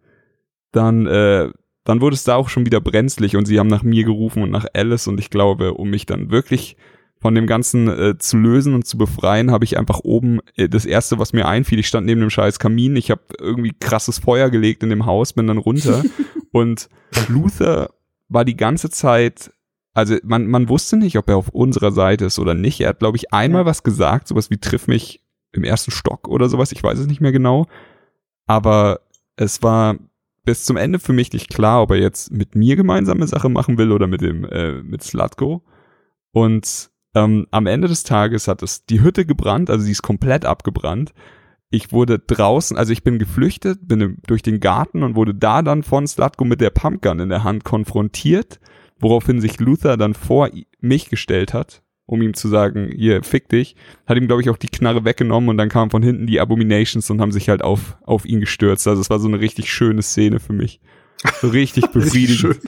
dann äh, dann wurde es da auch schon wieder brenzlig und sie haben nach mir gerufen und nach Alice und ich glaube, um mich dann wirklich von dem Ganzen äh, zu lösen und zu befreien, habe ich einfach oben äh, das erste, was mir einfiel, ich stand neben dem scheiß Kamin, ich habe irgendwie krasses Feuer gelegt in dem Haus, bin dann runter und Luther war die ganze Zeit also man, man wusste nicht, ob er auf unserer Seite ist oder nicht. Er hat, glaube ich, einmal Ja. was gesagt, sowas wie triff mich im ersten Stock oder sowas, ich weiß es nicht mehr genau. Aber es war bis zum Ende für mich nicht klar, ob er jetzt mit mir gemeinsame Sache machen will oder mit dem, äh, mit Slutko. Und ähm, am Ende des Tages hat es die Hütte gebrannt, also sie ist komplett abgebrannt. Ich wurde draußen, also ich bin geflüchtet, bin durch den Garten und wurde da dann von Slutko mit der Pumpgun in der Hand konfrontiert, woraufhin sich Luther dann vor mich gestellt hat, um ihm zu sagen, hier, fick dich, hat ihm, glaube ich, auch die Knarre weggenommen und dann kamen von hinten die Abominations und haben sich halt auf, auf ihn gestürzt. Also es war so eine richtig schöne Szene für mich. So richtig befriedigend.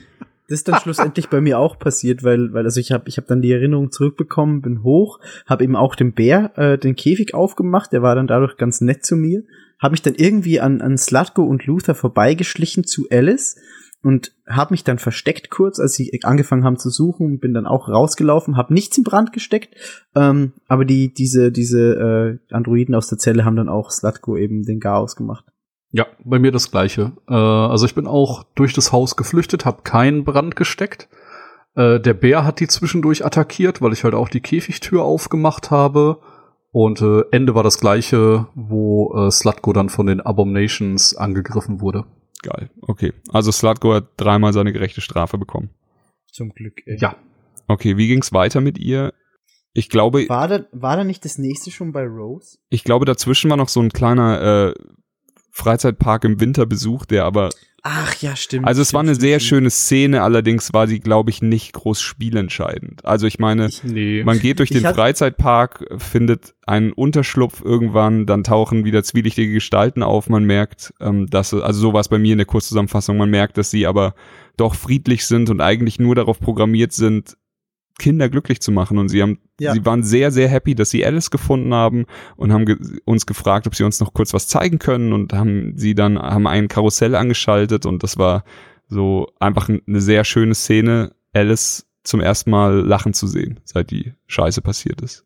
Das ist dann schlussendlich bei mir auch passiert, weil, weil also ich habe ich hab dann die Erinnerung zurückbekommen, bin hoch, habe eben auch dem Bär äh, den Käfig aufgemacht, der war dann dadurch ganz nett zu mir, habe mich dann irgendwie an, an Slutko und Luther vorbeigeschlichen zu Alice und habe mich dann versteckt kurz, als sie angefangen haben zu suchen bin dann auch rausgelaufen, habe nichts in Brand gesteckt, ähm, aber die diese diese äh, Androiden aus der Zelle haben dann auch Slutko eben den Chaos gemacht. Ja, bei mir das gleiche. Äh, also ich bin auch durch das Haus geflüchtet, habe keinen Brand gesteckt. Äh, der Bär hat die zwischendurch attackiert, weil ich halt auch die Käfigtür aufgemacht habe. Und äh, Ende war das gleiche, wo äh, Slutko dann von den Abominations angegriffen wurde. Geil. Okay. Also Slutko hat dreimal seine gerechte Strafe bekommen. Zum Glück. Ey. Ja, Okay, wie ging's weiter mit ihr? Ich glaube, War da, war da nicht das nächste schon bei Rose? ich glaube, dazwischen war noch so ein kleiner äh, Freizeitpark im Winterbesuch, der aber Ach ja, stimmt. Also es war stimmt, eine stimmt, sehr stimmt. schöne Szene, allerdings war sie, glaube ich, nicht groß spielentscheidend. Also ich meine, Ich- nee. man geht durch den Freizeitpark, findet einen Unterschlupf irgendwann, dann tauchen wieder zwielichtige Gestalten auf. Man merkt, ähm, dass, also so war es bei mir in der Kurzzusammenfassung, man merkt, dass sie aber doch friedlich sind und eigentlich nur darauf programmiert sind, Kinder glücklich zu machen. Und sie haben, Ja. sie waren sehr, sehr happy, dass sie Alice gefunden haben und haben ge uns gefragt, ob sie uns noch kurz was zeigen können und haben sie dann, haben ein Karussell angeschaltet und das war so einfach eine sehr schöne Szene, Alice zum ersten Mal lachen zu sehen, seit die Scheiße passiert ist.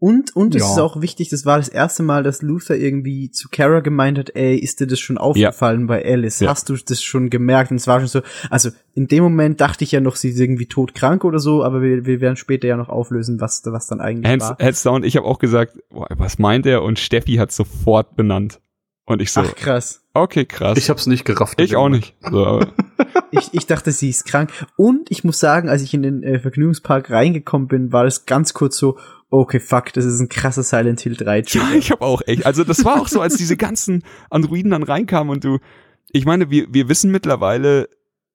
Und, und es Ja. ist auch wichtig, das war das erste Mal, dass Luther irgendwie zu Kara gemeint hat, ey, ist dir das schon aufgefallen bei Alice? Ja. Hast du das schon gemerkt? Und es war schon so, also in dem Moment dachte ich ja noch, sie ist irgendwie todkrank oder so, aber wir, wir werden später ja noch auflösen, was, was dann eigentlich Hands, war. Hands down, ich habe auch gesagt, boah, was meint er? Und Steffi hat sofort benannt. Und ich so, Ach krass. okay, krass. ich hab's nicht gerafft. Ich auch nicht. So, Ich, ich dachte, sie ist krank. Und ich muss sagen, als ich in den äh, Vergnügungspark reingekommen bin, war das ganz kurz so, okay, fuck, das ist ein krasser Silent Hill 3 Ja, Trailer. ich habe auch echt. Also das war auch so, als diese ganzen Androiden dann reinkamen und du, ich meine, wir, wir wissen mittlerweile,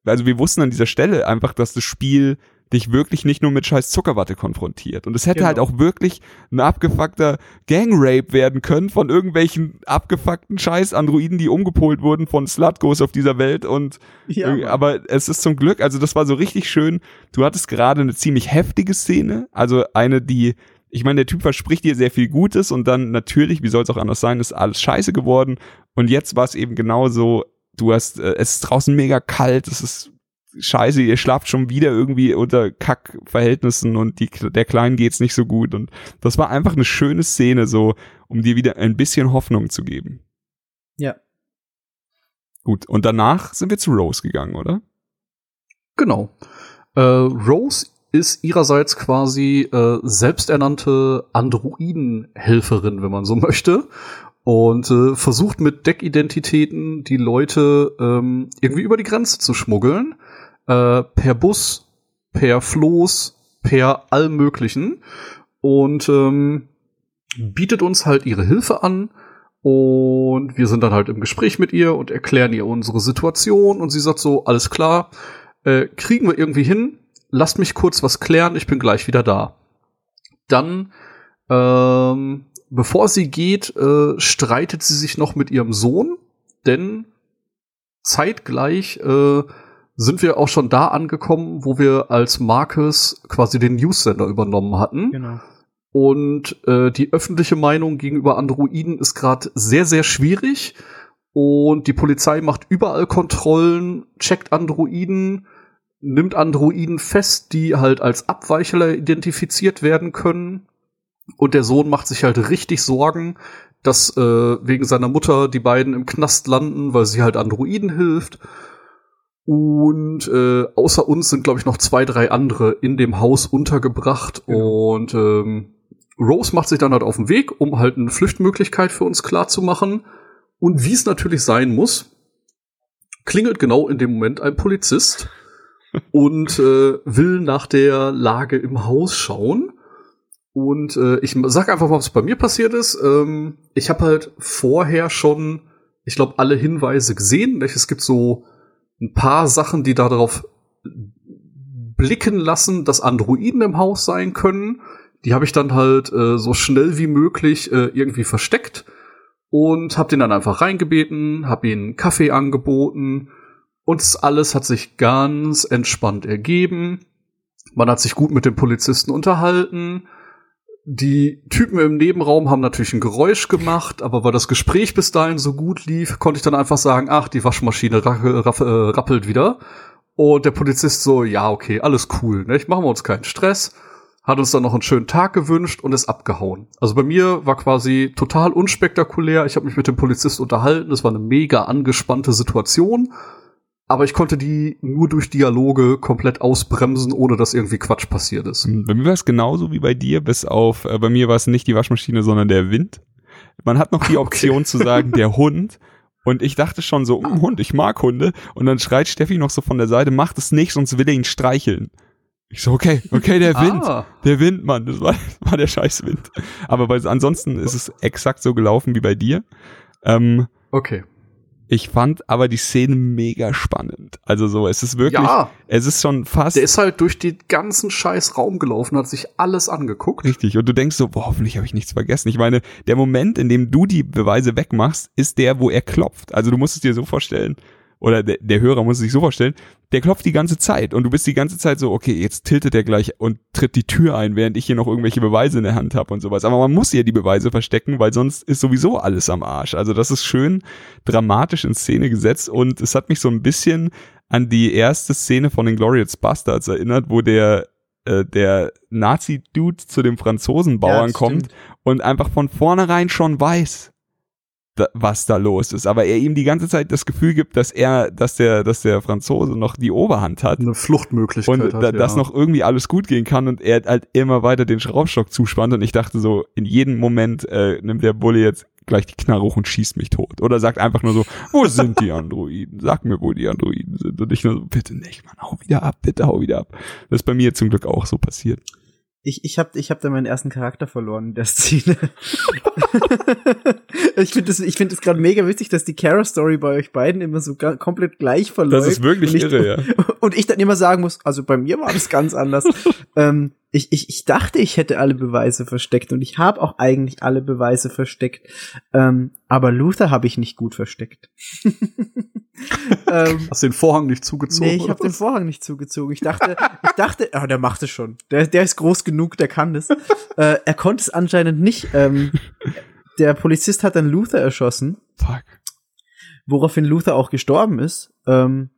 also wir wussten an dieser Stelle einfach, dass das Spiel dich wirklich nicht nur mit scheiß Zuckerwatte konfrontiert. Und es hätte Genau. halt auch wirklich ein abgefuckter Gangrape werden können von irgendwelchen abgefuckten scheiß Androiden, die umgepolt wurden von Slutkos auf dieser Welt und Ja, aber es ist zum Glück, also das war so richtig schön. Du hattest gerade eine ziemlich heftige Szene, also eine, die, ich meine, der Typ verspricht dir sehr viel Gutes und dann natürlich, wie soll es auch anders sein, ist alles scheiße geworden. Und jetzt war es eben genauso, du hast, äh, es ist draußen mega kalt, es ist scheiße, ihr schlaft schon wieder irgendwie unter Kackverhältnissen und die, der Kleinen geht's nicht so gut. Und das war einfach eine schöne Szene, so, um dir wieder ein bisschen Hoffnung zu geben. ja. Gut, und danach sind wir zu Rose gegangen, oder? Genau. Äh, Rose ist ihrerseits quasi äh, selbsternannte Androidenhelferin, wenn man so möchte. Und äh, versucht mit Deckidentitäten die Leute ähm, irgendwie über die Grenze zu schmuggeln. Äh, per Bus, per Floß, per allem möglichen. Und ähm, bietet uns halt ihre Hilfe an. Und wir sind dann halt im Gespräch mit ihr und erklären ihr unsere Situation. Und sie sagt so, alles klar, äh, kriegen wir irgendwie hin. Lasst mich kurz was klären, ich bin gleich wieder da. Dann, ähm, bevor sie geht, äh, streitet sie sich noch mit ihrem Sohn, denn zeitgleich äh, sind wir auch schon da angekommen, wo wir als Marcus quasi den News-Sender übernommen hatten. Genau. Und äh, die öffentliche Meinung gegenüber Androiden ist gerade sehr, sehr schwierig. Und die Polizei macht überall Kontrollen, checkt Androiden, nimmt Androiden fest, die halt als Abweichler identifiziert werden können. Und der Sohn macht sich halt richtig Sorgen, dass äh, wegen seiner Mutter die beiden im Knast landen, weil sie halt Androiden hilft. Und äh, außer uns sind, glaube ich, noch zwei, drei andere in dem Haus untergebracht. Genau. Und ähm, Rose macht sich dann halt auf den Weg, um halt eine Flüchtmöglichkeit für uns klar zu machen. Und wie es natürlich sein muss, klingelt genau in dem Moment ein Polizist und äh, will nach der Lage im Haus schauen. Und äh, ich sag einfach mal, was bei mir passiert ist. Ähm, ich habe halt vorher schon, ich glaube, alle Hinweise gesehen. Es gibt so ein paar Sachen, die darauf blicken lassen, dass Androiden im Haus sein können. Die habe ich dann halt äh, so schnell wie möglich äh, irgendwie versteckt und habe den dann einfach reingebeten, habe ihnen Kaffee angeboten und alles hat sich ganz entspannt ergeben. Man hat sich gut mit dem Polizisten unterhalten. Die Typen im Nebenraum haben natürlich ein Geräusch gemacht, aber weil das Gespräch bis dahin so gut lief, konnte ich dann einfach sagen, ach, die Waschmaschine äh, rappelt wieder. Und der Polizist so, ja, okay, alles cool, ne? machen wir uns keinen Stress. Hat uns dann noch einen schönen Tag gewünscht und ist abgehauen. Also bei mir war quasi total unspektakulär. Ich habe mich mit dem Polizist unterhalten. Es war eine mega angespannte Situation. Aber ich konnte die nur durch Dialoge komplett ausbremsen, ohne dass irgendwie Quatsch passiert ist. Bei mir war es genauso wie bei dir, bis auf, äh, bei mir war es nicht die Waschmaschine, sondern der Wind. Man hat noch die Option zu sagen, der Hund. Und ich dachte schon so, "Hm, Hund, ich mag Hunde. Und dann schreit Steffi noch so von der Seite, macht es nicht, sonst will er ihn streicheln. Ich so, okay, okay, der Wind. Ah. Der Wind, Mann, das war, das war der scheiß Wind. Aber bei, ansonsten ist es exakt so gelaufen wie bei dir. Ähm, Okay. Ich fand aber die Szene mega spannend. Also so, es ist wirklich, Ja. es ist schon fast Der ist halt durch den ganzen scheiß Raum gelaufen, hat sich alles angeguckt. richtig. Und du denkst so, boah, hoffentlich habe ich nichts vergessen. Ich meine, der Moment, in dem du die Beweise wegmachst, ist der, wo er klopft. Also du musst es dir so vorstellen, oder der, der Hörer muss sich so vorstellen, der klopft die ganze Zeit und du bist die ganze Zeit so, okay, jetzt tiltet er gleich und tritt die Tür ein, während ich hier noch irgendwelche Beweise in der Hand habe und sowas. Aber man muss ja die Beweise verstecken, weil sonst ist sowieso alles am Arsch. Also das ist schön dramatisch in Szene gesetzt und es hat mich so ein bisschen an die erste Szene von den Glorious Bastards erinnert, wo der äh, der Nazi-Dude zu dem Franzosenbauern Ja, kommt und einfach von vornherein schon weiß, was da los ist. Aber er ihm die ganze Zeit das Gefühl gibt, dass er, dass der, dass der Franzose noch die Oberhand hat Eine Fluchtmöglichkeit und hat, da, dass ja. noch irgendwie alles gut gehen kann und er halt immer weiter den Schraubstock zuspannt und ich dachte so, in jedem Moment äh, nimmt der Bulle jetzt gleich die Knarre hoch und schießt mich tot. Oder sagt einfach nur so, wo sind die Androiden? Sag mir, wo die Androiden sind. Und ich nur so, bitte nicht, Mann, hau wieder ab, bitte hau wieder ab. Das ist bei mir zum Glück auch so passiert. Ich, ich habe ich hab da meinen ersten Charakter verloren in der Szene. ich finde das, ich find das gerade mega witzig, dass die Kara-Story bei euch beiden immer so komplett gleich verläuft. Das ist wirklich ich, irre, ja. Und ich dann immer sagen muss, also bei mir war das ganz anders. ähm, ich, ich, ich dachte, ich hätte alle Beweise versteckt und ich habe auch eigentlich alle Beweise versteckt. Ähm, aber Luther habe ich nicht gut versteckt. ähm, Hast den Vorhang nicht zugezogen? Nee, ich habe den? Vorhang nicht zugezogen. Ich dachte, ich dachte, ah, der macht es schon. Der, der ist groß genug, der kann das. äh, er konnte es anscheinend nicht. Ähm, der Polizist hat dann Luther erschossen, Fuck. woraufhin Luther auch gestorben ist. Ähm,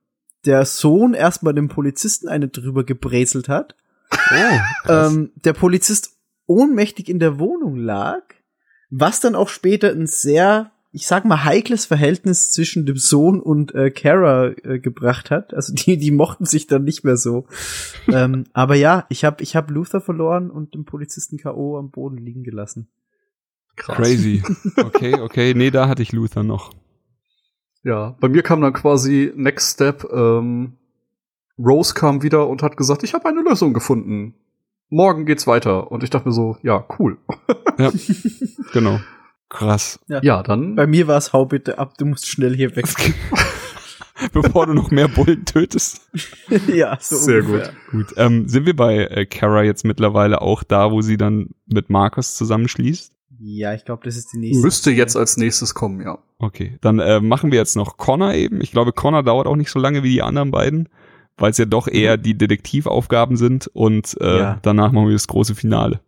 der Sohn erstmal dem Polizisten eine drüber gebrezelt hat. Oh. Ähm, der Polizist ohnmächtig in der Wohnung lag, was dann auch später ein sehr, ich sag mal, heikles Verhältnis zwischen dem Sohn und äh, Kara äh, gebracht hat. Also die, die mochten sich dann nicht mehr so. ähm, aber ja, ich habe ich hab Luther verloren und den Polizisten K.O. am Boden liegen gelassen. Krass. Crazy. Okay, okay. Nee, da hatte ich Luther noch. Ja, bei mir kam dann quasi Next Step. Ähm, Rose kam wieder und hat gesagt, ich habe eine Lösung gefunden. Morgen geht's weiter. Und ich dachte mir so, ja, cool. Ja, genau. Krass. Ja, dann. Bei mir war es, hau bitte ab, du musst schnell hier weg. Bevor du noch mehr Bullen tötest. ja, so Sehr ungefähr. Gut, ähm, sind wir bei äh, Kara jetzt mittlerweile auch da, wo sie dann mit Marcus zusammenschließt? Ja, ich glaube, das ist die nächste. Müsste jetzt als nächstes kommen, ja. Okay, dann äh, machen wir jetzt noch Connor eben. Ich glaube, Connor dauert auch nicht so lange wie die anderen beiden, weil es ja doch eher die Detektivaufgaben sind und äh, Ja. danach machen wir das große Finale.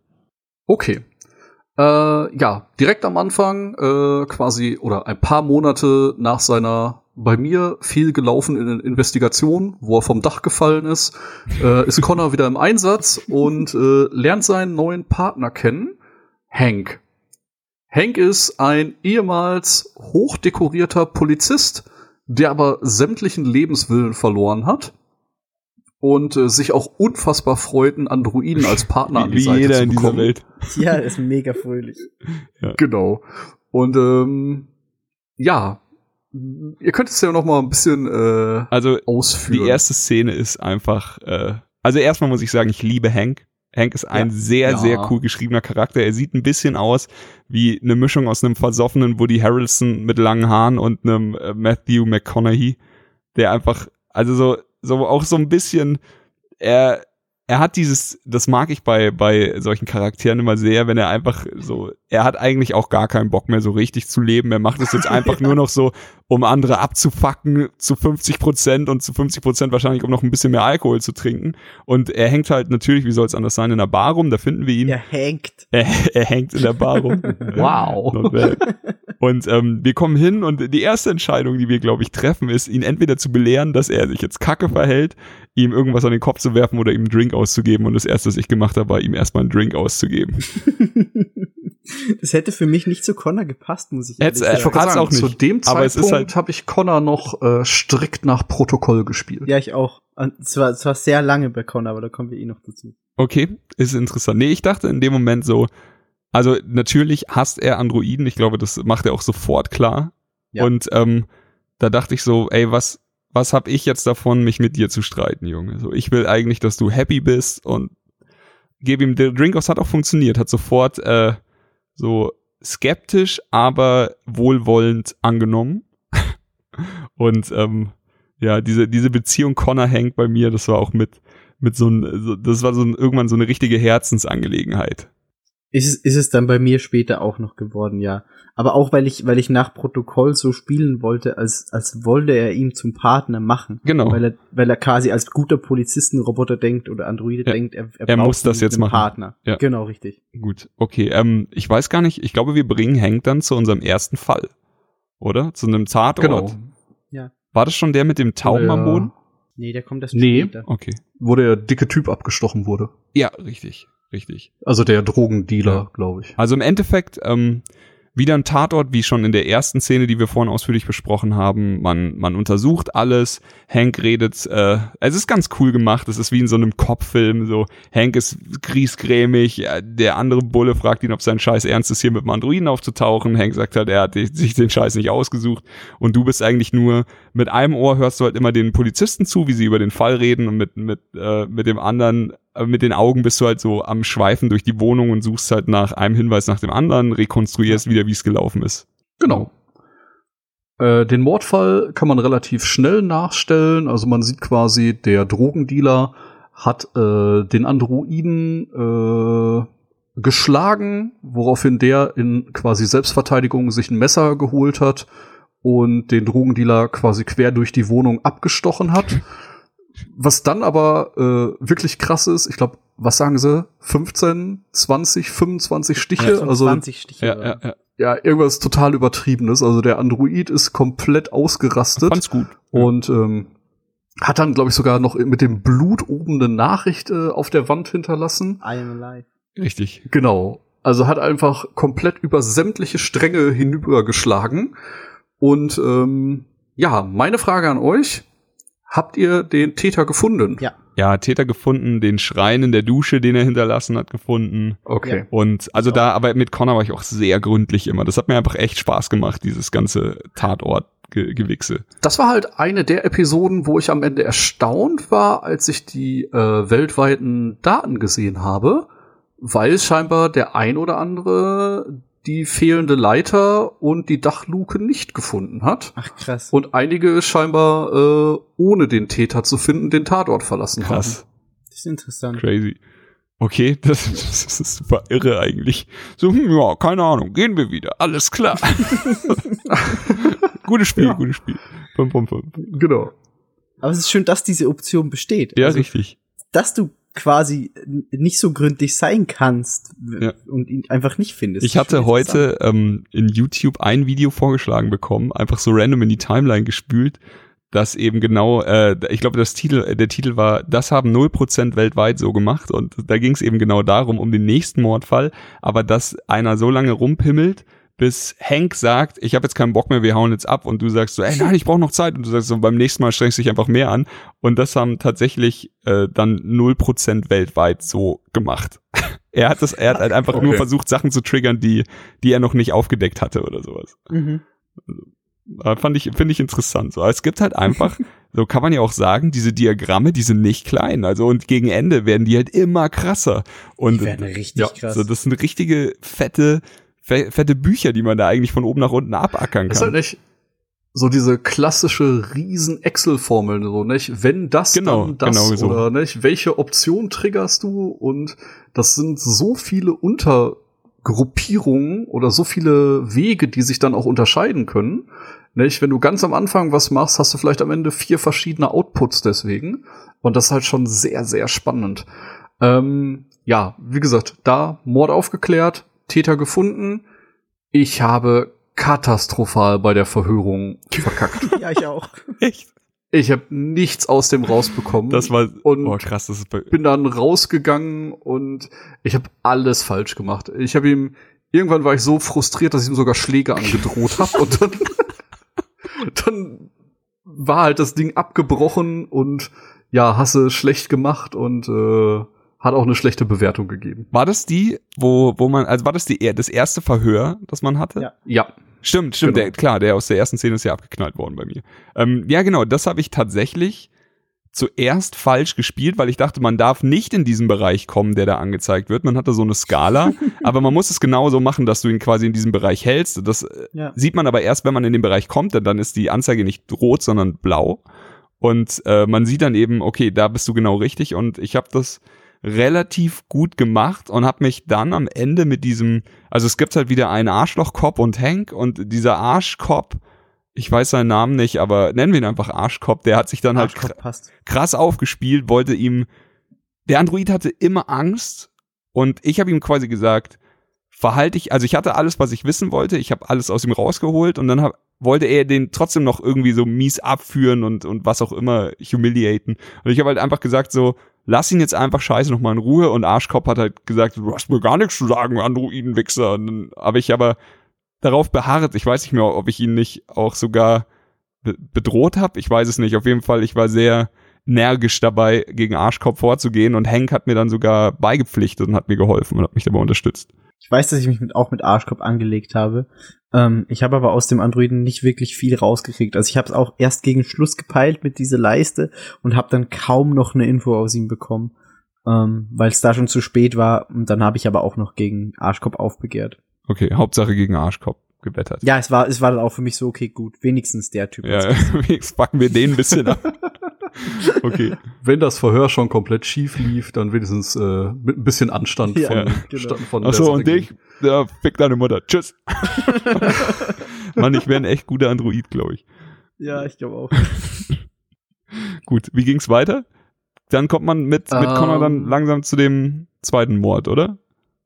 Okay. Äh, ja, direkt am Anfang, äh, quasi, oder ein paar Monate nach seiner bei mir viel gelaufenen Investigation, wo er vom Dach gefallen ist, äh, ist Connor wieder im Einsatz und äh, lernt seinen neuen Partner kennen, Hank. Hank ist ein ehemals hochdekorierter Polizist der aber sämtlichen Lebenswillen verloren hat und äh, sich auch unfassbar freut, einen Androiden als Partner an die Wie Seite jeder zu in dieser. Welt. Ja, ist mega fröhlich. Genau. Und ähm, ja, ihr könnt es ja noch mal ein bisschen äh, Also ausführen. die erste Szene ist einfach, äh, also erstmal muss ich sagen, ich liebe Hank. Hank ist ein Ja. sehr, Ja. sehr cool geschriebener Charakter. Er sieht ein bisschen aus wie eine Mischung aus einem versoffenen Woody Harrelson mit langen Haaren und einem äh, Matthew McConaughey, der einfach, also so, so auch so ein bisschen, er, er hat dieses, das mag ich bei, bei solchen Charakteren immer sehr, wenn er einfach so, er hat eigentlich auch gar keinen Bock mehr so richtig zu leben. Er macht es jetzt einfach nur noch so, um andere abzufacken zu 50 Prozent und zu 50 Prozent wahrscheinlich, um noch ein bisschen mehr Alkohol zu trinken. Und er hängt halt natürlich, wie soll es anders sein, in der Bar rum, da finden wir ihn. Er hängt. Er, er hängt in der Bar rum. Wow. Und ähm, wir kommen hin und die erste Entscheidung, die wir, glaube ich, treffen, ist, ihn entweder zu belehren, dass er sich jetzt kacke verhält, ihm irgendwas an den Kopf zu werfen oder ihm einen Drink auszugeben. Und das erste, was ich gemacht habe, war, ihm erstmal einen Drink auszugeben. Das hätte für mich nicht zu Connor gepasst, muss ich ehrlich äh, ich sagen. Hat's sagen, auch nicht. zu dem Zeitpunkt halt- habe ich Connor noch äh, strikt nach Protokoll gespielt. Ja, ich auch. Und es war, es war sehr lange bei Connor, aber da kommen wir eh noch dazu. Okay, ist interessant. Nee, ich dachte in dem Moment so, also natürlich hasst er Androiden, ich glaube, das macht er auch sofort klar. Ja. Und ähm, da dachte ich so, ey, was, was hab ich jetzt davon, mich mit dir zu streiten, Junge? So, ich will eigentlich, dass du happy bist und gebe ihm der Drink aus, hat auch funktioniert, hat sofort äh, so skeptisch, aber wohlwollend angenommen. und ähm, ja, diese, diese Beziehung Connor hängt bei mir, das war auch mit, mit so ein, so, das war so ein, irgendwann so eine richtige Herzensangelegenheit. Ist es, ist es dann bei mir später auch noch geworden, ja. Aber auch weil ich, weil ich nach Protokoll so spielen wollte, als, als wollte er ihn zum Partner machen. Genau. Weil er, weil er quasi als guter Polizistenroboter denkt oder Androide Ja. denkt, er, er, Er braucht muss das jetzt machen. Partner. Ja. Genau, richtig. Gut, okay. Ähm, ich weiß gar nicht, ich glaube, wir bringen Hank dann zu unserem ersten Fall. Oder? Zu einem Tatort. Genau. War das schon der mit dem Tauben am Der- Boden? Nee, der kommt erst Nee. später. Okay. Wo der dicke Typ abgestochen wurde. Ja, richtig, richtig. Also der Drogendealer, Ja. glaube ich. Also im Endeffekt ähm, wieder ein Tatort, wie schon in der ersten Szene, die wir vorhin ausführlich besprochen haben. Man, man untersucht alles. Hank redet, äh, es ist ganz cool gemacht. Es ist wie in so einem Kopffilm. So, Hank ist griesgrämig. äh, Der andere Bulle fragt ihn, ob sein Scheiß ernst ist, hier mit dem Androiden aufzutauchen. Hank sagt halt, er hat sich den Scheiß nicht ausgesucht. Und du bist eigentlich nur, mit einem Ohr hörst du halt immer den Polizisten zu, wie sie über den Fall reden und mit, mit, äh, mit dem anderen mit den Augen bist du halt so am Schweifen durch die Wohnung und suchst halt nach einem Hinweis nach dem anderen, rekonstruierst wieder, wie es gelaufen ist. Genau. Äh, den Mordfall kann man relativ schnell nachstellen. Also man sieht quasi, der Drogendealer hat äh, den Androiden äh, geschlagen, woraufhin der in quasi Selbstverteidigung sich ein Messer geholt hat und den Drogendealer quasi quer durch die Wohnung abgestochen hat. Was dann aber äh, wirklich krass ist, ich glaube, was sagen sie? 15, 20, 25 Stiche? So also 20 Stiche. Ja, ja, ja. ja, irgendwas total übertriebenes. Also der Android ist komplett ausgerastet Fand's gut. und ähm, hat dann, glaube ich, sogar noch mit dem Blut oben eine Nachricht äh, auf der Wand hinterlassen. I am alive. Richtig. Genau. Also hat einfach komplett über sämtliche Stränge hinübergeschlagen. Und ähm, ja, meine Frage an euch. Habt ihr den Täter gefunden? Ja. Ja, Täter gefunden, den Schrein in der Dusche, den er hinterlassen hat, gefunden. Okay. Und also da, aber mit Connor war ich auch sehr gründlich immer. Das hat mir einfach echt Spaß gemacht, dieses ganze Tatort-Gewichse. Das war halt eine der Episoden, wo ich am Ende erstaunt war, als ich die äh, weltweiten Daten gesehen habe, weil scheinbar der ein oder andere die fehlende Leiter und die Dachluke nicht gefunden hat. Ach krass. Und einige scheinbar, äh, ohne den Täter zu finden, den Tatort verlassen Krass. Das ist interessant. Crazy. Okay, das, das ist super irre eigentlich. So, hm, ja, keine Ahnung, gehen wir wieder. Alles klar. gutes Spiel, Ja. gutes Spiel. Von fünf. haben. Genau. Aber es ist schön, dass diese Option besteht. Ja, also, richtig. dass du quasi nicht so gründlich sein kannst Ja. und ihn einfach nicht findest. Ich hatte heute ähm, in YouTube ein Video vorgeschlagen bekommen, einfach so random in die Timeline gespült, das eben genau, äh, ich glaube, das Titel, der Titel war, das haben 0% weltweit so gemacht und da ging es eben genau darum, um den nächsten Mordfall, aber dass einer so lange rumpimmelt, bis Hank sagt, ich habe jetzt keinen Bock mehr, wir hauen jetzt ab und du sagst so, ey nein, ich brauche noch Zeit und du sagst so, beim nächsten Mal strengst du dich einfach mehr an und das haben tatsächlich äh, dann 0% weltweit so gemacht. er hat das, er hat halt einfach okay. nur versucht, Sachen zu triggern, die, die er noch nicht aufgedeckt hatte oder sowas. Mhm. Also, fand ich, finde ich interessant. So, es gibt halt einfach, so kann man ja auch sagen, diese Diagramme, die sind nicht klein. Also und gegen Ende werden die halt immer krasser. Und die werden richtig ja, krass. So, das sind richtige fette fette Bücher, die man da eigentlich von oben nach unten abackern kann. Ist halt nicht so diese klassische riesen Excel-Formel, so, nicht? Wenn das, genau, dann das, genau so. oder, nicht? Welche Option triggerst du? Und das sind so viele Untergruppierungen oder so viele Wege, die sich dann auch unterscheiden können. Nicht? Wenn du ganz am Anfang was machst, hast du vielleicht am Ende vier verschiedene Outputs deswegen. Und das ist halt schon sehr, sehr spannend. Ähm, ja, wie gesagt, da Mord aufgeklärt, Täter gefunden. Ich habe katastrophal bei der Verhörung verkackt. ja, ich auch. Echt? Ich habe nichts aus dem rausbekommen. Das war und oh krass, das ist bei bin dann rausgegangen und ich habe alles falsch gemacht. Ich habe ihm irgendwann war ich so frustriert, dass ich ihm sogar Schläge angedroht habe und dann dann war halt das Ding abgebrochen und ja, hasse schlecht gemacht und äh, hat auch eine schlechte Bewertung gegeben. War das die, wo, wo man, also war das die, das erste Verhör, das man hatte? Ja. ja. Stimmt, stimmt, genau. der, klar, der aus der ersten Szene ist ja abgeknallt worden bei mir. Ähm, ja, genau, das habe ich tatsächlich zuerst falsch gespielt, weil ich dachte, man darf nicht in diesen Bereich kommen, der da angezeigt wird. Man hatte so eine Skala, aber man muss es genauso machen, dass du ihn quasi in diesem Bereich hältst. Das äh, ja. sieht man aber erst, wenn man in den Bereich kommt, denn dann ist die Anzeige nicht rot, sondern blau. Und äh, man sieht dann eben, okay, da bist du genau richtig. Und ich habe das relativ gut gemacht und habe mich dann am Ende mit diesem, also es gibt halt wieder einen Arschloch-Cop und Hank und dieser Arschcop, ich weiß seinen Namen nicht, aber nennen wir ihn einfach Arschcop, der hat sich dann halt passt. krass aufgespielt, wollte ihm, der Android hatte immer Angst und ich habe ihm quasi gesagt, verhalte ich, also ich hatte alles, was ich wissen wollte, ich habe alles aus ihm rausgeholt und dann hab, wollte er den trotzdem noch irgendwie so mies abführen und, und was auch immer humiliaten. Und ich habe halt einfach gesagt so, lass ihn jetzt einfach scheiße nochmal in Ruhe und Arschkopf hat halt gesagt, du hast mir gar nichts zu sagen, Androidenwichser. Dann habe ich aber darauf beharrt, ich weiß nicht mehr, ob ich ihn nicht auch sogar be bedroht habe, ich weiß es nicht. Auf jeden Fall, ich war sehr energisch dabei, gegen Arschkopf vorzugehen und Hank hat mir dann sogar beigepflichtet und hat mir geholfen und hat mich dabei unterstützt. Ich weiß, dass ich mich mit, auch mit Arschkopf angelegt habe. Ähm, ich habe aber aus dem Androiden nicht wirklich viel rausgekriegt. Also ich habe es auch erst gegen Schluss gepeilt mit dieser Leiste und habe dann kaum noch eine Info aus ihm bekommen, ähm, weil es da schon zu spät war. Und dann habe ich aber auch noch gegen Arschkopf aufbegehrt. Okay, Hauptsache gegen Arschkopf gebettert. Ja, es war, es war dann auch für mich so, okay, gut, wenigstens der Typ. Ja, jetzt packen wir den ein bisschen ab. okay. Wenn das Verhör schon komplett schief lief, dann wenigstens äh, mit ein bisschen Anstand ja, von, genau. von Achso, und dich, ja, fick deine Mutter. Tschüss. Mann, ich wäre ein echt guter Android, glaube ich. Ja, ich glaube auch. Gut, wie ging's weiter? Dann kommt man mit, mit um, Connor dann ähm. langsam zu dem zweiten Mord, oder?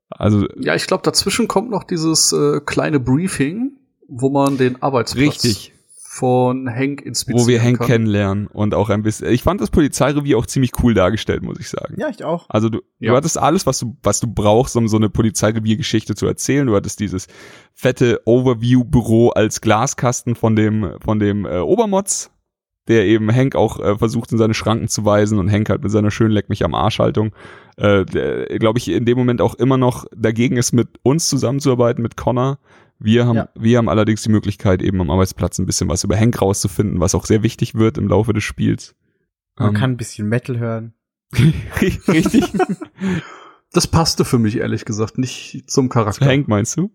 Also ja, ich glaube, dazwischen kommt noch dieses äh, kleine Briefing, wo man den Arbeitsplatz richtig von Hank inspizieren Wo wir Hank kann. kennenlernen und auch ein bisschen. Ich fand das Polizeirevier auch ziemlich cool dargestellt, muss ich sagen. Ja, ich auch. Also du, ja. du hattest alles, was du, was du brauchst, um so eine Polizeirevier-Geschichte zu erzählen. Du hattest dieses fette Overview-Büro als Glaskasten von dem, von dem äh, Obermotz, der eben Hank auch äh, versucht in seine Schranken zu weisen und Hank halt mit seiner schönen Leck mich am Arschhaltung, äh, glaube ich, in dem Moment auch immer noch dagegen ist, mit uns zusammenzuarbeiten, mit Connor wir haben, ja. wir haben allerdings die Möglichkeit, eben am Arbeitsplatz ein bisschen was über Hank rauszufinden, was auch sehr wichtig wird im Laufe des Spiels. Man ähm, kann ein bisschen Metal hören. Richtig. das passte für mich ehrlich gesagt nicht zum Charakter. Hank meinst du?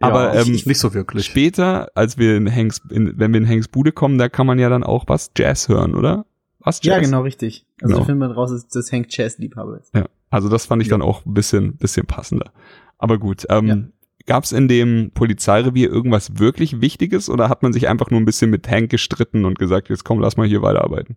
Ja, Aber ähm, ich, nicht so wirklich. Später, als wir in Hanks, in, wenn wir in Hanks Bude kommen, da kann man ja dann auch was Jazz hören, oder? Was Jazz? Ja, genau richtig. Also genau. findet man raus, dass das Hank Jazz Liebhaber ist. Ja, also das fand ich ja. dann auch ein bisschen, bisschen passender. Aber gut, ähm, ja. Gab es in dem Polizeirevier irgendwas wirklich Wichtiges oder hat man sich einfach nur ein bisschen mit Hank gestritten und gesagt, jetzt komm, lass mal hier weiterarbeiten?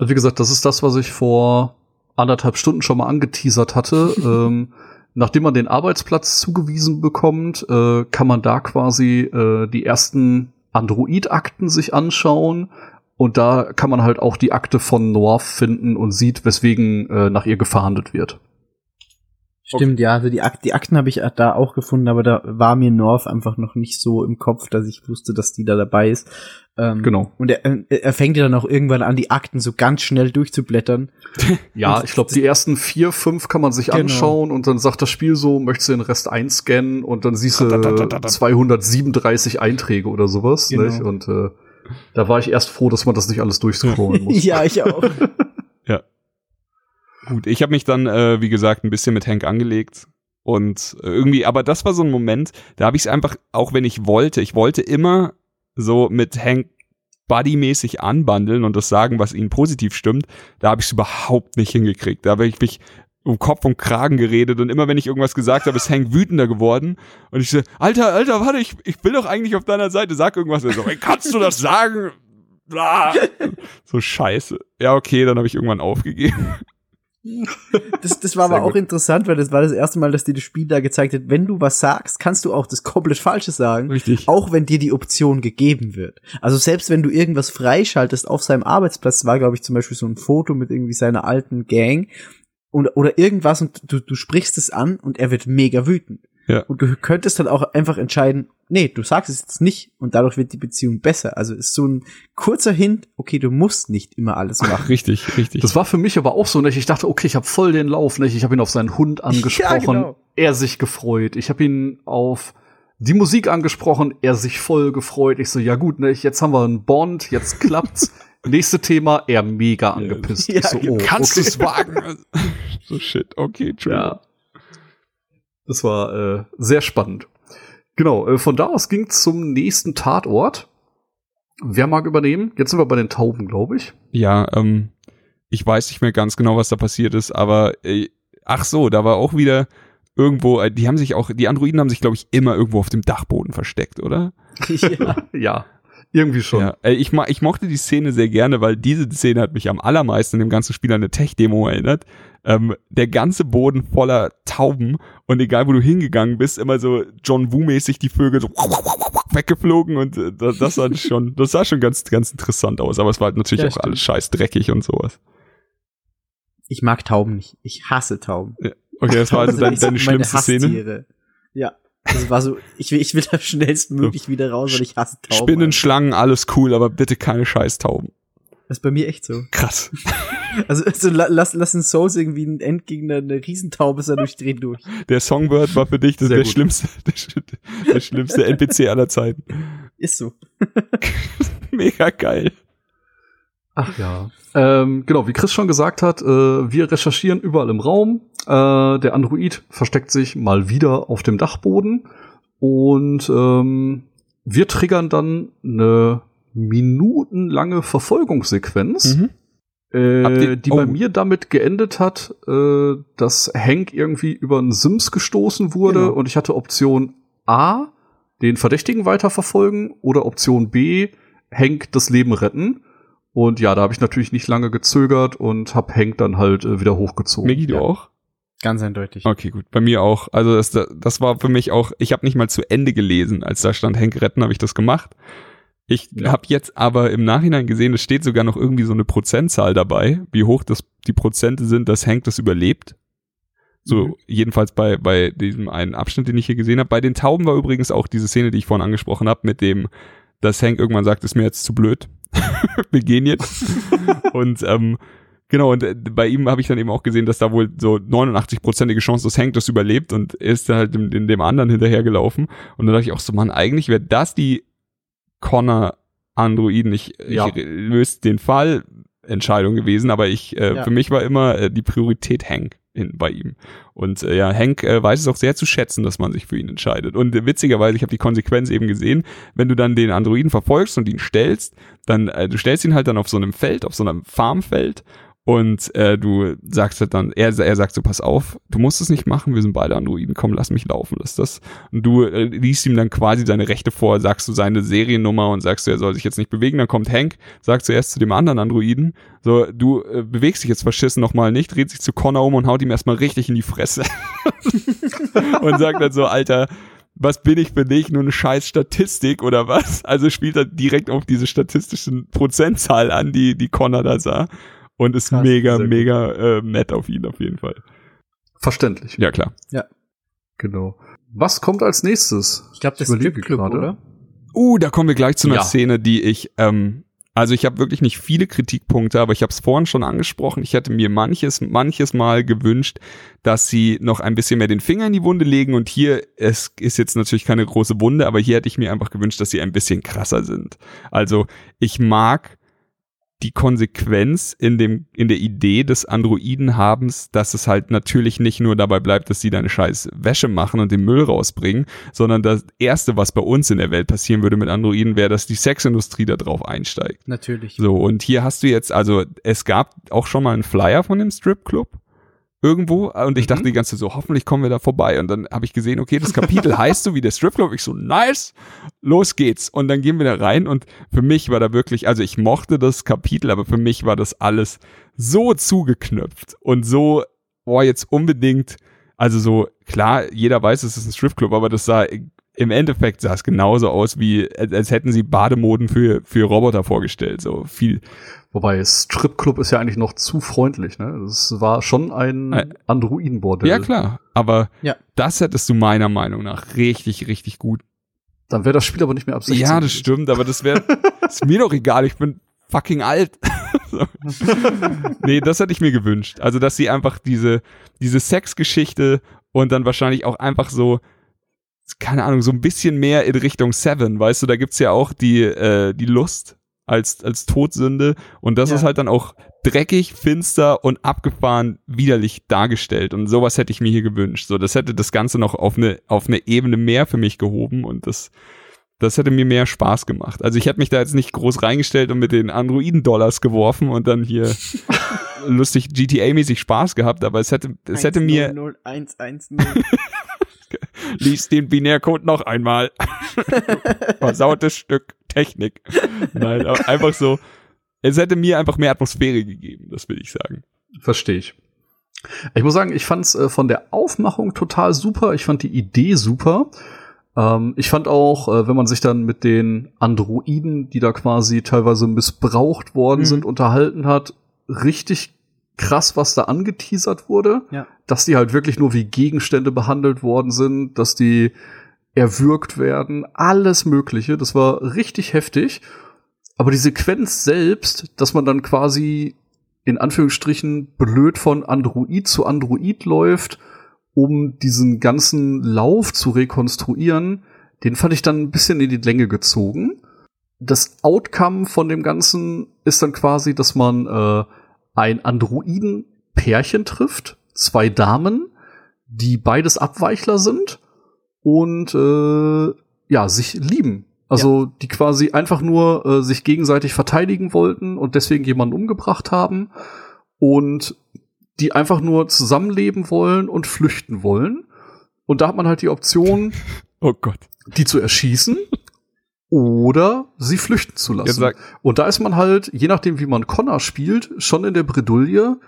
Also wie gesagt, das ist das, was ich vor anderthalb Stunden schon mal angeteasert hatte. ähm, nachdem man den Arbeitsplatz zugewiesen bekommt, äh, kann man da quasi äh, die ersten Android-Akten sich anschauen. Und da kann man halt auch die Akte von North finden und sieht, weswegen äh, nach ihr gefahndet wird. Stimmt, ja, also die, Ak die Akten habe ich da auch gefunden, aber da war mir North einfach noch nicht so im Kopf, dass ich wusste, dass die da dabei ist. Ähm, Genau. Und er, er fängt ja dann auch irgendwann an, die Akten so ganz schnell durchzublättern. Ja, Und ich glaube, die ersten vier, fünf kann man sich Genau. anschauen und dann sagt das Spiel so, möchtest du den Rest einscannen und dann siehst du Tatatatata. 237 Einträge oder sowas. Genau. Nicht? Und äh, da war ich erst froh, dass man das nicht alles durchscrollen muss. ja, ich auch. Gut, ich habe mich dann, äh, wie gesagt, ein bisschen mit Hank angelegt. Und äh, irgendwie, aber das war so ein Moment, da habe ich es einfach, auch wenn ich wollte, ich wollte immer so mit Hank buddymäßig anbandeln und das sagen, was ihn positiv stimmt, da habe ich es überhaupt nicht hingekriegt. Da habe ich mich um Kopf und Kragen geredet und immer wenn ich irgendwas gesagt habe, ist Hank wütender geworden und ich so, Alter, Alter, warte, ich, ich bin doch eigentlich auf deiner Seite, sag irgendwas. Er so, "Ey, kannst du das sagen? Ah. So scheiße. Ja, okay, dann habe ich irgendwann aufgegeben. Das, das war Sehr aber auch gut. interessant, weil das war das erste Mal, dass dir das Spiel da gezeigt hat, wenn du was sagst, kannst du auch das komplett Falsche sagen. Richtig. Auch wenn dir die Option gegeben wird. Also selbst wenn du irgendwas freischaltest auf seinem Arbeitsplatz, war glaube ich zum Beispiel so ein Foto mit irgendwie seiner alten Gang und, oder irgendwas und du, du sprichst es an und er wird mega wütend. Ja. Und du könntest dann auch einfach entscheiden, nee, du sagst es jetzt nicht und dadurch wird die Beziehung besser. Also ist so ein kurzer Hint, okay, du musst nicht immer alles machen. Richtig, richtig. Das war für mich aber auch so, nicht? ich dachte, okay, ich habe voll den Lauf, nicht? ich habe ihn auf seinen Hund angesprochen, genau. er sich gefreut. Ich habe ihn auf die Musik angesprochen, er sich voll gefreut. Ich so, ja gut, nicht? jetzt haben wir einen Bond, jetzt klappt's. Nächste Thema, er mega angepisst. Ja, ich so, oh, Kannst okay. du es wagen? so shit, okay, true. Ja. Das war äh, sehr spannend. Genau, äh, von da aus ging zum nächsten Tatort. Wer mag übernehmen? Jetzt sind wir bei den Tauben, glaube ich. Ja, ähm, ich weiß nicht mehr ganz genau, was da passiert ist, aber äh, ach so, da war auch wieder irgendwo, äh, die haben sich auch, die Androiden haben sich, glaube ich, immer irgendwo auf dem Dachboden versteckt, oder? ja. Ja, irgendwie schon. Ja, äh, ich, ich mochte die Szene sehr gerne, weil diese Szene hat mich am allermeisten in dem ganzen Spiel an eine Tech-Demo erinnert. Ähm, der ganze Boden voller Tauben und egal wo du hingegangen bist, immer so John Woo-mäßig die Vögel so weggeflogen und äh, das, das sah schon, das sah schon ganz, ganz interessant aus, aber es war halt natürlich Ja, auch stimmt. alles scheiß dreckig und sowas. Ich mag Tauben nicht. Ich hasse Tauben. Okay, das war also deine meine schlimmste Szene. Ja. Das war so, ich will, ich will da schnellstmöglich wieder raus, weil ich hasse Tauben. Spinnen, Schlangen, alles cool, aber bitte keine scheiß Tauben. Das ist bei mir echt so. Krass. Also, also la- lass, lass in Souls irgendwie ein Endgegner, eine Riesentaube ist er durchdreht durch. Der Songbird war für dich das der schlimmste, der, der schlimmste NPC aller Zeiten. Ist so. Mega geil. Ach ja. Ähm, genau, wie Chris schon gesagt hat, äh, wir recherchieren überall im Raum. Äh, der Android versteckt sich mal wieder auf dem Dachboden und ähm, wir triggern dann eine minutenlange Verfolgungssequenz, Mhm. äh, die oh. bei mir damit geendet hat, äh, dass Hank irgendwie über einen Sims gestoßen wurde Genau. und ich hatte Option A, den Verdächtigen weiterverfolgen oder Option B, Hank das Leben retten. Und ja, da habe ich natürlich nicht lange gezögert und hab Hank dann halt äh, wieder hochgezogen. Megi, du Ja. auch? Ganz eindeutig. Okay, gut. Bei mir auch. Also das, das war für mich auch, ich habe nicht mal zu Ende gelesen. Als da stand Henk retten, habe ich das gemacht. Ich Ja. habe jetzt aber im Nachhinein gesehen, es steht sogar noch irgendwie so eine Prozentzahl dabei, wie hoch das die Prozente sind, dass Hank das überlebt. So, Mhm. jedenfalls bei, bei diesem einen Abschnitt, den ich hier gesehen habe. Bei den Tauben war übrigens auch diese Szene, die ich vorhin angesprochen habe, mit dem, dass Hank irgendwann sagt, ist mir jetzt zu blöd. Wir gehen jetzt. und ähm, genau, und äh, bei ihm habe ich dann eben auch gesehen, dass da wohl so 89-prozentige Chance, dass Hank das überlebt und ist dann halt dem, dem, dem anderen hinterhergelaufen. Und dann dachte ich auch so, Mann, eigentlich wäre das die Connor-Androiden. Ich, Ja. ich löse den Fall Entscheidung gewesen, aber ich, äh, Ja. für mich war immer äh, die Priorität Hank in, bei ihm. Und äh, ja, Hank äh, weiß es auch sehr zu schätzen, dass man sich für ihn entscheidet. Und äh, witzigerweise, ich habe die Konsequenz eben gesehen, wenn du dann den Androiden verfolgst und ihn stellst, dann, äh, du stellst ihn halt dann auf so einem Feld, auf so einem Farmfeld und äh, du sagst halt dann, er, er sagt so, pass auf, du musst es nicht machen, wir sind beide Androiden, komm, lass mich laufen, lass das. Und du äh, liest ihm dann quasi seine Rechte vor, sagst du seine Seriennummer und sagst du, er soll sich jetzt nicht bewegen, dann kommt Hank, sagt zuerst zu dem anderen Androiden, so, du äh, bewegst dich jetzt verschissen nochmal nicht, dreht sich zu Connor um und haut ihm erstmal richtig in die Fresse. und sagt dann so, Alter, was bin ich für dich? Nur eine scheiß Statistik oder was? Also spielt er direkt auf diese statistischen Prozentzahl an, die, die Connor da sah. Und ist Krass, mega, mega äh, nett auf ihn auf jeden Fall. Verständlich. Ja, klar. Genau. Was kommt als nächstes? Ich glaube, das Stripclub, gerade. oder? Uh, da kommen wir gleich zu einer Ja. Szene, die ich, ähm, also ich habe wirklich nicht viele Kritikpunkte, aber ich habe es vorhin schon angesprochen. Ich hätte mir manches, manches Mal gewünscht, dass sie noch ein bisschen mehr den Finger in die Wunde legen. Und hier, es ist jetzt natürlich keine große Wunde, aber hier hätte ich mir einfach gewünscht, dass sie ein bisschen krasser sind. Also ich mag die Konsequenz in dem, in der Idee des Androidenhabens, dass es halt natürlich nicht nur dabei bleibt, dass sie deine scheiß Wäsche machen und den Müll rausbringen, sondern das erste, was bei uns in der Welt passieren würde mit Androiden, wäre, dass die Sexindustrie da drauf einsteigt. Natürlich. So, und hier hast du jetzt, also es gab auch schon mal einen Flyer von dem Stripclub irgendwo und ich Mhm. dachte die ganze Zeit so, hoffentlich kommen wir da vorbei und dann habe ich gesehen, okay, das Kapitel heißt so wie der Stripclub, ich so, nice, los geht's und dann gehen wir da rein und für mich war da wirklich, also ich mochte das Kapitel, aber für mich war das alles so zugeknöpft und so, boah, jetzt unbedingt, also so, klar, jeder weiß, es ist ein Stripclub, aber das sah im Endeffekt sah es genauso aus wie, als als hätten sie Bademoden für, für Roboter vorgestellt. So viel. Wobei Stripclub ist ja eigentlich noch zu freundlich, ne? Das war schon ein Äh, Androidenbordell. Ja, klar. Aber Ja. das hättest du meiner Meinung nach richtig, richtig gut. Dann wäre das Spiel aber nicht mehr ab 16. Ja, das stimmt, aber das wäre, ist mir doch egal, ich bin fucking alt. Nee, das hätte ich mir gewünscht. Also, dass sie einfach diese, diese Sexgeschichte und dann wahrscheinlich auch einfach so, keine Ahnung, so ein bisschen mehr in Richtung Seven, weißt du, da gibt's ja auch die, äh, die Lust als, als Todsünde und das Ja. ist halt dann auch dreckig, finster und abgefahren widerlich dargestellt und sowas hätte ich mir hier gewünscht. So, das hätte das Ganze noch auf eine, auf eine Ebene mehr für mich gehoben und das, das hätte mir mehr Spaß gemacht. Also ich hätte mich da jetzt nicht groß reingestellt und mit den Androiden-Dollars geworfen und dann hier lustig GTA-mäßig Spaß gehabt, aber es hätte, es hätte mir, 110. lies den Binärcode noch einmal. Versautes Stück Technik. Nein, aber einfach so, es hätte mir einfach mehr Atmosphäre gegeben, das will ich sagen. Verstehe ich. Ich muss sagen, ich fand's äh, von der Aufmachung total super. Ich fand die Idee super. Ähm, ich fand auch, äh, wenn man sich dann mit den Androiden, die da quasi teilweise missbraucht worden Mhm. sind, unterhalten hat, richtig krass, was da angeteasert wurde. Ja. Dass die halt wirklich nur wie Gegenstände behandelt worden sind, dass die erwürgt werden, alles Mögliche. Das war richtig heftig. Aber die Sequenz selbst, dass man dann quasi in Anführungsstrichen blöd von Android zu Android läuft, um diesen ganzen Lauf zu rekonstruieren, den fand ich dann ein bisschen in die Länge gezogen. Das Outcome von dem Ganzen ist dann quasi, dass man äh, ein Androiden-Pärchen trifft, zwei Damen, die beides Abweichler sind und äh, ja, sich lieben. Also die quasi einfach nur äh, sich gegenseitig verteidigen wollten und deswegen jemanden umgebracht haben und die einfach nur zusammenleben wollen und flüchten wollen. Und da hat man halt die Option, Oh Gott. die zu erschießen oder sie flüchten zu lassen. Sag, Und da ist man halt, je nachdem wie man Connor spielt, schon in der Bredouille,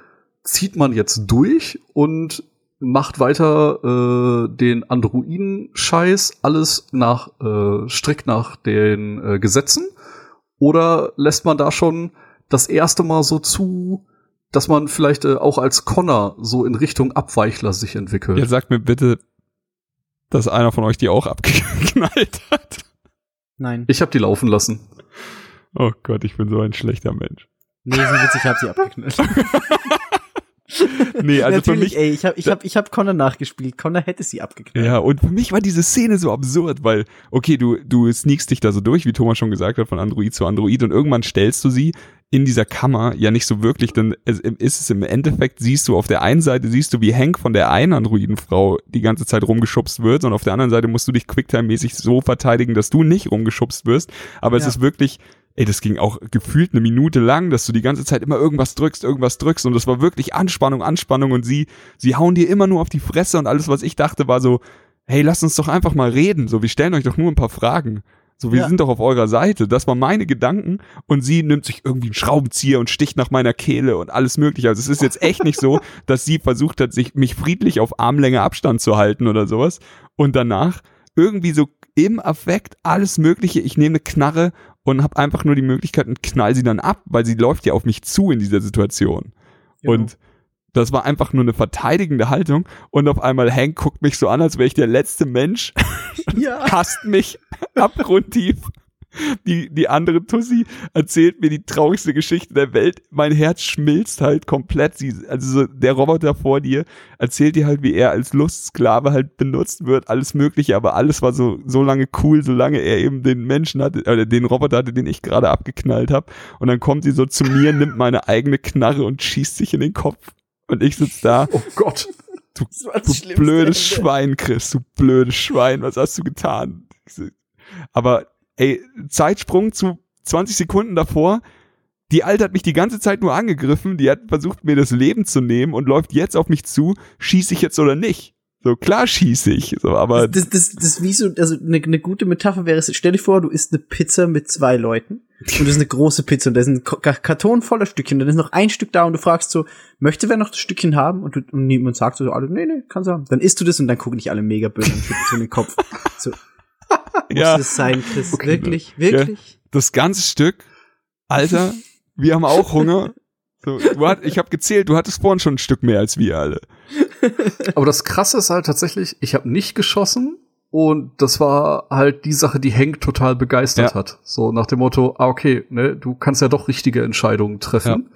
zieht man jetzt durch und macht weiter äh, den Androiden-Scheiß, alles nach äh, strikt nach den äh, Gesetzen, oder lässt man da schon das erste Mal so zu, dass man vielleicht äh, auch als Connor so in Richtung Abweichler sich entwickelt. jetzt sagt mir bitte, dass einer von euch die auch abgeknallt hat. Nein. Ich habe die laufen lassen. Oh Gott, ich bin so ein schlechter Mensch. Nee, so witzig, ich hab sie abgeknallt. Nee, also für Natürlich, mich, ey, ich hab, ich hab, ich hab Connor nachgespielt. Connor hätte sie abgeknallt. Ja, und für mich war diese Szene so absurd, weil, okay, du, du sneakst dich da so durch, wie Thomas schon gesagt hat, von Android zu Android und irgendwann stellst du sie in dieser Kammer ja nicht so wirklich, denn es ist es im Endeffekt, siehst du auf der einen Seite, siehst du, wie Hank von der einen Androidenfrau die ganze Zeit rumgeschubst wird und auf der anderen Seite musst du dich Quicktime-mäßig so verteidigen, dass du nicht rumgeschubst wirst, aber es Ja. ist wirklich, ey, das ging auch gefühlt eine Minute lang, dass du die ganze Zeit immer irgendwas drückst, irgendwas drückst und das war wirklich Anspannung, Anspannung und sie, sie hauen dir immer nur auf die Fresse und alles, was ich dachte, war so, hey, lasst uns doch einfach mal reden, so, wir stellen euch doch nur ein paar Fragen. So, wir Ja. sind doch auf eurer Seite. Das waren meine Gedanken. Und sie nimmt sich irgendwie einen Schraubenzieher und sticht nach meiner Kehle und alles mögliche. Also es ist jetzt echt nicht so, dass sie versucht hat, sich mich friedlich auf Armlänge Abstand zu halten oder sowas. Und danach irgendwie so im Affekt alles Mögliche. Ich nehme eine Knarre und habe einfach nur die Möglichkeit und knall sie dann ab, weil sie läuft ja auf mich zu in dieser Situation. Genau. Und Das war einfach nur eine verteidigende Haltung und auf einmal Hank guckt mich so an, als wäre ich der letzte Mensch, Ja. hasst mich abgrundtief. Die, die andere Tussi erzählt mir die traurigste Geschichte der Welt. Mein Herz schmilzt halt komplett. Sie, also so der Roboter vor dir erzählt dir halt, wie er als Lustsklave halt benutzt wird, alles mögliche, aber alles war so, so lange cool, solange er eben den Menschen hatte, oder den Roboter hatte, den ich gerade abgeknallt habe. Und dann kommt sie so zu mir, nimmt meine eigene Knarre und schießt sich in den Kopf. Und ich sitz da, Oh Gott. du, du blödes Ende. Schwein, Chris, du blödes Schwein, was hast du getan? Aber ey, Zeitsprung zu 20 Sekunden davor, die Alte hat mich die ganze Zeit nur angegriffen, die hat versucht, mir das Leben zu nehmen und läuft jetzt auf mich zu, schieße ich jetzt oder nicht? So, klar schieße ich, so, aber Das, das, das ist wie so, also eine, eine gute Metapher wäre es, stell dir vor, du isst eine Pizza mit zwei Leuten und das ist eine große Pizza und da ist ein Ka- Karton voller Stückchen, dann ist noch ein Stück da und du fragst so, möchte wer noch das Stückchen haben? Und, du, und niemand sagt so, alle, nee, nee, kannst du haben. Dann isst du das und dann gucken dich alle mega böse und in den Kopf. So, muss ja, das sein, Chris? Okay. wirklich, wirklich? das ganze Stück, Alter, wir haben auch Hunger. So, du hat, ich habe gezählt, du hattest vorhin schon ein Stück mehr als wir alle. Aber das Krasse ist halt tatsächlich, ich habe nicht geschossen und das war halt die Sache, die Hank total begeistert Ja. hat. So nach dem Motto, ah okay, ne, du kannst ja doch richtige Entscheidungen treffen.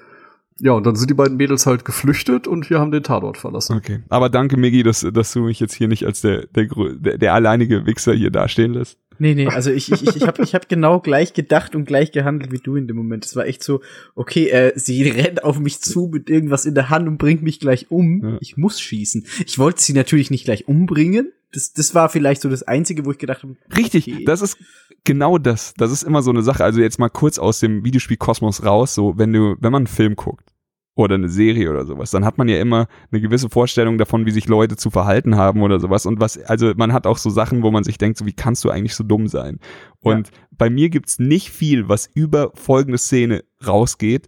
Ja. und dann sind die beiden Mädels halt geflüchtet und wir haben den Tatort verlassen. Okay. Aber danke, Miggi, dass, dass du mich jetzt hier nicht als der, der, der, der alleinige Wichser hier dastehen lässt. Nee, nee, also ich, ich, ich, ich habe ich hab genau gleich gedacht und gleich gehandelt wie du in dem Moment. Es war echt so, okay, äh, sie rennt auf mich zu mit irgendwas in der Hand und bringt mich gleich um. Ja. Ich muss schießen. Ich wollte sie natürlich nicht gleich umbringen. Das, das war vielleicht so das Einzige, wo ich gedacht habe, Richtig, Okay. das ist genau das. Das ist immer so eine Sache. Also jetzt mal kurz aus dem Videospielkosmos raus, so wenn du, wenn man einen Film guckt oder eine Serie oder sowas, dann hat man ja immer eine gewisse Vorstellung davon, wie sich Leute zu verhalten haben oder sowas. Und was, also man hat auch so Sachen, wo man sich denkt, so wie kannst du eigentlich so dumm sein? Und bei mir gibt's nicht viel, was über folgende Szene rausgeht.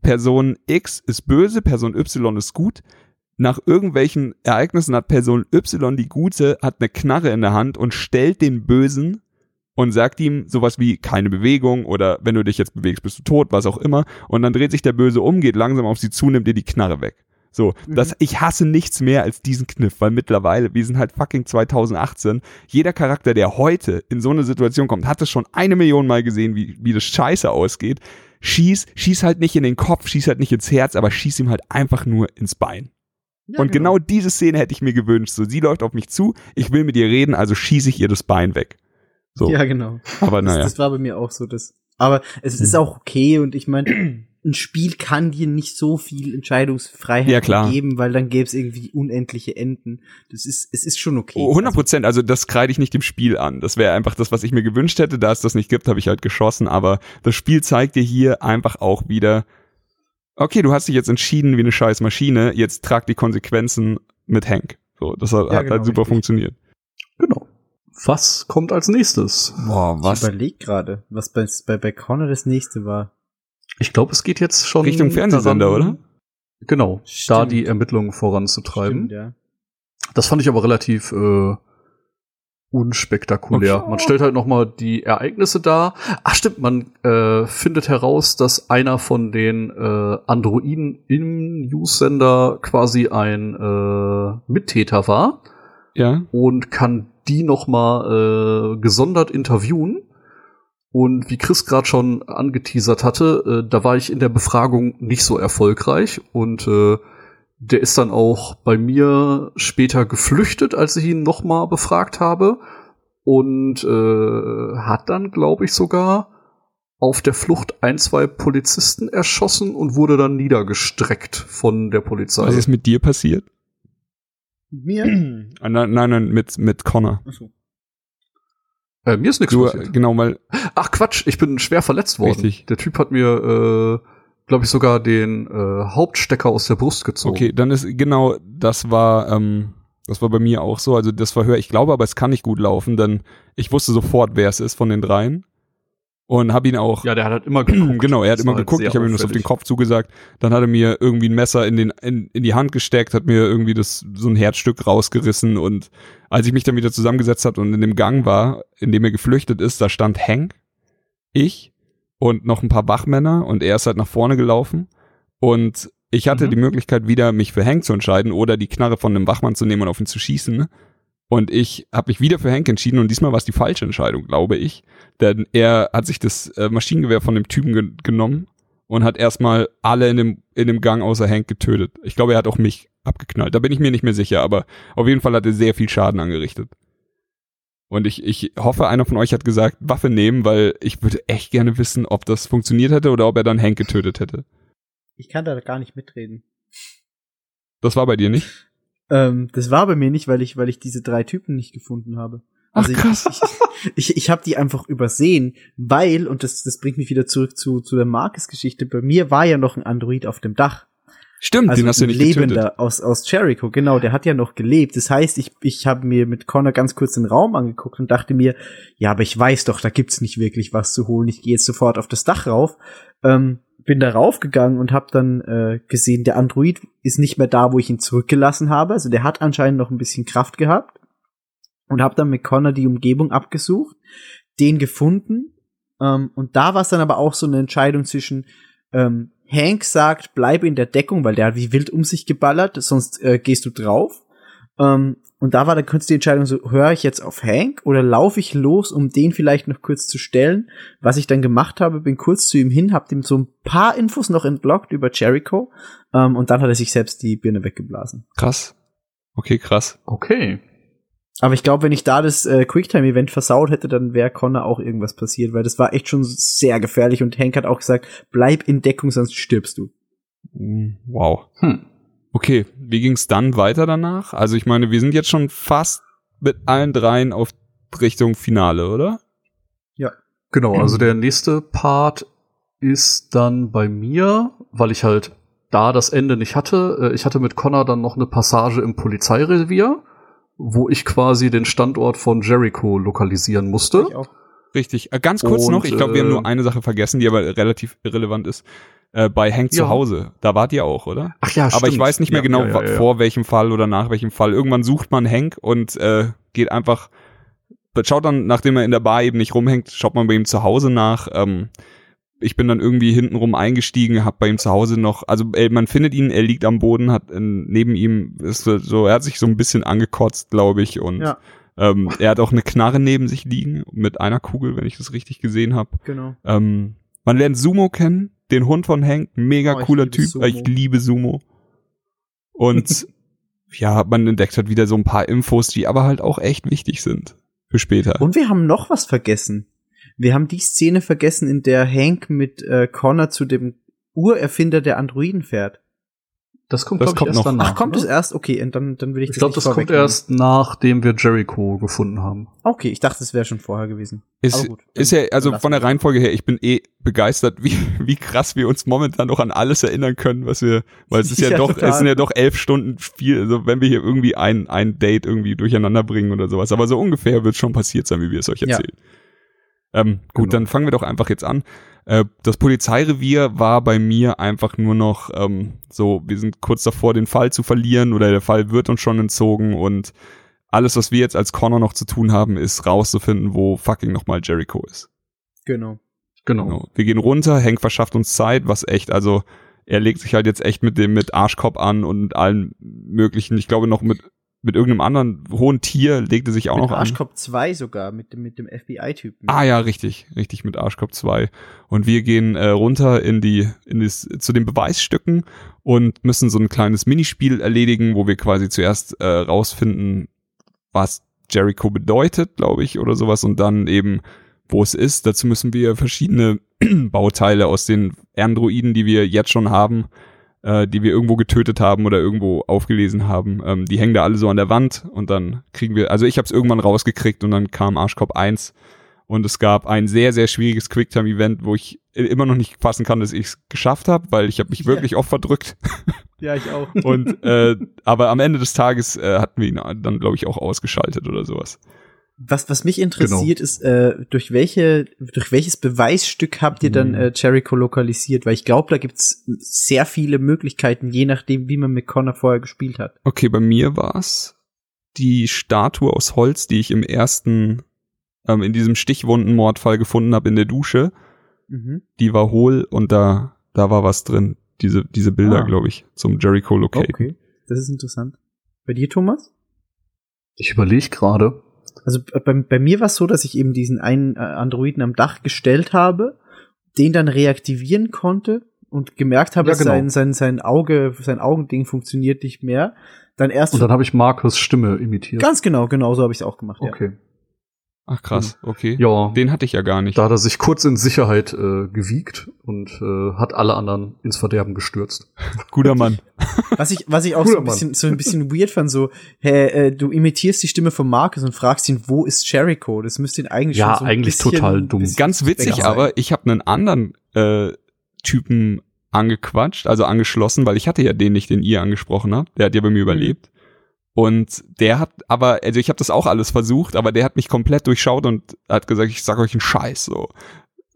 Person X ist böse, Person Y ist gut. Nach irgendwelchen Ereignissen hat Person Y, die Gute, hat eine Knarre in der Hand und stellt den Bösen und sagt ihm sowas wie keine Bewegung oder wenn du dich jetzt bewegst, bist du tot, was auch immer. Und dann dreht sich der Böse um, geht langsam auf sie zu, nimmt dir die Knarre weg. So, das, ich hasse nichts mehr als diesen Kniff, weil mittlerweile, wir sind halt fucking 2018, jeder Charakter, der heute in so eine Situation kommt, hat es schon eine Million Mal gesehen, wie, wie das scheiße ausgeht. Schieß, schieß halt nicht in den Kopf, schieß halt nicht ins Herz, aber schieß ihm halt einfach nur ins Bein. und genau. diese Szene hätte ich mir gewünscht. So, sie läuft auf mich zu, ich will mit ihr reden, also schieße ich ihr das Bein weg. So, Ja, genau. aber Das, naja. das war bei mir auch so. Das, aber es ist auch okay und ich meine, ein Spiel kann dir nicht so viel Entscheidungsfreiheit Ja, klar. geben, weil dann gäbe es irgendwie unendliche Enden. Das ist, es ist schon okay. Oh, 100 Prozent, also das kreide ich nicht dem Spiel an. Das wäre einfach das, was ich mir gewünscht hätte. Da es das nicht gibt, habe ich halt geschossen. Aber das Spiel zeigt dir hier einfach auch wieder, okay, du hast dich jetzt entschieden wie eine scheiß Maschine, jetzt trag die Konsequenzen mit Hank. So, das hat, Ja, hat genau, halt super richtig. funktioniert. Was kommt als nächstes? Boah, Ich überleg gerade, was bei, bei, bei Connor das nächste war. Ich glaube, es geht jetzt schon Richtung Fernsehsender, daran, oder? Genau, da Stimmt. die Ermittlungen voranzutreiben. Stimmt, ja. Das fand ich aber relativ äh, unspektakulär. Okay. Man stellt halt noch mal die Ereignisse dar. Ach stimmt, man äh, findet heraus, dass einer von den äh, Androiden im News-Sender quasi ein äh, Mittäter war Ja. und kann die noch mal äh, gesondert interviewen. Und wie Chris gerade schon angeteasert hatte, äh, da war ich in der Befragung nicht so erfolgreich und äh, der ist dann auch bei mir später geflüchtet, als ich ihn noch mal befragt habe und äh, hat dann, glaube ich, sogar auf der Flucht ein, zwei Polizisten erschossen und wurde dann niedergestreckt von der Polizei. Was ist mit dir passiert? Mir? Ah, Nein, nein, nein, mit, mit Connor. Achso. äh, mir ist nichts Du, passiert. genau, weil, Ach Quatsch, ich bin schwer verletzt worden. Richtig. Der Typ hat mir, äh, glaube ich, sogar den äh, Hauptstecker aus der Brust gezogen. okay, dann ist, genau, das war, ähm, das war bei mir auch so, also das Verhör, ich glaube aber, es kann nicht gut laufen, denn ich wusste sofort, wer es ist von den dreien und habe ihn auch Ja, der hat halt immer geguckt. Genau, er hat Das immer halt geguckt, sehr ich habe ihm das auf den. Kopf zugesagt. Dann hat er mir irgendwie ein Messer in, den, in, in die Hand gesteckt, hat mir irgendwie das so ein Herzstück rausgerissen und als ich mich dann wieder zusammengesetzt hat und in dem Gang war, in dem er geflüchtet ist, da stand Hank, ich und noch ein paar Wachmänner und er ist halt nach vorne gelaufen und ich hatte Mhm. die Möglichkeit, wieder mich für Hank zu entscheiden oder die Knarre von einem Wachmann zu nehmen und auf ihn zu schießen. Und ich habe mich wieder für Hank entschieden und diesmal war es die falsche Entscheidung, glaube ich. Denn er hat sich das äh, Maschinengewehr von dem Typen ge genommen und hat erstmal alle in dem, in dem Gang außer Hank getötet. Ich glaube, er hat auch mich abgeknallt. Da bin ich mir nicht mehr sicher, aber auf jeden Fall hat er sehr viel Schaden angerichtet. Und ich, ich hoffe, einer von euch hat gesagt, Waffe nehmen, weil ich würde echt gerne wissen, ob das funktioniert hätte oder ob er dann Hank getötet hätte. Ich kann da gar nicht mitreden. Das war bei dir nicht? Ähm, das war bei mir nicht, weil ich, weil ich diese drei Typen nicht gefunden habe. Also Ach, krass. Ich, ich, ich habe die einfach übersehen, weil, und das, das bringt mich wieder zurück zu, zu der Marcus-Geschichte, bei mir war ja noch ein Android auf dem Dach. Stimmt, Also den hast du ein nicht Lebender getötet. aus, aus Jericho, genau, der hat ja noch gelebt. Das heißt, ich, ich habe mir mit Connor ganz kurz den Raum angeguckt und dachte mir, ja, aber ich weiß doch, da gibt's nicht wirklich was zu holen. Ich gehe jetzt sofort auf das Dach rauf. Ähm, bin da raufgegangen und habe dann äh, gesehen, der Android ist nicht mehr da, wo ich ihn zurückgelassen habe. Also der hat anscheinend noch ein bisschen Kraft gehabt. Und habe dann mit Connor die Umgebung abgesucht, den gefunden. Ähm, und da war es dann aber auch so eine Entscheidung zwischen ähm, Hank sagt, bleib in der Deckung, weil der hat wie wild um sich geballert, sonst äh, gehst du drauf. Ähm, und da war dann kurz die Entscheidung so, höre ich jetzt auf Hank oder laufe ich los, um den vielleicht noch kurz zu stellen? Was ich dann gemacht habe, bin kurz zu ihm hin, hab ihm so ein paar Infos noch entlockt über Jericho ähm, und dann hat er sich selbst die Birne weggeblasen. Krass. Okay, krass. Okay. Aber ich glaube, wenn ich da das äh, Quicktime-Event versaut hätte, dann wäre Connor auch irgendwas passiert, weil das war echt schon sehr gefährlich und Hank hat auch gesagt, bleib in Deckung, sonst stirbst du. Mm, Wow. Hm. Okay, wie ging's dann weiter danach? Also ich meine, wir sind jetzt schon fast mit allen dreien auf Richtung Finale, oder? Genau, also der nächste Part ist dann bei mir, weil ich halt da das Ende nicht hatte. Äh, Ich hatte mit Connor dann noch eine Passage im Polizeirevier, wo ich quasi den Standort von Jericho lokalisieren musste. Ich auch. Richtig. Äh, ganz kurz Und, noch, ich glaube, wir haben äh, nur eine Sache vergessen, die aber relativ irrelevant ist. Äh, bei Hank zu Ja. Hause. Da wart ihr auch, oder? Ach ja, Aber ich weiß nicht mehr Ja, genau, ja, vor welchem Fall oder nach welchem Fall. Irgendwann sucht man Hank und äh, geht einfach, schaut dann, nachdem er in der Bar eben nicht rumhängt, schaut man bei ihm zu Hause nach. Ähm, ich bin dann irgendwie hintenrum eingestiegen, hab bei ihm zu Hause noch, also äh, man findet ihn, er liegt am Boden, hat äh, neben ihm ist so, so, er hat sich so ein bisschen angekotzt, glaube ich, und Ja. ähm, er hat auch eine Knarre neben sich liegen mit einer Kugel, wenn ich das richtig gesehen habe. Genau. Ähm, man lernt Sumo kennen, den Hund von Hank, mega Oh, cooler Typ, Sumo. ich liebe Sumo. Und ja, man entdeckt halt wieder so ein paar Infos, die aber halt auch echt wichtig sind für später. Und wir haben noch was vergessen. Wir haben die Szene vergessen, in der Hank mit äh, Connor zu dem Urerfinder der Androiden fährt. Das kommt, Das glaub ich, kommt erst noch. danach. Ach, kommt es erst? Okay, und dann, dann will ich Ich das glaube, nicht das kommt erst nachdem wir Jericho gefunden haben. Okay, ich dachte, es wäre schon vorher gewesen. ist, aber gut, ist ja, also von der. Reihenfolge her, ich bin eh begeistert, wie, wie krass wir uns momentan noch an alles erinnern können, was wir, weil es ist ja, Ja, doch, total. es sind ja doch elf Stunden Spiel, also wenn wir hier irgendwie ein, ein Date irgendwie durcheinander bringen oder sowas. Aber so ungefähr wird schon passiert sein, wie wir es euch Ja. erzählen. Ähm, gut, Genau. dann fangen wir doch einfach jetzt an. Äh, das Polizeirevier war bei mir einfach nur noch ähm, so, wir sind kurz davor, den Fall zu verlieren oder der Fall wird uns schon entzogen und alles, was wir jetzt als Connor noch zu tun haben, ist rauszufinden, wo fucking nochmal Jericho ist. Genau. Genau. Genau. Wir gehen runter, Hank verschafft uns Zeit, was echt, also er legt sich halt jetzt echt mit dem mit Arschkopf an und allen möglichen, ich glaube noch mit mit irgendeinem anderen hohen Tier legte sich auch Mit noch an. Arschkopf 2 sogar, mit dem, mit dem FBI-Typen. Ah ja, richtig, richtig mit Arschkopf 2. Und wir gehen äh, runter in die, in das, zu den Beweisstücken und müssen so ein kleines Minispiel erledigen, wo wir quasi zuerst äh, rausfinden, was Jericho bedeutet, glaube ich, oder sowas, und dann eben, wo es ist. Dazu müssen wir verschiedene Bauteile aus den Androiden, die wir jetzt schon haben, äh, die wir irgendwo getötet haben oder irgendwo aufgelesen haben, ähm, die hängen da alle so an der Wand und dann kriegen wir, also ich habe es irgendwann rausgekriegt und dann kam Arschkopf 1 und es gab ein sehr, sehr schwieriges Quicktime-Event, wo ich immer noch nicht fassen kann, dass ich es geschafft habe, weil ich habe mich Ja. wirklich oft verdrückt. Ja, ich auch. Und äh, aber am Ende des Tages äh, hatten wir ihn dann, glaube ich, auch ausgeschaltet oder sowas. Was, was mich interessiert ist, äh, durch welche, durch welches Beweisstück habt ihr dann Mhm. äh, Jericho lokalisiert? Weil ich glaube, da gibt's sehr viele Möglichkeiten, je nachdem, wie man mit Connor vorher gespielt hat. Okay, bei mir war's die Statue aus Holz, die ich im ersten, ähm, in diesem Stichwundenmordfall gefunden habe in der Dusche. Mhm. Die war hohl und da, da war was drin. diese, diese Bilder, Ah. glaube ich, zum Jericho Locate. Okay, das ist interessant. Bei dir, Thomas? Ich überlege gerade. Also äh, bei, bei mir war es so, dass ich eben diesen einen äh, Androiden am Dach gestellt habe, den dann reaktivieren konnte und gemerkt habe, Ja, genau. sein, sein, sein Auge, sein Augending funktioniert nicht mehr. Dann erst Und dann habe ich Markus Stimme imitiert. ganz genau, genau so habe ich es auch gemacht. Ja. Ach krass, okay. Ja, Den hatte ich ja gar nicht. da hat er sich kurz in Sicherheit äh, gewiegt und äh, hat alle anderen ins Verderben gestürzt. Guter Mann. Was ich, was ich auch Guter so ein bisschen, so ein bisschen weird fand, so, hä, äh, du imitierst die Stimme von Marcus und fragst ihn, wo ist Jericho? Das müsste ihn eigentlich Ja, schon so ein eigentlich bisschen, total dumm. Ganz witzig aber, ich habe einen anderen äh, Typen angequatscht, also angeschlossen, weil ich hatte ja den nicht, den ihr angesprochen habt. Der hat ja bei mir überlebt. Und der hat aber, also ich habe das auch alles versucht, aber der hat mich komplett durchschaut und hat gesagt, ich sag euch einen Scheiß so.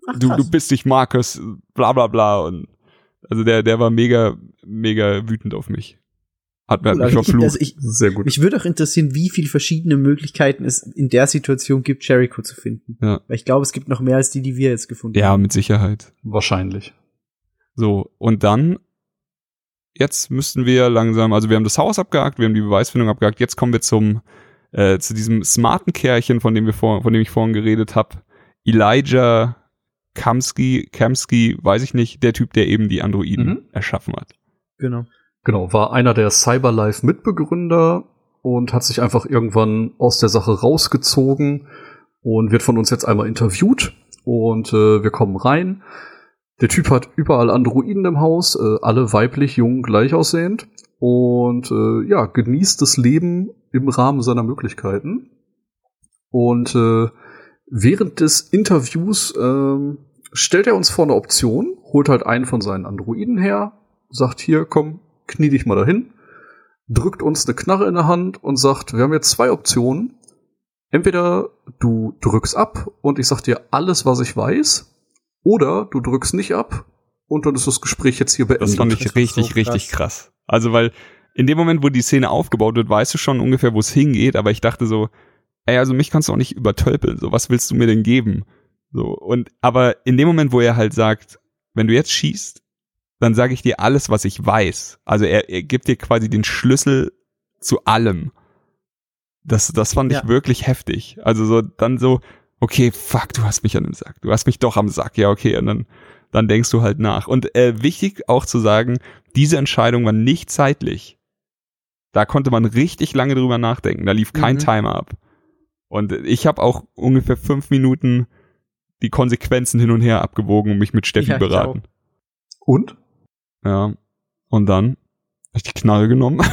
Ach, Du, du bist nicht Markus, bla bla bla. Und also der, der war mega, mega wütend auf mich. Hat, mir hat Cool, mich ich, verflucht. also ich, Sehr gut. mich würde auch interessieren, wie viele verschiedene Möglichkeiten es in der Situation gibt, Jericho zu finden. Ja. Weil ich glaube, es gibt noch mehr als die, die wir jetzt gefunden ja, haben. mit Sicherheit. Wahrscheinlich. So, und dann, jetzt müssten wir langsam, also wir haben das Haus abgehakt, wir haben die Beweisfindung abgehakt, jetzt kommen wir zum, äh, zu diesem smarten Kerlchen, von dem wir vor, von dem ich vorhin geredet habe. Elijah Kamsky, Kamsky, weiß ich nicht, der Typ, der eben die Androiden Mhm. erschaffen hat. Genau. Genau, war einer der Cyberlife Mitbegründer und hat sich einfach irgendwann aus der Sache rausgezogen und wird von uns jetzt einmal interviewt und äh, wir kommen rein. Der Typ hat überall Androiden im Haus, äh, alle weiblich, jung, gleich aussehend und äh, ja, genießt das Leben im Rahmen seiner Möglichkeiten. Und äh, während des Interviews ähm, stellt er uns vor eine Option, holt halt einen von seinen Androiden her, sagt hier, komm, knie dich mal dahin, drückt uns eine Knarre in der Hand und sagt, wir haben jetzt zwei Optionen. Entweder du drückst ab und ich sag dir alles, was ich weiß, oder du drückst nicht ab und dann ist das Gespräch jetzt hier beendet. Das fand ich richtig, so richtig krass. Also, weil in dem Moment, wo die Szene aufgebaut wird, weißt du schon ungefähr, wo es hingeht, aber ich dachte so, ey, also mich kannst du auch nicht übertölpeln, so, was willst du mir denn geben? So, und, aber in dem Moment, wo er halt sagt, wenn du jetzt schießt, dann sage ich dir alles, was ich weiß. Also er, er gibt dir quasi den Schlüssel zu allem. Das, das fand ich Ja. wirklich heftig. Also so, dann so, okay, fuck, du hast mich an dem Sack. Du hast mich doch am Sack. Ja, okay, und dann, dann denkst du halt nach. Und äh, wichtig auch zu sagen, diese Entscheidung war nicht zeitlich. Da konnte man richtig lange drüber nachdenken. Da lief kein Mhm. Timer ab. Und ich habe auch ungefähr fünf Minuten die Konsequenzen hin und her abgewogen und mich mit Steffi Ja, beraten. Und? Ja. Und dann hab ich die Knarre genommen,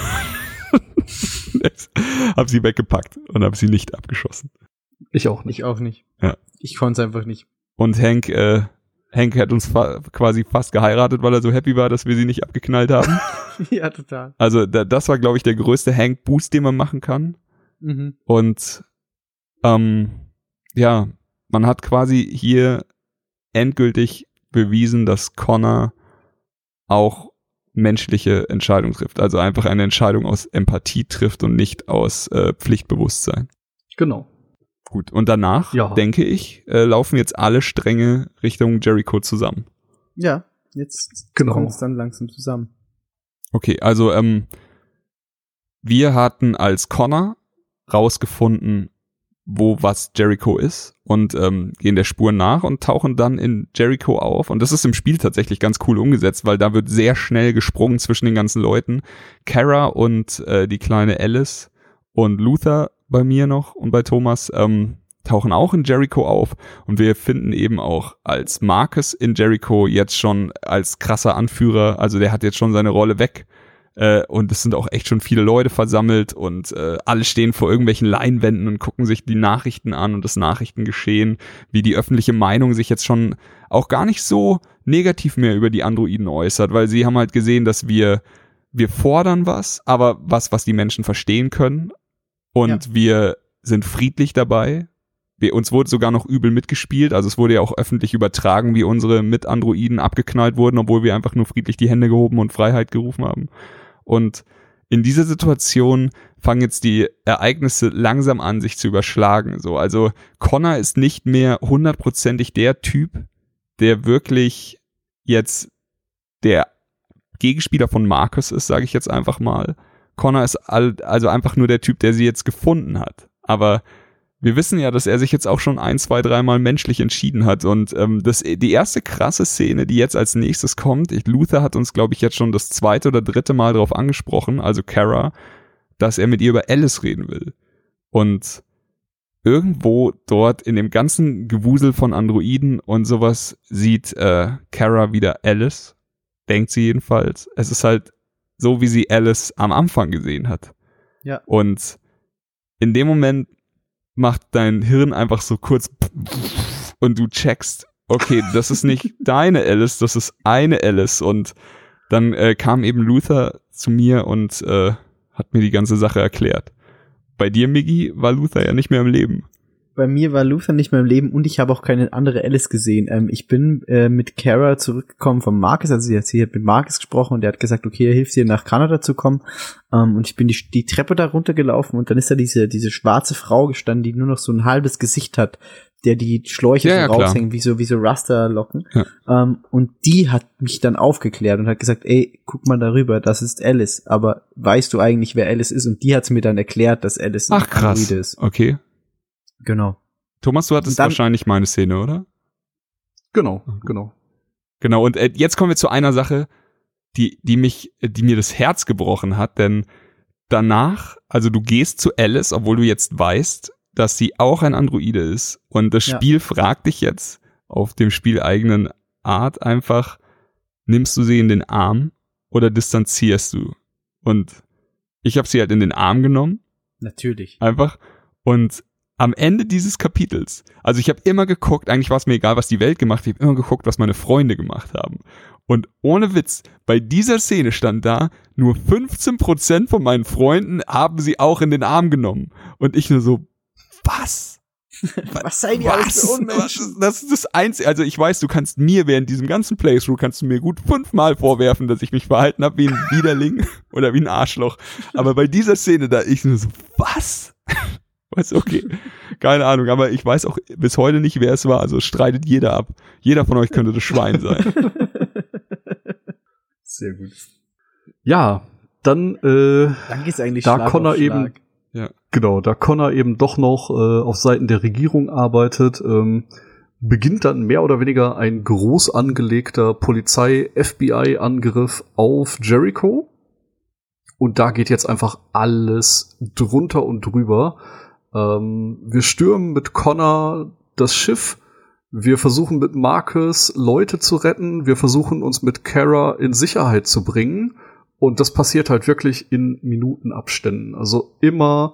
hab sie weggepackt und hab sie nicht abgeschossen. Ich auch nicht. Ich auch nicht. Ja. Ich konnte es einfach nicht. Und Hank, äh, Hank hat uns fa quasi fast geheiratet, weil er so happy war, dass wir sie nicht abgeknallt haben. ja, total. Also da, das war, glaube ich, der größte Hank-Boost, den man machen kann. Mhm. Und ähm, ja, man hat quasi hier endgültig bewiesen, dass Connor auch menschliche Entscheidungen trifft. Also einfach eine Entscheidung aus Empathie trifft und nicht aus äh, Pflichtbewusstsein. Genau. Gut, und danach, Ja. denke ich, äh, laufen jetzt alle Stränge Richtung Jericho zusammen. Ja, jetzt Genau. kommt es dann langsam zusammen. Okay, also ähm, wir hatten als Connor rausgefunden, wo was Jericho ist und ähm, gehen der Spur nach und tauchen dann in Jericho auf. Und das ist im Spiel tatsächlich ganz cool umgesetzt, weil da wird sehr schnell gesprungen zwischen den ganzen Leuten. Kara und äh, die kleine Alice und Luther bei mir noch und bei Thomas ähm, tauchen auch in Jericho auf. Und wir finden eben auch als Marcus in Jericho jetzt schon als krasser Anführer, also der hat jetzt schon seine Rolle weg. Äh, und es sind auch echt schon viele Leute versammelt und äh, alle stehen vor irgendwelchen Leinwänden und gucken sich die Nachrichten an und das Nachrichtengeschehen, wie die öffentliche Meinung sich jetzt schon auch gar nicht so negativ mehr über die Androiden äußert, weil sie haben halt gesehen, dass wir wir fordern was, aber was, was die Menschen verstehen können und wir sind friedlich dabei. Wir, uns wurde sogar noch übel mitgespielt, also es wurde ja auch öffentlich übertragen, wie unsere Mit-Androiden abgeknallt wurden, obwohl wir einfach nur friedlich die Hände gehoben und Freiheit gerufen haben. Und in dieser Situation fangen jetzt die Ereignisse langsam an, sich zu überschlagen. So, also Connor ist nicht mehr hundertprozentig der Typ, der wirklich jetzt der Gegenspieler von Marcus ist, sage ich jetzt einfach mal. Connor ist all, also einfach nur der Typ, der sie jetzt gefunden hat. Aber wir wissen ja, dass er sich jetzt auch schon ein, zwei, dreimal menschlich entschieden hat. Und ähm, das, die erste krasse Szene, die jetzt als nächstes kommt, ich, Luther hat uns, glaube ich, jetzt schon das zweite oder dritte Mal darauf angesprochen, also Kara, dass er mit ihr über Alice reden will. Und irgendwo dort in dem ganzen Gewusel von Androiden und sowas sieht äh, Kara wieder Alice, denkt sie jedenfalls. Es ist halt so, wie sie Alice am Anfang gesehen hat. Ja. Und in dem Moment macht dein Hirn einfach so kurz und du checkst, okay, das ist nicht deine Alice, das ist eine Alice. Und dann äh, kam eben Luther zu mir und äh, hat mir die ganze Sache erklärt. Bei dir, Miggy, war Luther ja nicht mehr im Leben. Bei mir war Luther nicht mehr im Leben und ich habe auch keine andere Alice gesehen. Ähm, ich bin äh, mit Kara zurückgekommen von Marcus, also sie hat, mit Marcus gesprochen und der hat gesagt, okay, er hilft dir nach Kanada zu kommen. Ähm, und ich bin die, die Treppe da runtergelaufen und dann ist da diese, diese schwarze Frau gestanden, die nur noch so ein halbes Gesicht hat, der die Schläuche Ja, so ja, klar. raushängen, wie so, wie so Rasterlocken. Ja. Ähm, und die hat mich dann aufgeklärt und hat gesagt, ey, guck mal darüber, das ist Alice. Aber weißt du eigentlich, wer Alice ist? Und die hat's mir dann erklärt, dass Alice ein Ach krass. Androide ist. Okay. Genau. Thomas, du hattest dann- wahrscheinlich meine Szene, oder? Genau, genau. Genau, und äh, jetzt kommen wir zu einer Sache, die, die mich, die mir das Herz gebrochen hat, denn danach, also du gehst zu Alice, obwohl du jetzt weißt, dass sie auch ein Androide ist. Und das Ja. Spiel fragt dich jetzt auf dem spieleigenen Art einfach, nimmst du sie in den Arm oder distanzierst du? Und ich habe sie halt in den Arm genommen Natürlich. einfach. Und am Ende dieses Kapitels, also ich habe immer geguckt, eigentlich war es mir egal, was die Welt gemacht hat, ich habe immer geguckt, was meine Freunde gemacht haben. Und ohne Witz, bei dieser Szene stand da, nur 15% von meinen Freunden haben sie auch in den Arm genommen. Und ich nur so, was? Was seid ihr alles für? Unmenschen? Das ist das Einzige. Also ich weiß, du kannst mir während diesem ganzen Playthrough kannst du mir gut fünfmal vorwerfen, dass ich mich verhalten habe wie ein Widerling oder wie ein Arschloch. Aber bei dieser Szene da ich nur so, was? Weiß okay, keine Ahnung. Aber ich weiß auch bis heute nicht, wer es war. Also streitet jeder ab. Jeder von euch könnte das Schwein sein. Sehr gut. Ja, dann, äh, Dann geht's eigentlich Da Schlag Connor auf eben-. Ja. genau, da Connor eben doch noch äh, auf Seiten der Regierung arbeitet, ähm, beginnt dann mehr oder weniger ein groß angelegter Polizei-FBI-Angriff auf Jericho. Und da geht jetzt einfach alles drunter und drüber. Ähm, wir stürmen mit Connor das Schiff. Wir versuchen mit Marcus Leute zu retten. Wir versuchen uns mit Kara in Sicherheit zu bringen. Und das passiert halt wirklich in Minutenabständen. Also immer,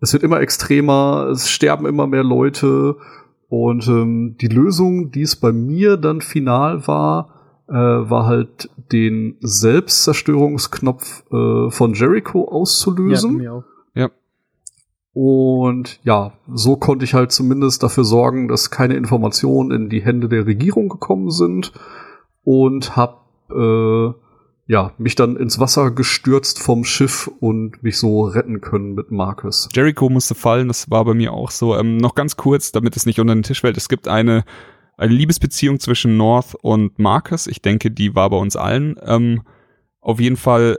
es wird immer extremer, es sterben immer mehr Leute. Und ähm, die Lösung, die es bei mir dann final war, äh, war halt den Selbstzerstörungsknopf äh, von Jericho Ja, auszulösen. mir auch. Und ja, so konnte ich halt zumindest dafür sorgen, dass keine Informationen in die Hände der Regierung gekommen sind und hab äh, ja mich dann ins Wasser gestürzt vom Schiff und mich so retten können mit Marcus. Jericho musste fallen, das war bei mir auch so. Ähm, noch ganz kurz, damit es nicht unter den Tisch fällt. Es gibt eine, eine Liebesbeziehung zwischen North und Marcus. Ich denke, die war bei uns allen. Ähm, auf jeden Fall,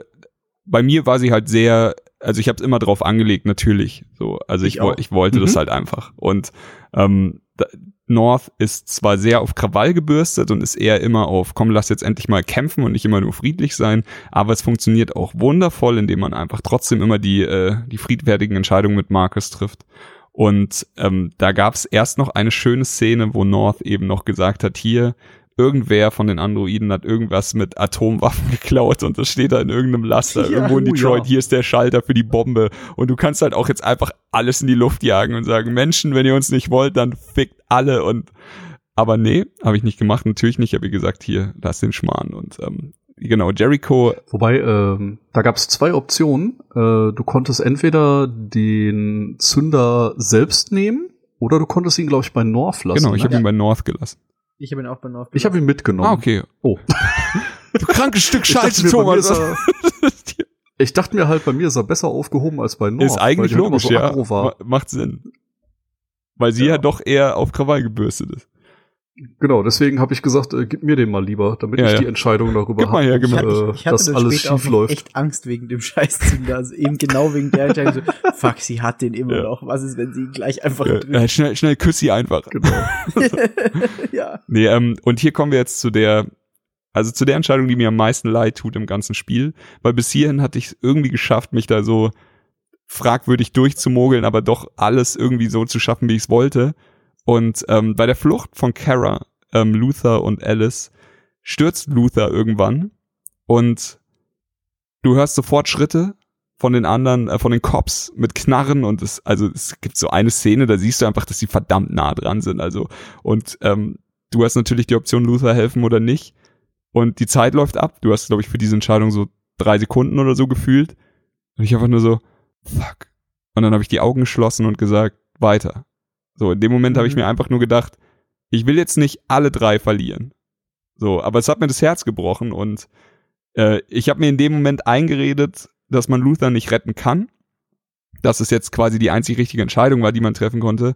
bei mir war sie halt sehr, also ich habe es immer drauf angelegt, natürlich. So, also ich, Ich ich wollte das Mhm. halt einfach. Und ähm, da, North ist zwar sehr auf Krawall gebürstet und ist eher immer auf, komm, lass jetzt endlich mal kämpfen und nicht immer nur friedlich sein, aber es funktioniert auch wundervoll, indem man einfach trotzdem immer die, äh, die friedfertigen Entscheidungen mit Marcus trifft. Und ähm, da gab es erst noch eine schöne Szene, wo North eben noch gesagt hat, hier, irgendwer von den Androiden hat irgendwas mit Atomwaffen geklaut und das steht da in irgendeinem Laster Ja, irgendwo in Detroit, ja. hier ist der Schalter für die Bombe und du kannst halt auch jetzt einfach alles in die Luft jagen und sagen, Menschen, wenn ihr uns nicht wollt, dann fickt alle und aber nee, habe ich nicht gemacht, natürlich nicht, habe ich gesagt, hier, lass den Schmarrn und ähm, genau, Jericho, Wobei, ähm, da gab es zwei Optionen. Äh, du konntest entweder den Zünder selbst nehmen oder du konntest ihn, glaube ich, bei North lassen. genau, ich ne? habe ihn bei North gelassen. Ich habe ihn auch bei North. ich habe ihn mitgenommen. Ah, okay. Oh. Du krankes Stück Ich dachte Scheiße, Thomas. er- Ich dachte mir halt, bei mir ist er besser aufgehoben als bei North. ist eigentlich logisch, so ja. Macht Sinn. Weil sie ja. Ja. doch eher auf Krawall gebürstet ist. Genau, deswegen habe ich gesagt, äh, gib mir den mal lieber, damit Ja, ich ja. die Entscheidung darüber mal her, habe, gib mal. äh, ich, ich hatte dass dann alles später auch schief läuft. echt Angst wegen dem Scheißzünder. Also eben genau wegen der Entscheidung. So, fuck, sie hat den immer Ja. noch. Was ist, wenn sie ihn gleich einfach Ja, schnell, schnell küss sie einfach. Genau. ja. Nee, ähm, und hier kommen wir jetzt zu der, also zu der Entscheidung, die mir am meisten leid tut im ganzen Spiel, weil bis hierhin hatte ich es irgendwie geschafft, mich da so fragwürdig durchzumogeln, aber doch alles irgendwie so zu schaffen, wie ich es wollte. Und ähm, bei der Flucht von Kara, ähm, Luther und Alice stürzt Luther irgendwann und du hörst sofort Schritte von den anderen, äh, von den Cops mit Knarren und es, also es gibt so eine Szene, da siehst du einfach, dass sie verdammt nah dran sind. Also und ähm, du hast natürlich die Option, Luther helfen oder nicht. Und die Zeit läuft ab. Du hast, glaube ich, für diese Entscheidung so drei Sekunden oder so gefühlt. Und ich einfach nur so, fuck. Und dann habe ich die Augen geschlossen und gesagt, weiter. So, in dem Moment habe ich Mhm. mir einfach nur gedacht, ich will jetzt nicht alle drei verlieren. So, aber es hat mir das Herz gebrochen und äh, ich habe mir in dem Moment eingeredet, dass man Luther nicht retten kann. Dass es jetzt quasi die einzig richtige Entscheidung war, die man treffen konnte.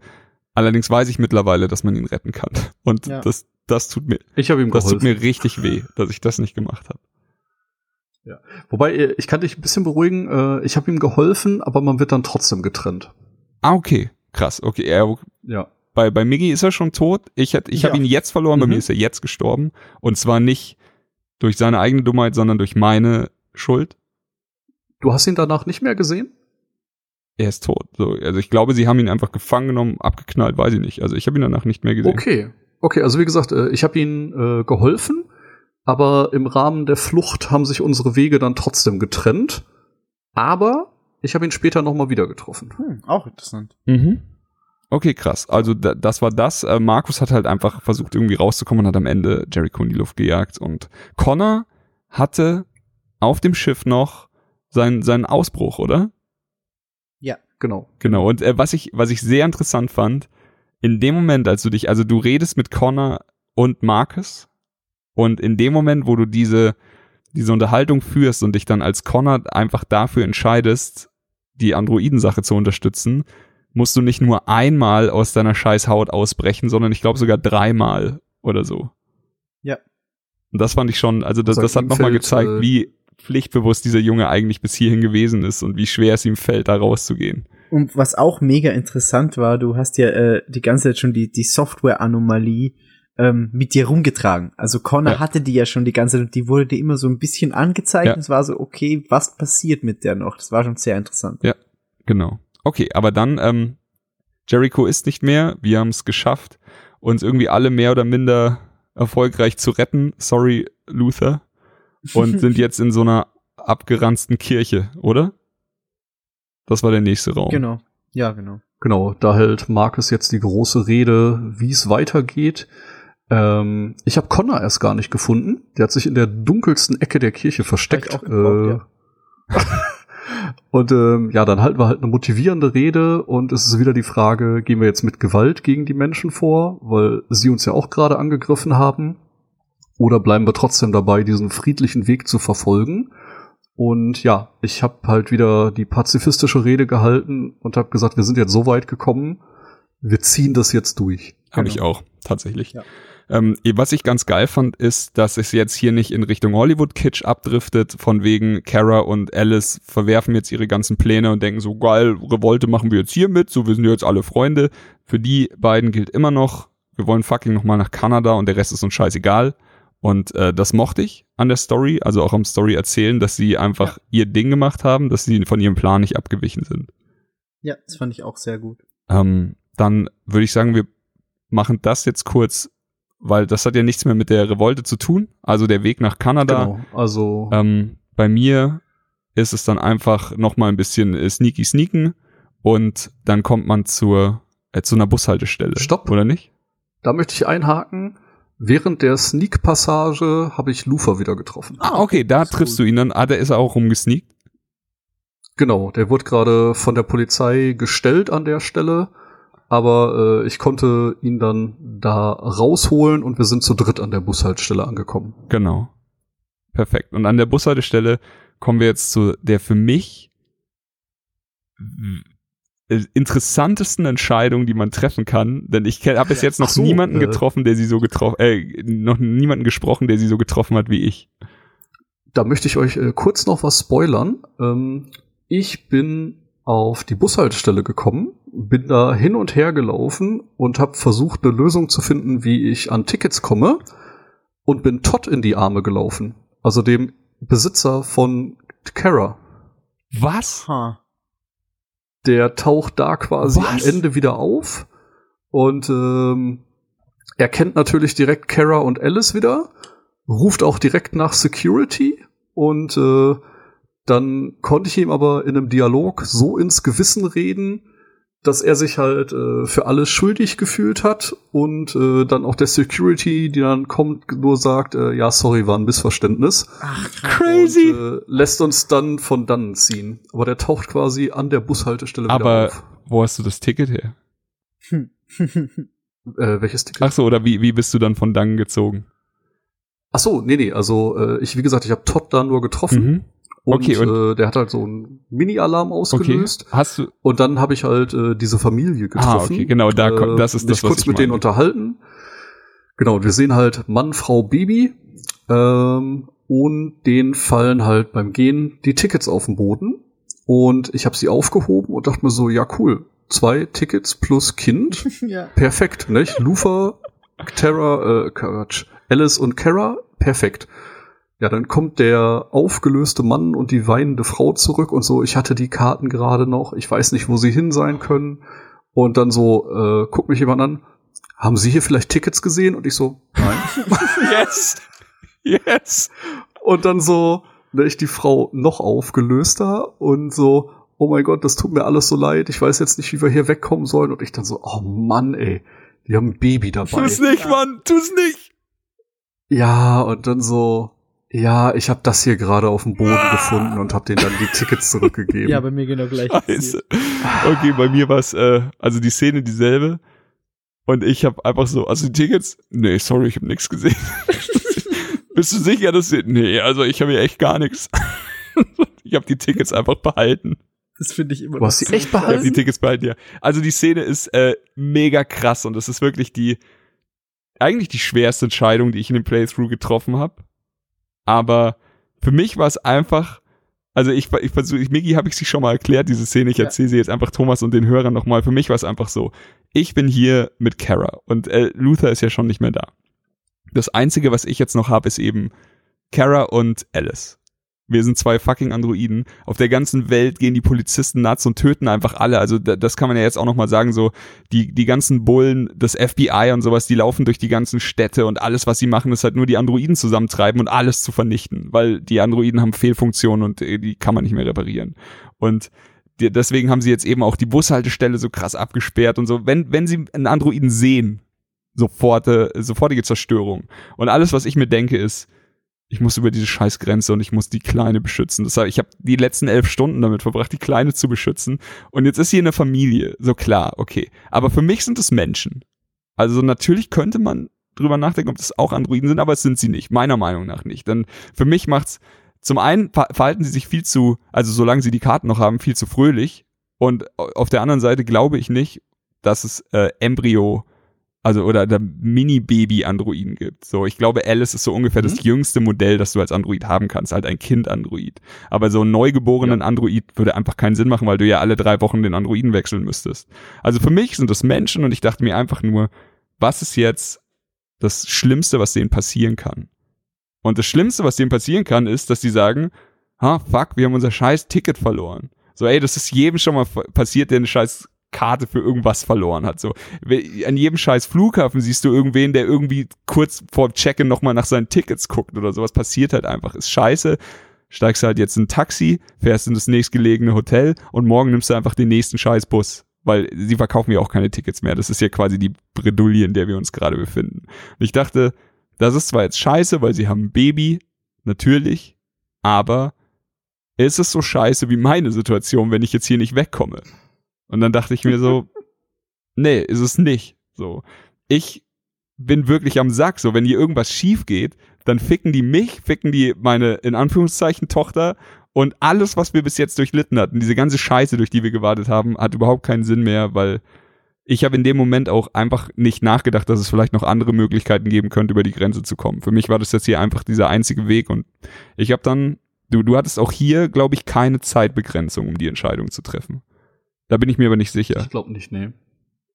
Allerdings weiß ich mittlerweile, dass man ihn retten kann. Und Ja. das, das tut mir, Ich habe ihm das tut mir richtig weh, dass ich das nicht gemacht habe. Wobei, äh, ich kann dich ein bisschen beruhigen, äh, ich habe ihm geholfen, aber man wird dann trotzdem getrennt. Ah, okay. Krass. Okay, er, Ja. bei, bei Miggy ist er schon tot. Ich, hätt- ich Ja. habe ihn jetzt verloren, bei Mhm. mir ist er jetzt gestorben. Und zwar nicht durch seine eigene Dummheit, sondern durch meine Schuld. Du hast ihn danach nicht mehr gesehen? Er ist tot. So, also ich glaube, sie haben ihn einfach gefangen genommen, abgeknallt, weiß ich nicht. Also ich habe ihn danach nicht mehr gesehen. Okay. Okay, also wie gesagt, äh, ich habe ihm äh, geholfen, aber im Rahmen der Flucht haben sich unsere Wege dann trotzdem getrennt. Aber ich habe ihn später noch mal wieder getroffen. Hm, auch interessant. Mhm. Okay, krass. Also da, das war das. Äh, Markus hat halt einfach versucht, irgendwie rauszukommen und hat am Ende Jericho in die Luft gejagt. Und Connor hatte auf dem Schiff noch seinen, seinen Ausbruch, oder? Genau. Genau. Und äh, was ich, was ich sehr interessant fand, in dem Moment, als du dich, also du redest mit Connor und Marcus und in dem Moment, wo du diese, diese Unterhaltung führst und dich dann als Connor einfach dafür entscheidest, die Androidensache zu unterstützen, musst du nicht nur einmal aus deiner Scheißhaut ausbrechen, sondern ich glaube sogar dreimal oder so. Ja. Und das fand ich schon, also das, Also das hat nochmal gezeigt, äh, wie pflichtbewusst dieser Junge eigentlich bis hierhin gewesen ist und wie schwer es ihm fällt, da rauszugehen. Und was auch mega interessant war, du hast ja äh, die ganze Zeit schon die, die Software-Anomalie ähm, mit dir rumgetragen. Also Connor Ja. hatte die ja schon die ganze Zeit und die wurde dir immer so ein bisschen angezeigt. Ja. Und es war so, okay, was passiert mit der noch? Das war schon sehr interessant. Ja. Genau. Okay, aber dann, ähm, Jericho ist nicht mehr. Wir haben es geschafft, uns irgendwie alle mehr oder minder erfolgreich zu retten. Sorry, Luther. Und sind jetzt in so einer abgeranzten Kirche, oder? Das war der nächste Raum. Genau. Ja, genau. Genau, da hält Marcus jetzt die große Rede, wie es weitergeht. Ähm, ich habe Connor erst gar nicht gefunden. Der hat sich in der dunkelsten Ecke der Kirche versteckt. Gebraucht, Äh, und ähm, ja, dann halten wir halt eine motivierende Rede und es ist wieder die Frage, gehen wir jetzt mit Gewalt gegen die Menschen vor, weil sie uns ja auch gerade angegriffen haben, oder bleiben wir trotzdem dabei, diesen friedlichen Weg zu verfolgen? Und ja, ich habe halt wieder die pazifistische Rede gehalten und habe gesagt, wir sind jetzt so weit gekommen, wir ziehen das jetzt durch. Habe Genau. ich auch, tatsächlich. Ja. Ähm, was ich ganz geil fand, ist, dass es jetzt hier nicht in Richtung Hollywood-Kitsch abdriftet, von wegen Kara und Alice verwerfen jetzt ihre ganzen Pläne und denken so, geil, Revolte machen wir jetzt hier mit, so wir sind ja jetzt alle Freunde. Für die beiden gilt immer noch, wir wollen fucking nochmal nach Kanada und der Rest ist uns scheißegal. Und äh, das mochte ich an der Story, also auch am Story erzählen, dass sie einfach ihr Ding gemacht haben, dass sie von ihrem Plan nicht abgewichen sind. Ja, das fand ich auch sehr gut. Ähm, dann würde ich sagen, wir machen das jetzt kurz, weil das hat ja nichts mehr mit der Revolte zu tun. Also der Weg nach Kanada. Genau. Also Ähm, bei mir ist es dann einfach noch mal ein bisschen äh, sneaky sneaken und dann kommt man zur äh, zu einer Bushaltestelle. Stopp. Oder nicht? da möchte ich einhaken. Während der Sneak-Passage habe ich Lufa wieder getroffen. Ah, okay, da ist triffst du ihn dann. Ah, der ist auch rumgesneakt. Genau, der wurde gerade von der Polizei gestellt an der Stelle, aber äh, ich konnte ihn dann da rausholen und wir sind zu dritt an der Bushaltestelle angekommen. Genau. Perfekt. Und an der Bushaltestelle kommen wir jetzt zu der für mich äh, interessantesten Entscheidungen, die man treffen kann, denn ich habe bis jetzt noch so, niemanden äh. getroffen, der sie so getroffen, äh, noch niemanden gesprochen, der sie so getroffen hat wie ich. Da möchte ich euch äh, kurz noch was spoilern. Ähm, ich bin auf die Bushaltestelle gekommen, bin da hin und her gelaufen und habe versucht, eine Lösung zu finden, wie ich an Tickets komme und bin Todd in die Arme gelaufen. Also dem Besitzer von Kara. Was? Der taucht da quasi Was? am Ende wieder auf und ähm, er kennt natürlich direkt Kara und Alice wieder, ruft auch direkt nach Security und äh, dann konnte ich ihm aber in einem Dialog so ins Gewissen reden, dass er sich halt äh, für alles schuldig gefühlt hat und äh, dann auch der Security, die dann kommt, nur sagt, äh, ja, sorry, war ein Missverständnis. Ach, Crazy. Und, äh, lässt uns dann von dannen ziehen. Aber der taucht quasi an der Bushaltestelle Aber wieder auf. wo hast du das Ticket her? Äh, welches Ticket? Ach so, oder wie, wie bist du dann von Dangen gezogen? Ach so, nee, nee, also äh, ich, wie gesagt, ich habe Todd da nur getroffen Mhm. Okay, und, und- äh, der hat halt so einen Mini-Alarm Okay. ausgelöst. Hast du, Und dann habe ich halt äh, diese Familie getroffen. Ah, okay, genau, da ko- das ist mich das, was kurz ich mit denen meine. unterhalten. Genau, und wir sehen halt Mann, Frau, Baby. Ähm, und denen fallen halt beim Gehen die Tickets auf den Boden. Und ich habe sie aufgehoben und dachte mir so, ja cool, zwei Tickets plus Kind. ja. Perfekt, nicht? Lufa, Terra, äh, Quatsch, Alice und Kara, perfekt. Ja, dann kommt der aufgelöste Mann und die weinende Frau zurück und so, ich hatte die Karten gerade noch, ich weiß nicht, wo sie hin sein können. Und dann so, äh, guckt mich jemand an, haben Sie hier vielleicht Tickets gesehen? Und ich so, nein. yes! Yes! und dann so, ne, ich die Frau noch aufgelöster und so, oh mein Gott, das tut mir alles so leid, ich weiß jetzt nicht, wie wir hier wegkommen sollen. Und ich dann so, oh Mann, ey, die haben ein Baby dabei. Tu's nicht, Mann! Tu's nicht! Ja, und dann so, ja, ich habe das hier gerade auf dem Boden gefunden und habe denen dann die Tickets zurückgegeben. ja, bei mir genau gleich. Scheiße. Okay, bei mir war's, äh, also die Szene dieselbe. Und ich habe einfach so, also die Tickets, nee, sorry, ich habe nichts gesehen. Bist du sicher, dass sie, nee, also ich habe hier echt gar nichts. ich habe die Tickets einfach behalten. Das finde ich immer Du hast sie noch echt super. Ich hab die behalten? Tickets behalten, ja. Also die Szene ist äh, mega krass und das ist wirklich die, eigentlich die schwerste Entscheidung, die ich in dem Playthrough getroffen habe. Aber für mich war es einfach, also ich, ich versuche, ich, Migi habe ich sie schon mal erklärt, diese Szene, ich erzähle sie jetzt einfach Thomas und den Hörern nochmal. Für mich war es einfach so, ich bin hier mit Kara und äh, Luther ist ja schon nicht mehr da. Das Einzige, was ich jetzt noch habe, ist eben Kara und Alice. Wir sind zwei fucking Androiden. Auf der ganzen Welt gehen die Polizisten nuts und töten einfach alle. Also da, das kann man ja jetzt auch noch mal sagen. So die die ganzen Bullen, das FBI und sowas, die laufen durch die ganzen Städte und alles, was sie machen, ist halt nur die Androiden zusammentreiben und alles zu vernichten, weil die Androiden haben Fehlfunktionen und äh, die kann man nicht mehr reparieren. Und deswegen haben sie jetzt eben auch die Bushaltestelle so krass abgesperrt und so. Wenn wenn sie einen Androiden sehen, sofort äh, sofortige Zerstörung. Und alles, was ich mir denke, ist ich muss über diese Scheißgrenze und ich muss die Kleine beschützen. Das heißt, ich habe die letzten elf Stunden damit verbracht, die Kleine zu beschützen. Und jetzt ist sie in der Familie. So klar, okay. Aber für mich sind es Menschen. Also natürlich könnte man drüber nachdenken, ob das auch Androiden sind, aber es sind sie nicht. Meiner Meinung nach nicht. Denn für mich macht's zum einen ver verhalten sie sich viel zu, also solange sie die Karten noch haben, viel zu fröhlich. Und auf der anderen Seite glaube ich nicht, dass es äh, Embryo also oder der Mini-Baby-Androiden gibt. So, ich glaube, Alice ist so ungefähr das jüngste Modell, das du als Android haben kannst, halt ein Kind-Android. Aber so einen neugeborenen Android würde einfach keinen Sinn machen, weil du ja alle drei Wochen den Androiden wechseln müsstest. Also für mich sind das Menschen und ich dachte mir einfach nur, was ist jetzt das Schlimmste, was denen passieren kann? Und das Schlimmste, was denen passieren kann, ist, dass die sagen, ha, fuck, wir haben unser scheiß Ticket verloren. So, ey, das ist jedem schon mal passiert, der eine scheiß Karte für irgendwas verloren hat. So, an jedem scheiß Flughafen siehst du irgendwen, der irgendwie kurz vor Check-in nochmal nach seinen Tickets guckt oder sowas. Passiert halt einfach. Ist scheiße. Steigst halt jetzt in ein Taxi, fährst in das nächstgelegene Hotel und morgen nimmst du einfach den nächsten scheiß Bus. Weil sie verkaufen ja auch keine Tickets mehr. Das ist ja quasi die Bredouille, in der wir uns gerade befinden. Und ich dachte, das ist zwar jetzt scheiße, weil sie haben ein Baby, natürlich, aber ist es so scheiße wie meine Situation, wenn ich jetzt hier nicht wegkomme? Und dann dachte ich mir so, nee, ist es nicht. So, ich bin wirklich am Sack. So, wenn hier irgendwas schief geht, dann ficken die mich, ficken die meine in Anführungszeichen Tochter Und alles, was wir bis jetzt durchlitten hatten, diese ganze Scheiße, durch die wir gewartet haben, hat überhaupt keinen Sinn mehr, weil ich habe in dem Moment auch einfach nicht nachgedacht, dass es vielleicht noch andere Möglichkeiten geben könnte, über die Grenze zu kommen. Für mich war das jetzt hier einfach dieser einzige Weg und ich habe dann, du, du hattest auch hier, glaube ich, keine Zeitbegrenzung, um die Entscheidung zu treffen. Da bin ich mir aber nicht sicher. Ich glaube nicht, nee.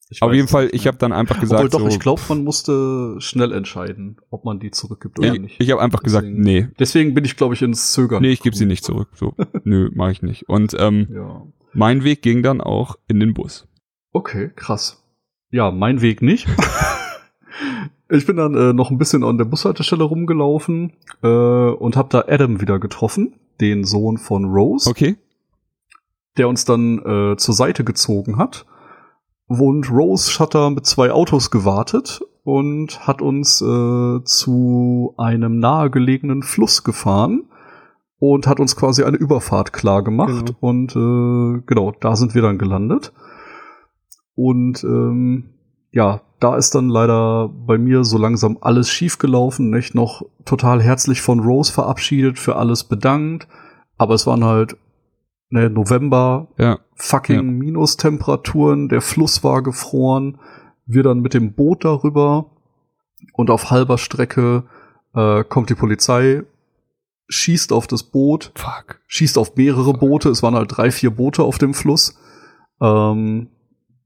Ich Auf jeden Fall, nicht ich habe dann einfach gesagt, Obwohl doch, so, ich glaube, man musste schnell entscheiden, ob man die zurückgibt oder ich, nicht. ich habe einfach gesagt, Deswegen- nee, Deswegen bin ich, glaube ich, ins Zögern. nee, ich gebe sie nicht zurück. So, nö, mache ich nicht. Und ähm, Ja. mein Weg ging dann auch in den Bus. Okay, krass. Ja, mein Weg nicht. ich bin dann äh, noch ein bisschen an der Bushaltestelle rumgelaufen äh, und habe da Adam wieder getroffen, den Sohn von Rose, Okay, der uns dann äh, zur Seite gezogen hat. Und Rose hat da mit zwei Autos gewartet und hat uns äh, zu einem nahegelegenen Fluss gefahren und hat uns quasi eine Überfahrt klar gemacht. Genau. Und äh, genau, da sind wir dann gelandet. Und ähm, ja, da ist dann leider bei mir so langsam alles schief gelaufen, nicht noch total herzlich von Rose verabschiedet, für alles bedankt. Aber es waren halt ne, November, ja, fucking Ja. Minustemperaturen, der Fluss war gefroren, wir dann mit dem Boot darüber und auf halber Strecke äh, kommt die Polizei, schießt auf das Boot, fuck. schießt auf mehrere Boote, es waren halt drei, vier Boote auf dem Fluss, ähm,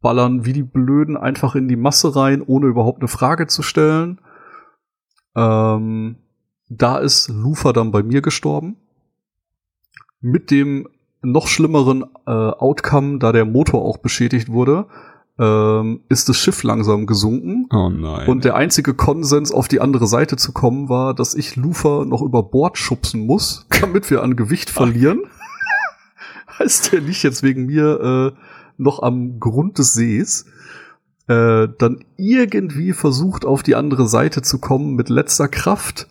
ballern wie die Blöden einfach in die Masse rein, ohne überhaupt eine Frage zu stellen. Ähm, da ist Lufa dann bei mir gestorben. Mit dem noch schlimmeren äh, Outcome, da der Motor auch beschädigt wurde, ähm, ist das Schiff langsam gesunken. Oh nein. Und der einzige Konsens, auf die andere Seite zu kommen, war, dass ich Lufa noch über Bord schubsen muss, damit wir an Gewicht verlieren. heißt, der liegt jetzt wegen mir äh, noch am Grund des Sees. Äh, dann irgendwie versucht, auf die andere Seite zu kommen mit letzter Kraft.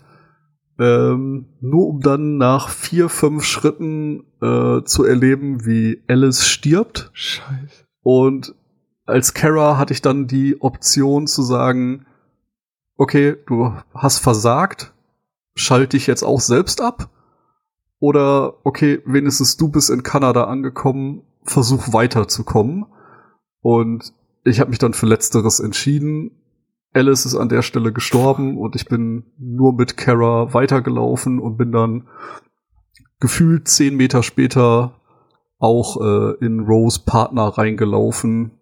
Ähm, nur um dann nach vier, fünf Schritten äh, zu erleben, wie Alice stirbt. Scheiße. Und als Kara hatte ich dann die Option zu sagen, okay, du hast versagt, schalt dich jetzt auch selbst ab. Oder okay, wenigstens du bist in Kanada angekommen, versuch weiterzukommen. Und ich habe mich dann für letzteres entschieden. Alice ist an der Stelle gestorben und ich bin nur mit Kara weitergelaufen und bin dann gefühlt zehn Meter später auch äh, in Rose Partner reingelaufen,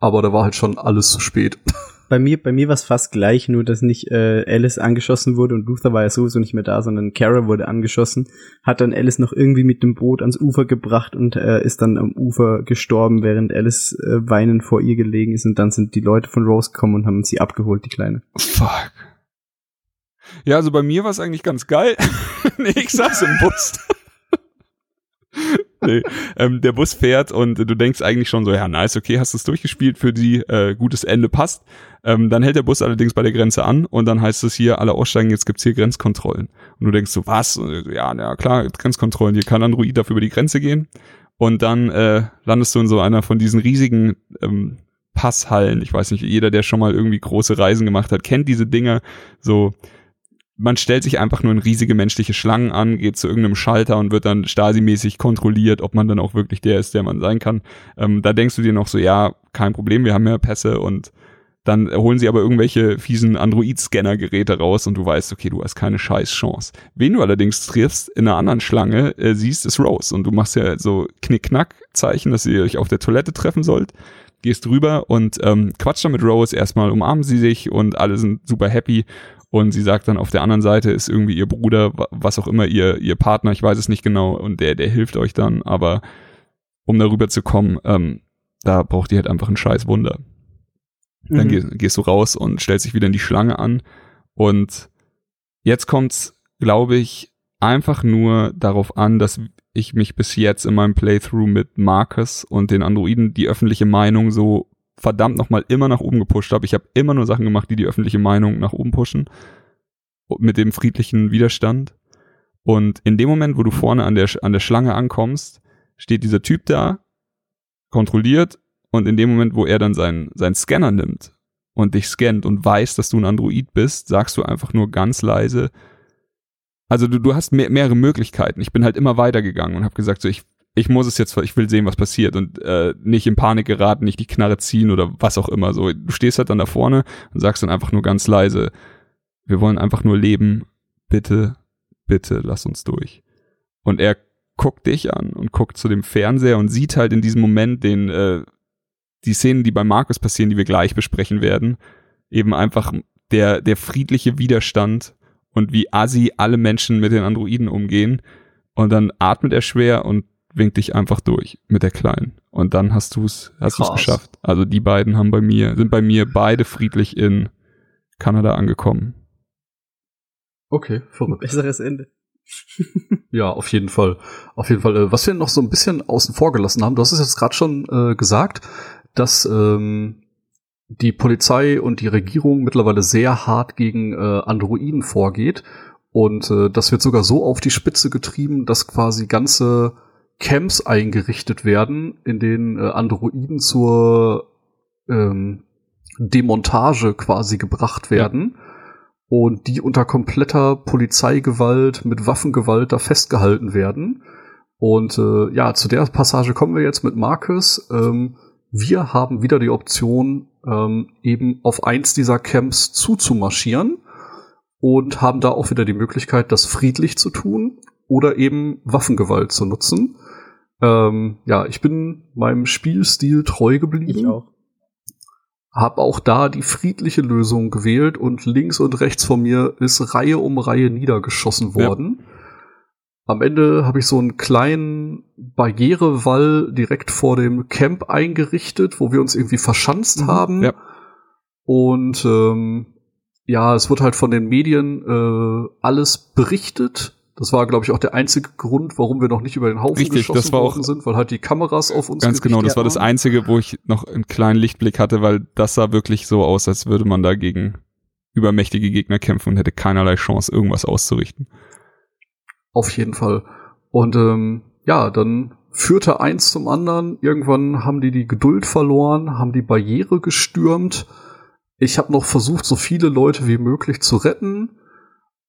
aber da war halt schon alles zu spät. Bei mir, bei mir war es fast gleich, nur dass nicht äh, Alice angeschossen wurde und Luther war ja sowieso nicht mehr da, sondern Kara wurde angeschossen, hat dann Alice noch irgendwie mit dem Boot ans Ufer gebracht und äh, ist dann am Ufer gestorben, während Alice äh, weinend vor ihr gelegen ist und dann sind die Leute von Rose gekommen und haben sie abgeholt, die Kleine. Fuck. Ja, also bei mir war es eigentlich ganz geil. nee, ich saß im Bus. Nee, ähm, der Bus fährt und du denkst eigentlich schon so, ja, nice, okay, hast du es durchgespielt, für die äh, gutes Ende passt. Ähm, dann hält der Bus allerdings bei der Grenze an und dann heißt es hier, alle aussteigen, jetzt gibt's hier Grenzkontrollen. Und du denkst so, was? Ja, ja, klar, Grenzkontrollen, hier kann Android dafür über die Grenze gehen. Und dann äh, landest du in so einer von diesen riesigen ähm, Passhallen. Ich weiß nicht, jeder, der schon mal irgendwie große Reisen gemacht hat, kennt diese Dinger. So, man stellt sich einfach nur in riesige menschliche Schlangen an, geht zu irgendeinem Schalter und wird dann Stasi-mäßig kontrolliert, ob man dann auch wirklich der ist, der man sein kann. Ähm, da denkst du dir noch so, ja, kein Problem, wir haben ja Pässe und dann holen sie aber irgendwelche fiesen Android-Scanner-Geräte raus und du weißt, okay, du hast keine scheiß Chance. Wen du allerdings triffst in einer anderen Schlange, äh, siehst, ist Rose. Und du machst ja so Knick-Knack-Zeichen, dass ihr euch auf der Toilette treffen sollt. Gehst rüber und ähm, quatscht dann mit Rose. Erstmal umarmen sie sich und alle sind super happy. Und sie sagt dann, auf der anderen Seite ist irgendwie ihr Bruder, wa- was auch immer, ihr, ihr Partner, ich weiß es nicht genau, und der, der hilft euch dann, aber um darüber zu kommen, ähm, da braucht ihr halt einfach ein scheiß Wunder. Dann Mhm. geh, gehst du raus und stellst dich wieder in die Schlange an. Und jetzt kommt's, glaube ich, einfach nur darauf an, dass ich mich bis jetzt in meinem Playthrough mit Marcus und den Androiden die öffentliche Meinung so verdammt nochmal immer nach oben gepusht habe. Ich habe immer nur Sachen gemacht, die die öffentliche Meinung nach oben pushen. Mit dem friedlichen Widerstand. Und in dem Moment, wo du vorne an der, an der Schlange ankommst, steht dieser Typ da, kontrolliert und in dem Moment, wo er dann seinen, seinen Scanner nimmt und dich scannt und weiß, dass du ein Android bist, sagst du einfach nur ganz leise also du, du hast mehr, mehrere Möglichkeiten. Ich bin halt immer weitergegangen und habe gesagt, so ich, ich muss es jetzt, ich will sehen, was passiert und äh, nicht in Panik geraten, nicht die Knarre ziehen oder was auch immer. So, du stehst halt dann da vorne und sagst dann einfach nur ganz leise, wir wollen einfach nur leben, bitte, bitte, lass uns durch. Und er guckt dich an und guckt zu dem Fernseher und sieht halt in diesem Moment den, äh, die Szenen, die bei Markus passieren, die wir gleich besprechen werden, eben einfach der, der friedliche Widerstand und wie assi alle Menschen mit den Androiden umgehen. Und dann atmet er schwer und winkt dich einfach durch mit der Kleinen. Und dann hast du es hast du's Krass. geschafft. Also die beiden haben bei mir, sind bei mir beide friedlich in Kanada angekommen. Okay, verrückt. Besseres Ende. Ja, auf jeden Fall. Auf jeden Fall. Äh, was wir noch so ein bisschen außen vor gelassen haben, du hast es jetzt gerade schon äh, gesagt, dass ähm, die Polizei und die Regierung mittlerweile sehr hart gegen äh, Androiden vorgeht. Und äh, das wird sogar so auf die Spitze getrieben, dass quasi ganze Camps eingerichtet werden, in denen äh, Androiden zur ähm, Demontage quasi gebracht werden und die unter kompletter Polizeigewalt mit Waffengewalt da festgehalten werden. Und äh, ja, zu der Passage kommen wir jetzt mit Marcus. Ähm, wir haben wieder die Option, ähm, eben auf eins dieser Camps zuzumarschieren und haben da auch wieder die Möglichkeit, das friedlich zu tun oder eben Waffengewalt zu nutzen. Ähm, ja, ich bin meinem Spielstil treu geblieben Ich auch. habe auch da die friedliche Lösung gewählt und links und rechts von mir ist Reihe um Reihe niedergeschossen Ja. worden. Am Ende habe ich so einen kleinen Barrierewall direkt vor dem Camp eingerichtet, wo wir uns irgendwie verschanzt Mhm. haben. Ja. Und ähm, ja, es wird halt von den Medien äh, alles berichtet. Das war, glaube ich, auch der einzige Grund, warum wir noch nicht über den Haufen Richtig, geschossen worden sind, weil halt die Kameras auf uns Ganz genau, das war das. Einzige, wo ich noch einen kleinen Lichtblick hatte, weil das sah wirklich so aus, als würde man da gegen übermächtige Gegner kämpfen und hätte keinerlei Chance, irgendwas auszurichten. Auf jeden Fall. Und ähm, ja, dann führte eins zum anderen. Irgendwann haben die die Geduld verloren, haben die Barriere gestürmt. Ich habe noch versucht, so viele Leute wie möglich zu retten.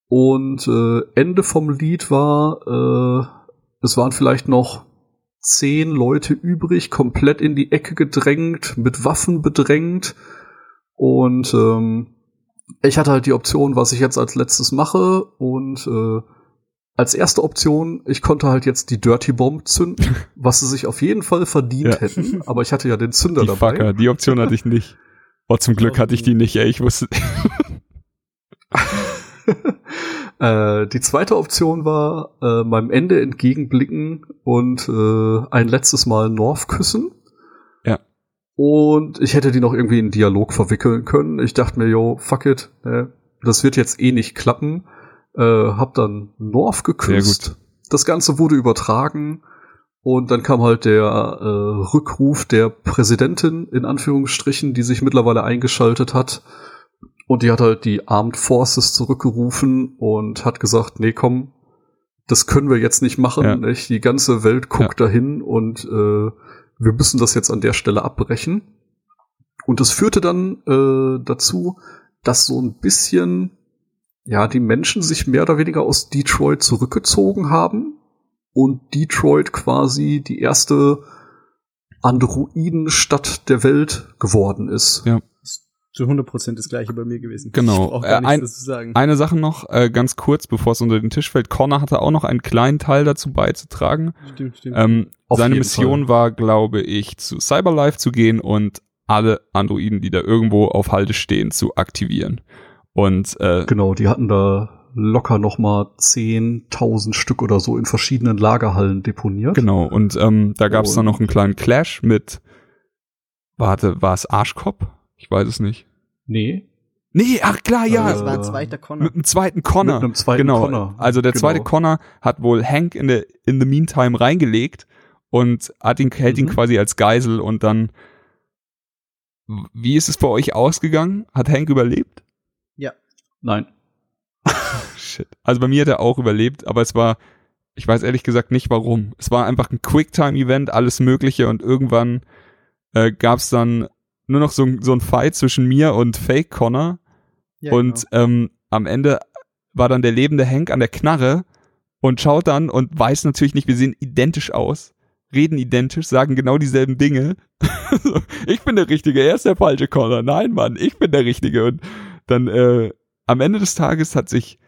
Und äh, Ende vom Lied war, äh, es waren vielleicht noch zehn Leute übrig, komplett in die Ecke gedrängt, mit Waffen bedrängt. Und ähm, ich hatte halt die Option, was ich jetzt als letztes mache. Und äh, als erste Option, ich konnte halt jetzt die Dirty Bomb zünden, was sie sich auf jeden Fall verdient Ja. hätten. Aber ich hatte ja den Zünder Die dabei. Fucker, die Option hatte ich nicht. Oh, zum Glück hatte ich die nicht, ey. Ich wusste. äh, die zweite Option war, äh, meinem Ende entgegenblicken und äh, ein letztes Mal North küssen. Ja. Und ich hätte die noch irgendwie in Dialog verwickeln können. Ich dachte mir, yo, fuck it, äh, das wird jetzt eh nicht klappen. Äh, hab dann North geküsst. Das Ganze wurde übertragen. Und dann kam halt der äh, Rückruf der Präsidentin in Anführungsstrichen, die sich mittlerweile eingeschaltet hat. Und die hat halt die Armed Forces zurückgerufen und hat gesagt, nee, komm, das können wir jetzt nicht machen. Ja. Nicht? Die ganze Welt guckt dahin und äh, wir müssen das jetzt an der Stelle abbrechen. Und es führte dann äh, dazu, dass so ein bisschen ja die Menschen sich mehr oder weniger aus Detroit zurückgezogen haben und Detroit quasi die erste Androidenstadt der Welt geworden ist. Ja. Zu 100% das gleiche bei mir gewesen. Genau. Ich brauch gar Äh, nichts ein-. Eine Sache noch, äh, ganz kurz, bevor es unter den Tisch fällt. Connor hatte auch noch einen kleinen Teil dazu beizutragen. stimmt, stimmt. Ähm, seine Mission war, glaube ich, zu Cyberlife zu gehen und alle Androiden, die da irgendwo auf Halde stehen, zu aktivieren. Und äh, Genau, die hatten da locker noch mal 10.000 Stück oder so in verschiedenen Lagerhallen deponiert. genau, und ähm, da gab es dann noch einen kleinen Clash mit, warte, war es Arschkopf? Ich weiß es nicht. Nee, Nee, ach klar, ja, das war ein zweiter Connor. mit einem zweiten Connor. mit einem zweiten genau. Connor. Also der Genau. zweite Connor hat wohl Hank in, der in the meantime reingelegt und hat ihn, hält ihn Mhm. quasi als Geisel und dann wie ist es bei euch ausgegangen? Hat Hank überlebt? Nein. Shit. Also bei mir hat er auch überlebt, aber es war, ich weiß ehrlich gesagt nicht warum. Es war einfach ein Quicktime-Event, alles Mögliche und irgendwann äh, gab es dann nur noch so, ein- so ein Fight zwischen mir und Fake Connor Ja, und ähm, am Ende war dann der lebende Hank an der Knarre und schaut dann und weiß natürlich nicht, wir sehen identisch aus, reden identisch, sagen genau dieselben Dinge. ich bin der Richtige, er ist der falsche Connor. Nein, Mann, ich bin der Richtige. Und dann äh, am Ende des Tages hat sich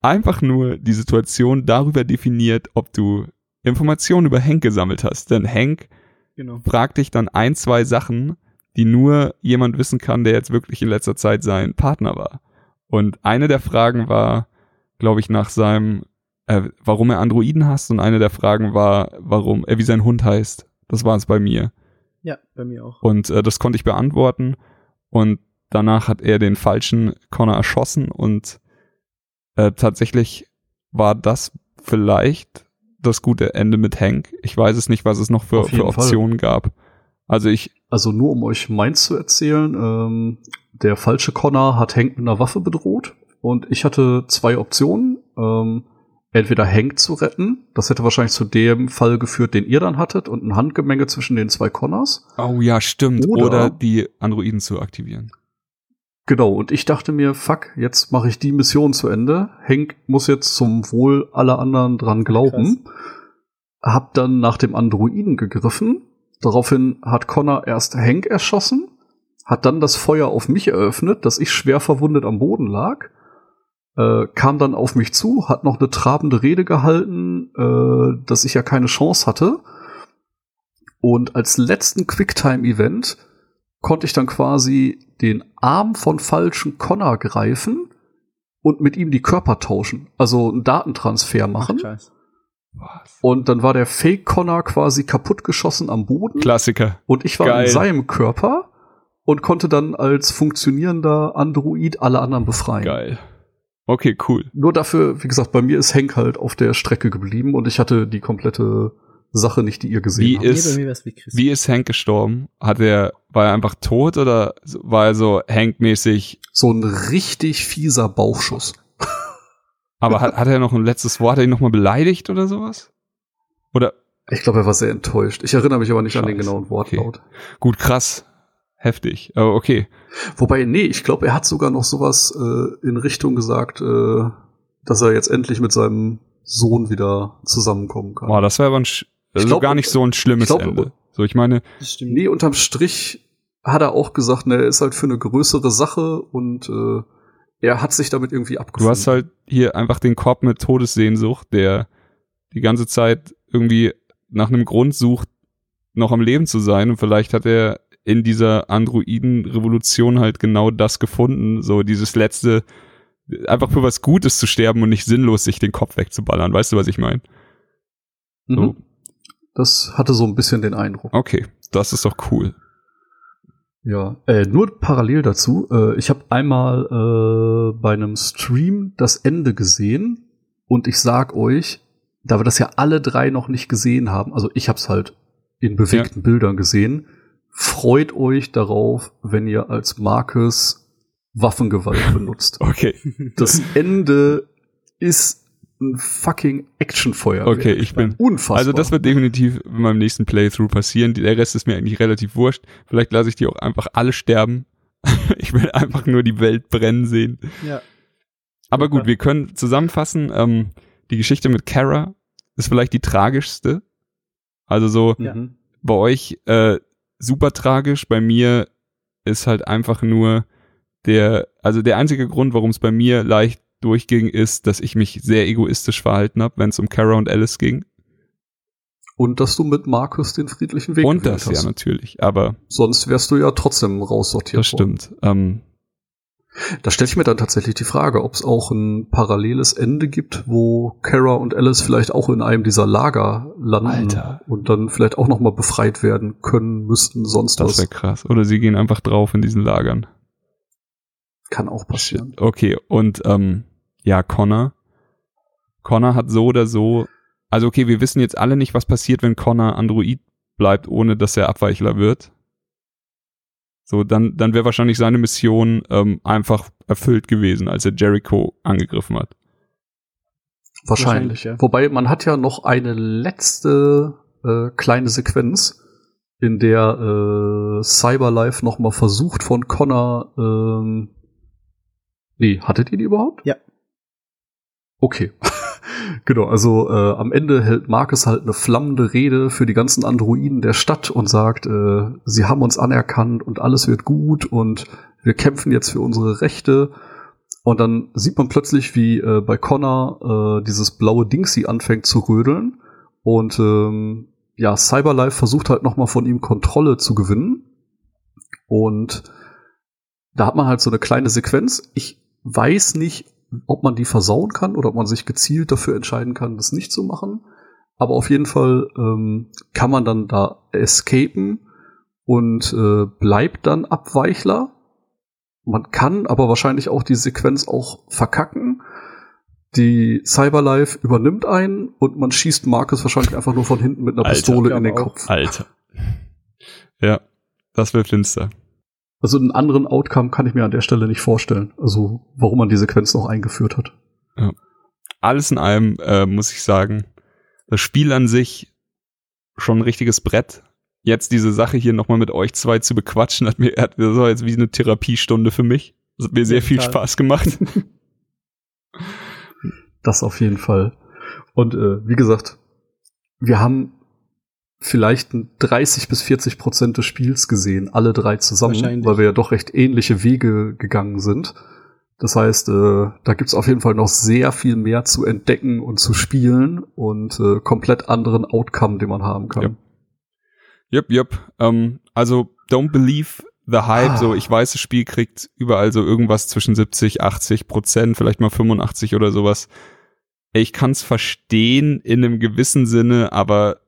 einfach nur die Situation darüber definiert, ob du Informationen über Hank gesammelt hast. Denn Hank Genau. fragt dich dann ein, zwei Sachen, die nur jemand wissen kann, der jetzt wirklich in letzter Zeit sein Partner war. Und eine der Fragen war, glaube ich, nach seinem, äh, warum er Androiden hasst und eine der Fragen war, warum, äh, wie sein Hund heißt. Das war es bei mir. Ja, bei mir auch. Und äh, das konnte ich beantworten. Und danach hat er den falschen Connor erschossen und äh, tatsächlich war das vielleicht das gute Ende mit Hank. Ich weiß es nicht, was es noch für, für Optionen gab. Also ich, Also nur um euch meins zu erzählen, ähm, der falsche Connor hat Hank mit einer Waffe bedroht und ich hatte zwei Optionen. Ähm, entweder Hank zu retten, das hätte wahrscheinlich zu dem Fall geführt, den ihr dann hattet, und ein Handgemenge zwischen den zwei Connors. oh ja, stimmt. Oder, Oder- die Androiden zu aktivieren. Genau, und ich dachte mir, fuck, jetzt mache ich die Mission zu Ende. Hank muss jetzt zum Wohl aller anderen dran glauben. Hab dann nach dem Androiden gegriffen. Daraufhin hat Connor erst Hank erschossen, hat dann das Feuer auf mich eröffnet, dass ich schwer verwundet am Boden lag. Äh, kam dann auf mich zu, hat noch eine trabende Rede gehalten, äh, dass ich ja keine Chance hatte. Und als letzten Quicktime-Event konnte ich dann quasi den Arm von falschen Connor greifen und mit ihm die Körper tauschen. Also einen Datentransfer machen. Scheiß. Und dann war der Fake Connor quasi kaputtgeschossen am Boden. Klassiker. Und ich war Geil. in seinem Körper und konnte dann als funktionierender Android alle anderen befreien. Geil. Okay, cool. Nur dafür, wie gesagt, bei mir ist Hank halt auf der Strecke geblieben und ich hatte die komplette Sache nicht, die ihr gesehen Wie habt. ist- nee, bei mir wär's wie. Wie ist Hank gestorben? Hat er, war er einfach tot oder war er so Hank-mäßig? So ein richtig fieser Bauchschuss. Aber hat, hat er noch ein letztes Wort? Hat er ihn nochmal beleidigt oder sowas? Oder, Ich glaube, er war sehr enttäuscht. Ich erinnere mich aber nicht an den genauen Wortlaut. gut, krass. Heftig. Aber okay. Wobei, nee, ich glaube, er hat sogar noch sowas äh, in Richtung gesagt, äh, dass er jetzt endlich mit seinem Sohn wieder zusammenkommen kann. Boah, das wäre aber ein, sch- also glaub, gar nicht so ein schlimmes ich glaub, Ende. So, ich meine. Nee, unterm Strich hat er auch gesagt, ne, er ist halt für eine größere Sache und äh, er hat sich damit irgendwie du abgefunden. hast halt hier einfach den Korb mit Todessehnsucht, der die ganze Zeit irgendwie nach einem Grund sucht, noch am Leben zu sein. Und vielleicht hat er in dieser Androiden-Revolution halt genau das gefunden, so dieses letzte, einfach für was Gutes zu sterben und nicht sinnlos sich den Kopf wegzuballern. Weißt du, was ich meine? mhm. Das hatte so ein bisschen den Eindruck. Okay, das ist doch cool. Ja, äh, nur parallel dazu. Äh, ich habe einmal äh, bei einem Stream das Ende gesehen und ich sag euch, da wir das ja alle drei noch nicht gesehen haben, also ich habe es halt in bewegten Bildern gesehen, freut euch darauf, wenn ihr als Marcus Waffengewalt benutzt. Okay, Das Ende ist ein fucking Actionfeuer. okay, ich bin. Unfassbar. Also das wird definitiv in meinem nächsten Playthrough passieren. Der Rest ist mir eigentlich relativ wurscht. Vielleicht lasse ich die auch einfach alle sterben. ich will einfach nur die Welt brennen sehen. Ja. Aber gut, wir können zusammenfassen. Ähm, die Geschichte mit Kara ist vielleicht die tragischste. Also so Ja. Mhm. bei euch äh, super tragisch. Bei mir ist halt einfach nur der, also der einzige Grund, warum es bei mir leicht durchging, ist, dass ich mich sehr egoistisch verhalten habe, wenn es um Kara und Alice ging. Und dass du mit Marcus den friedlichen Weg und das hast. ja natürlich. Aber Sonst wärst du ja trotzdem raussortiert das worden. stimmt. Ähm, Da stelle ich mir dann tatsächlich die Frage, ob es auch ein paralleles Ende gibt, wo Kara und Alice vielleicht auch in einem dieser Lager landen Alter. und dann vielleicht auch noch mal befreit werden können, müssten, sonst das was. wäre krass. Oder sie gehen einfach drauf in diesen Lagern. Kann auch passieren. Okay, und ähm, ja, Connor. Connor hat so oder so. Also okay, wir wissen jetzt alle nicht, was passiert, wenn Connor Android bleibt, ohne dass er Abweichler wird. So, dann, dann wäre wahrscheinlich seine Mission ähm, einfach erfüllt gewesen, als er Jericho angegriffen hat. Wahrscheinlich. Wahrscheinlich, ja. Wobei man hat ja noch eine letzte äh, kleine Sequenz, in der äh, Cyberlife noch mal versucht von Connor. Ähm, nee, hattet ihr die überhaupt? Ja. Okay. genau, also äh, am Ende hält Marcus halt eine flammende Rede für die ganzen Androiden der Stadt und sagt, äh, sie haben uns anerkannt und alles wird gut und wir kämpfen jetzt für unsere Rechte. Und dann sieht man plötzlich, wie äh, bei Connor äh, dieses blaue Dingsy anfängt zu rödeln. Und ähm, ja, Cyberlife versucht halt nochmal von ihm Kontrolle zu gewinnen. Und da hat man halt so eine kleine Sequenz. Ich weiß nicht, ob man die versauen kann oder ob man sich gezielt dafür entscheiden kann, das nicht zu machen. Aber auf jeden Fall ähm, kann man dann da escapen und äh, bleibt dann Abweichler. Man kann aber wahrscheinlich auch die Sequenz auch verkacken. Die Cyberlife übernimmt einen und man schießt Marcus wahrscheinlich einfach nur von hinten mit einer Alter, Pistole in den auch. Kopf. Alter. Ja, das wäre finster. Also einen anderen Outcome kann ich mir an der Stelle nicht vorstellen. Also warum man die Sequenz noch eingeführt hat. Alles in allem äh, muss ich sagen, das Spiel an sich schon ein richtiges Brett. Jetzt diese Sache hier nochmal mit euch zwei zu bequatschen, hat mir, hat, das war jetzt wie eine Therapiestunde für mich. Das hat mir sehr viel. Spaß gemacht. Das auf jeden Fall. Und äh, wie gesagt, wir haben vielleicht ein 30 bis 40 Prozent des Spiels gesehen, alle drei zusammen, weil wir ja doch recht ähnliche Wege gegangen sind. Das heißt, äh, da gibt's auf jeden Fall noch sehr viel mehr zu entdecken und zu spielen und äh, komplett anderen Outcome, den man haben kann. Ja. Jupp, jupp. Ähm, also, don't believe the hype. Ah. So, ich weiß, das Spiel kriegt überall so irgendwas zwischen 70, 80 Prozent, vielleicht mal 85 oder sowas. Ich kann's verstehen in einem gewissen Sinne, aber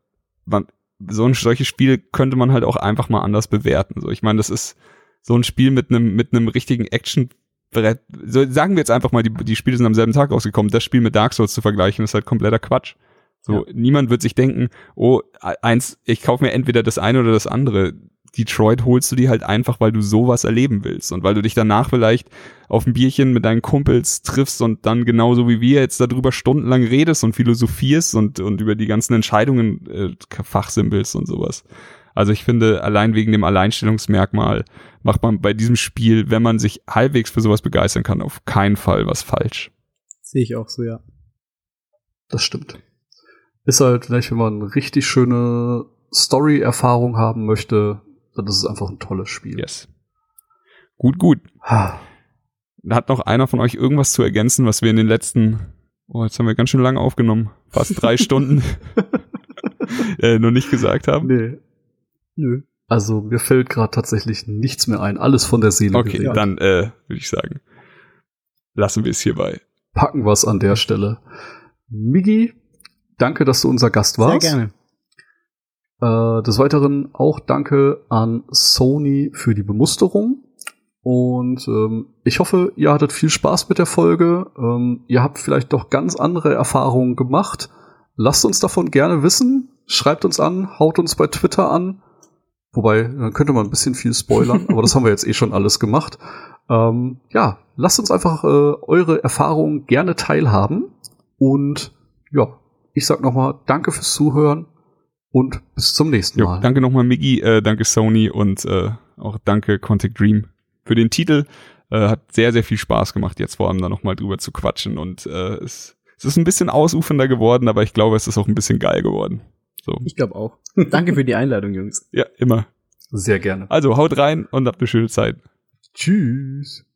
man, so ein solches Spiel könnte man halt auch einfach mal anders bewerten. So, ich meine, das ist so ein Spiel mit einem mit einem richtigen Action Brett. So, sagen wir jetzt einfach mal, die, die Spiele sind am selben Tag rausgekommen. Das Spiel mit Dark Souls zu vergleichen, ist halt kompletter Quatsch. So, niemand wird sich denken, oh, eins, ich kaufe mir entweder das eine oder das andere. Detroit holst du dir halt einfach, weil du sowas erleben willst und weil du dich danach vielleicht auf ein Bierchen mit deinen Kumpels triffst und dann genauso wie wir jetzt darüber stundenlang redest und philosophierst und, und über die ganzen Entscheidungen äh, fachsimpelst und sowas. Also ich finde, allein wegen dem Alleinstellungsmerkmal macht man bei diesem Spiel, wenn man sich halbwegs für sowas begeistern kann, auf keinen Fall was falsch. Sehe ich auch so, ja. Das stimmt. Ist halt vielleicht, wenn man eine richtig schöne Story-Erfahrung haben möchte, dann ist es einfach ein tolles Spiel. Yes. Gut, gut. Ha. Hat noch einer von euch irgendwas zu ergänzen, was wir in den letzten, oh, jetzt haben wir ganz schön lange aufgenommen, fast drei Stunden, äh, noch nicht gesagt haben? Nee. Nö. Also mir fällt gerade tatsächlich nichts mehr ein. Alles von der Seele Okay, geredet. dann äh, würde ich sagen, lassen wir es hierbei. Packen wir es an der Stelle. Migi, danke, dass du unser Gast Sehr warst. gerne. Äh, des Weiteren auch danke an Sony für die Bemusterung. Und ähm, ich hoffe, ihr hattet viel Spaß mit der Folge. Ähm, ihr habt vielleicht doch ganz andere Erfahrungen gemacht. Lasst uns davon gerne wissen. Schreibt uns an, haut uns bei Twitter an. Wobei, dann könnte man ein bisschen viel spoilern, aber das haben wir jetzt eh schon alles gemacht. Ähm, ja, lasst uns einfach äh, eure Erfahrungen gerne teilhaben. Und ja, ich sag nochmal, danke fürs Zuhören und bis zum nächsten Jo, Mal. danke nochmal, Miggy, äh, danke Sony und äh, auch danke Contact Dream für den Titel. Äh, hat sehr, sehr viel Spaß gemacht, jetzt vor allem da nochmal drüber zu quatschen. Und äh, es, es ist ein bisschen ausufernder geworden, aber ich glaube, es ist auch ein bisschen geil geworden. So, Ich glaube auch. Danke für die Einladung, Jungs. ja, immer. Sehr gerne. Also haut rein und habt eine schöne Zeit. Tschüss.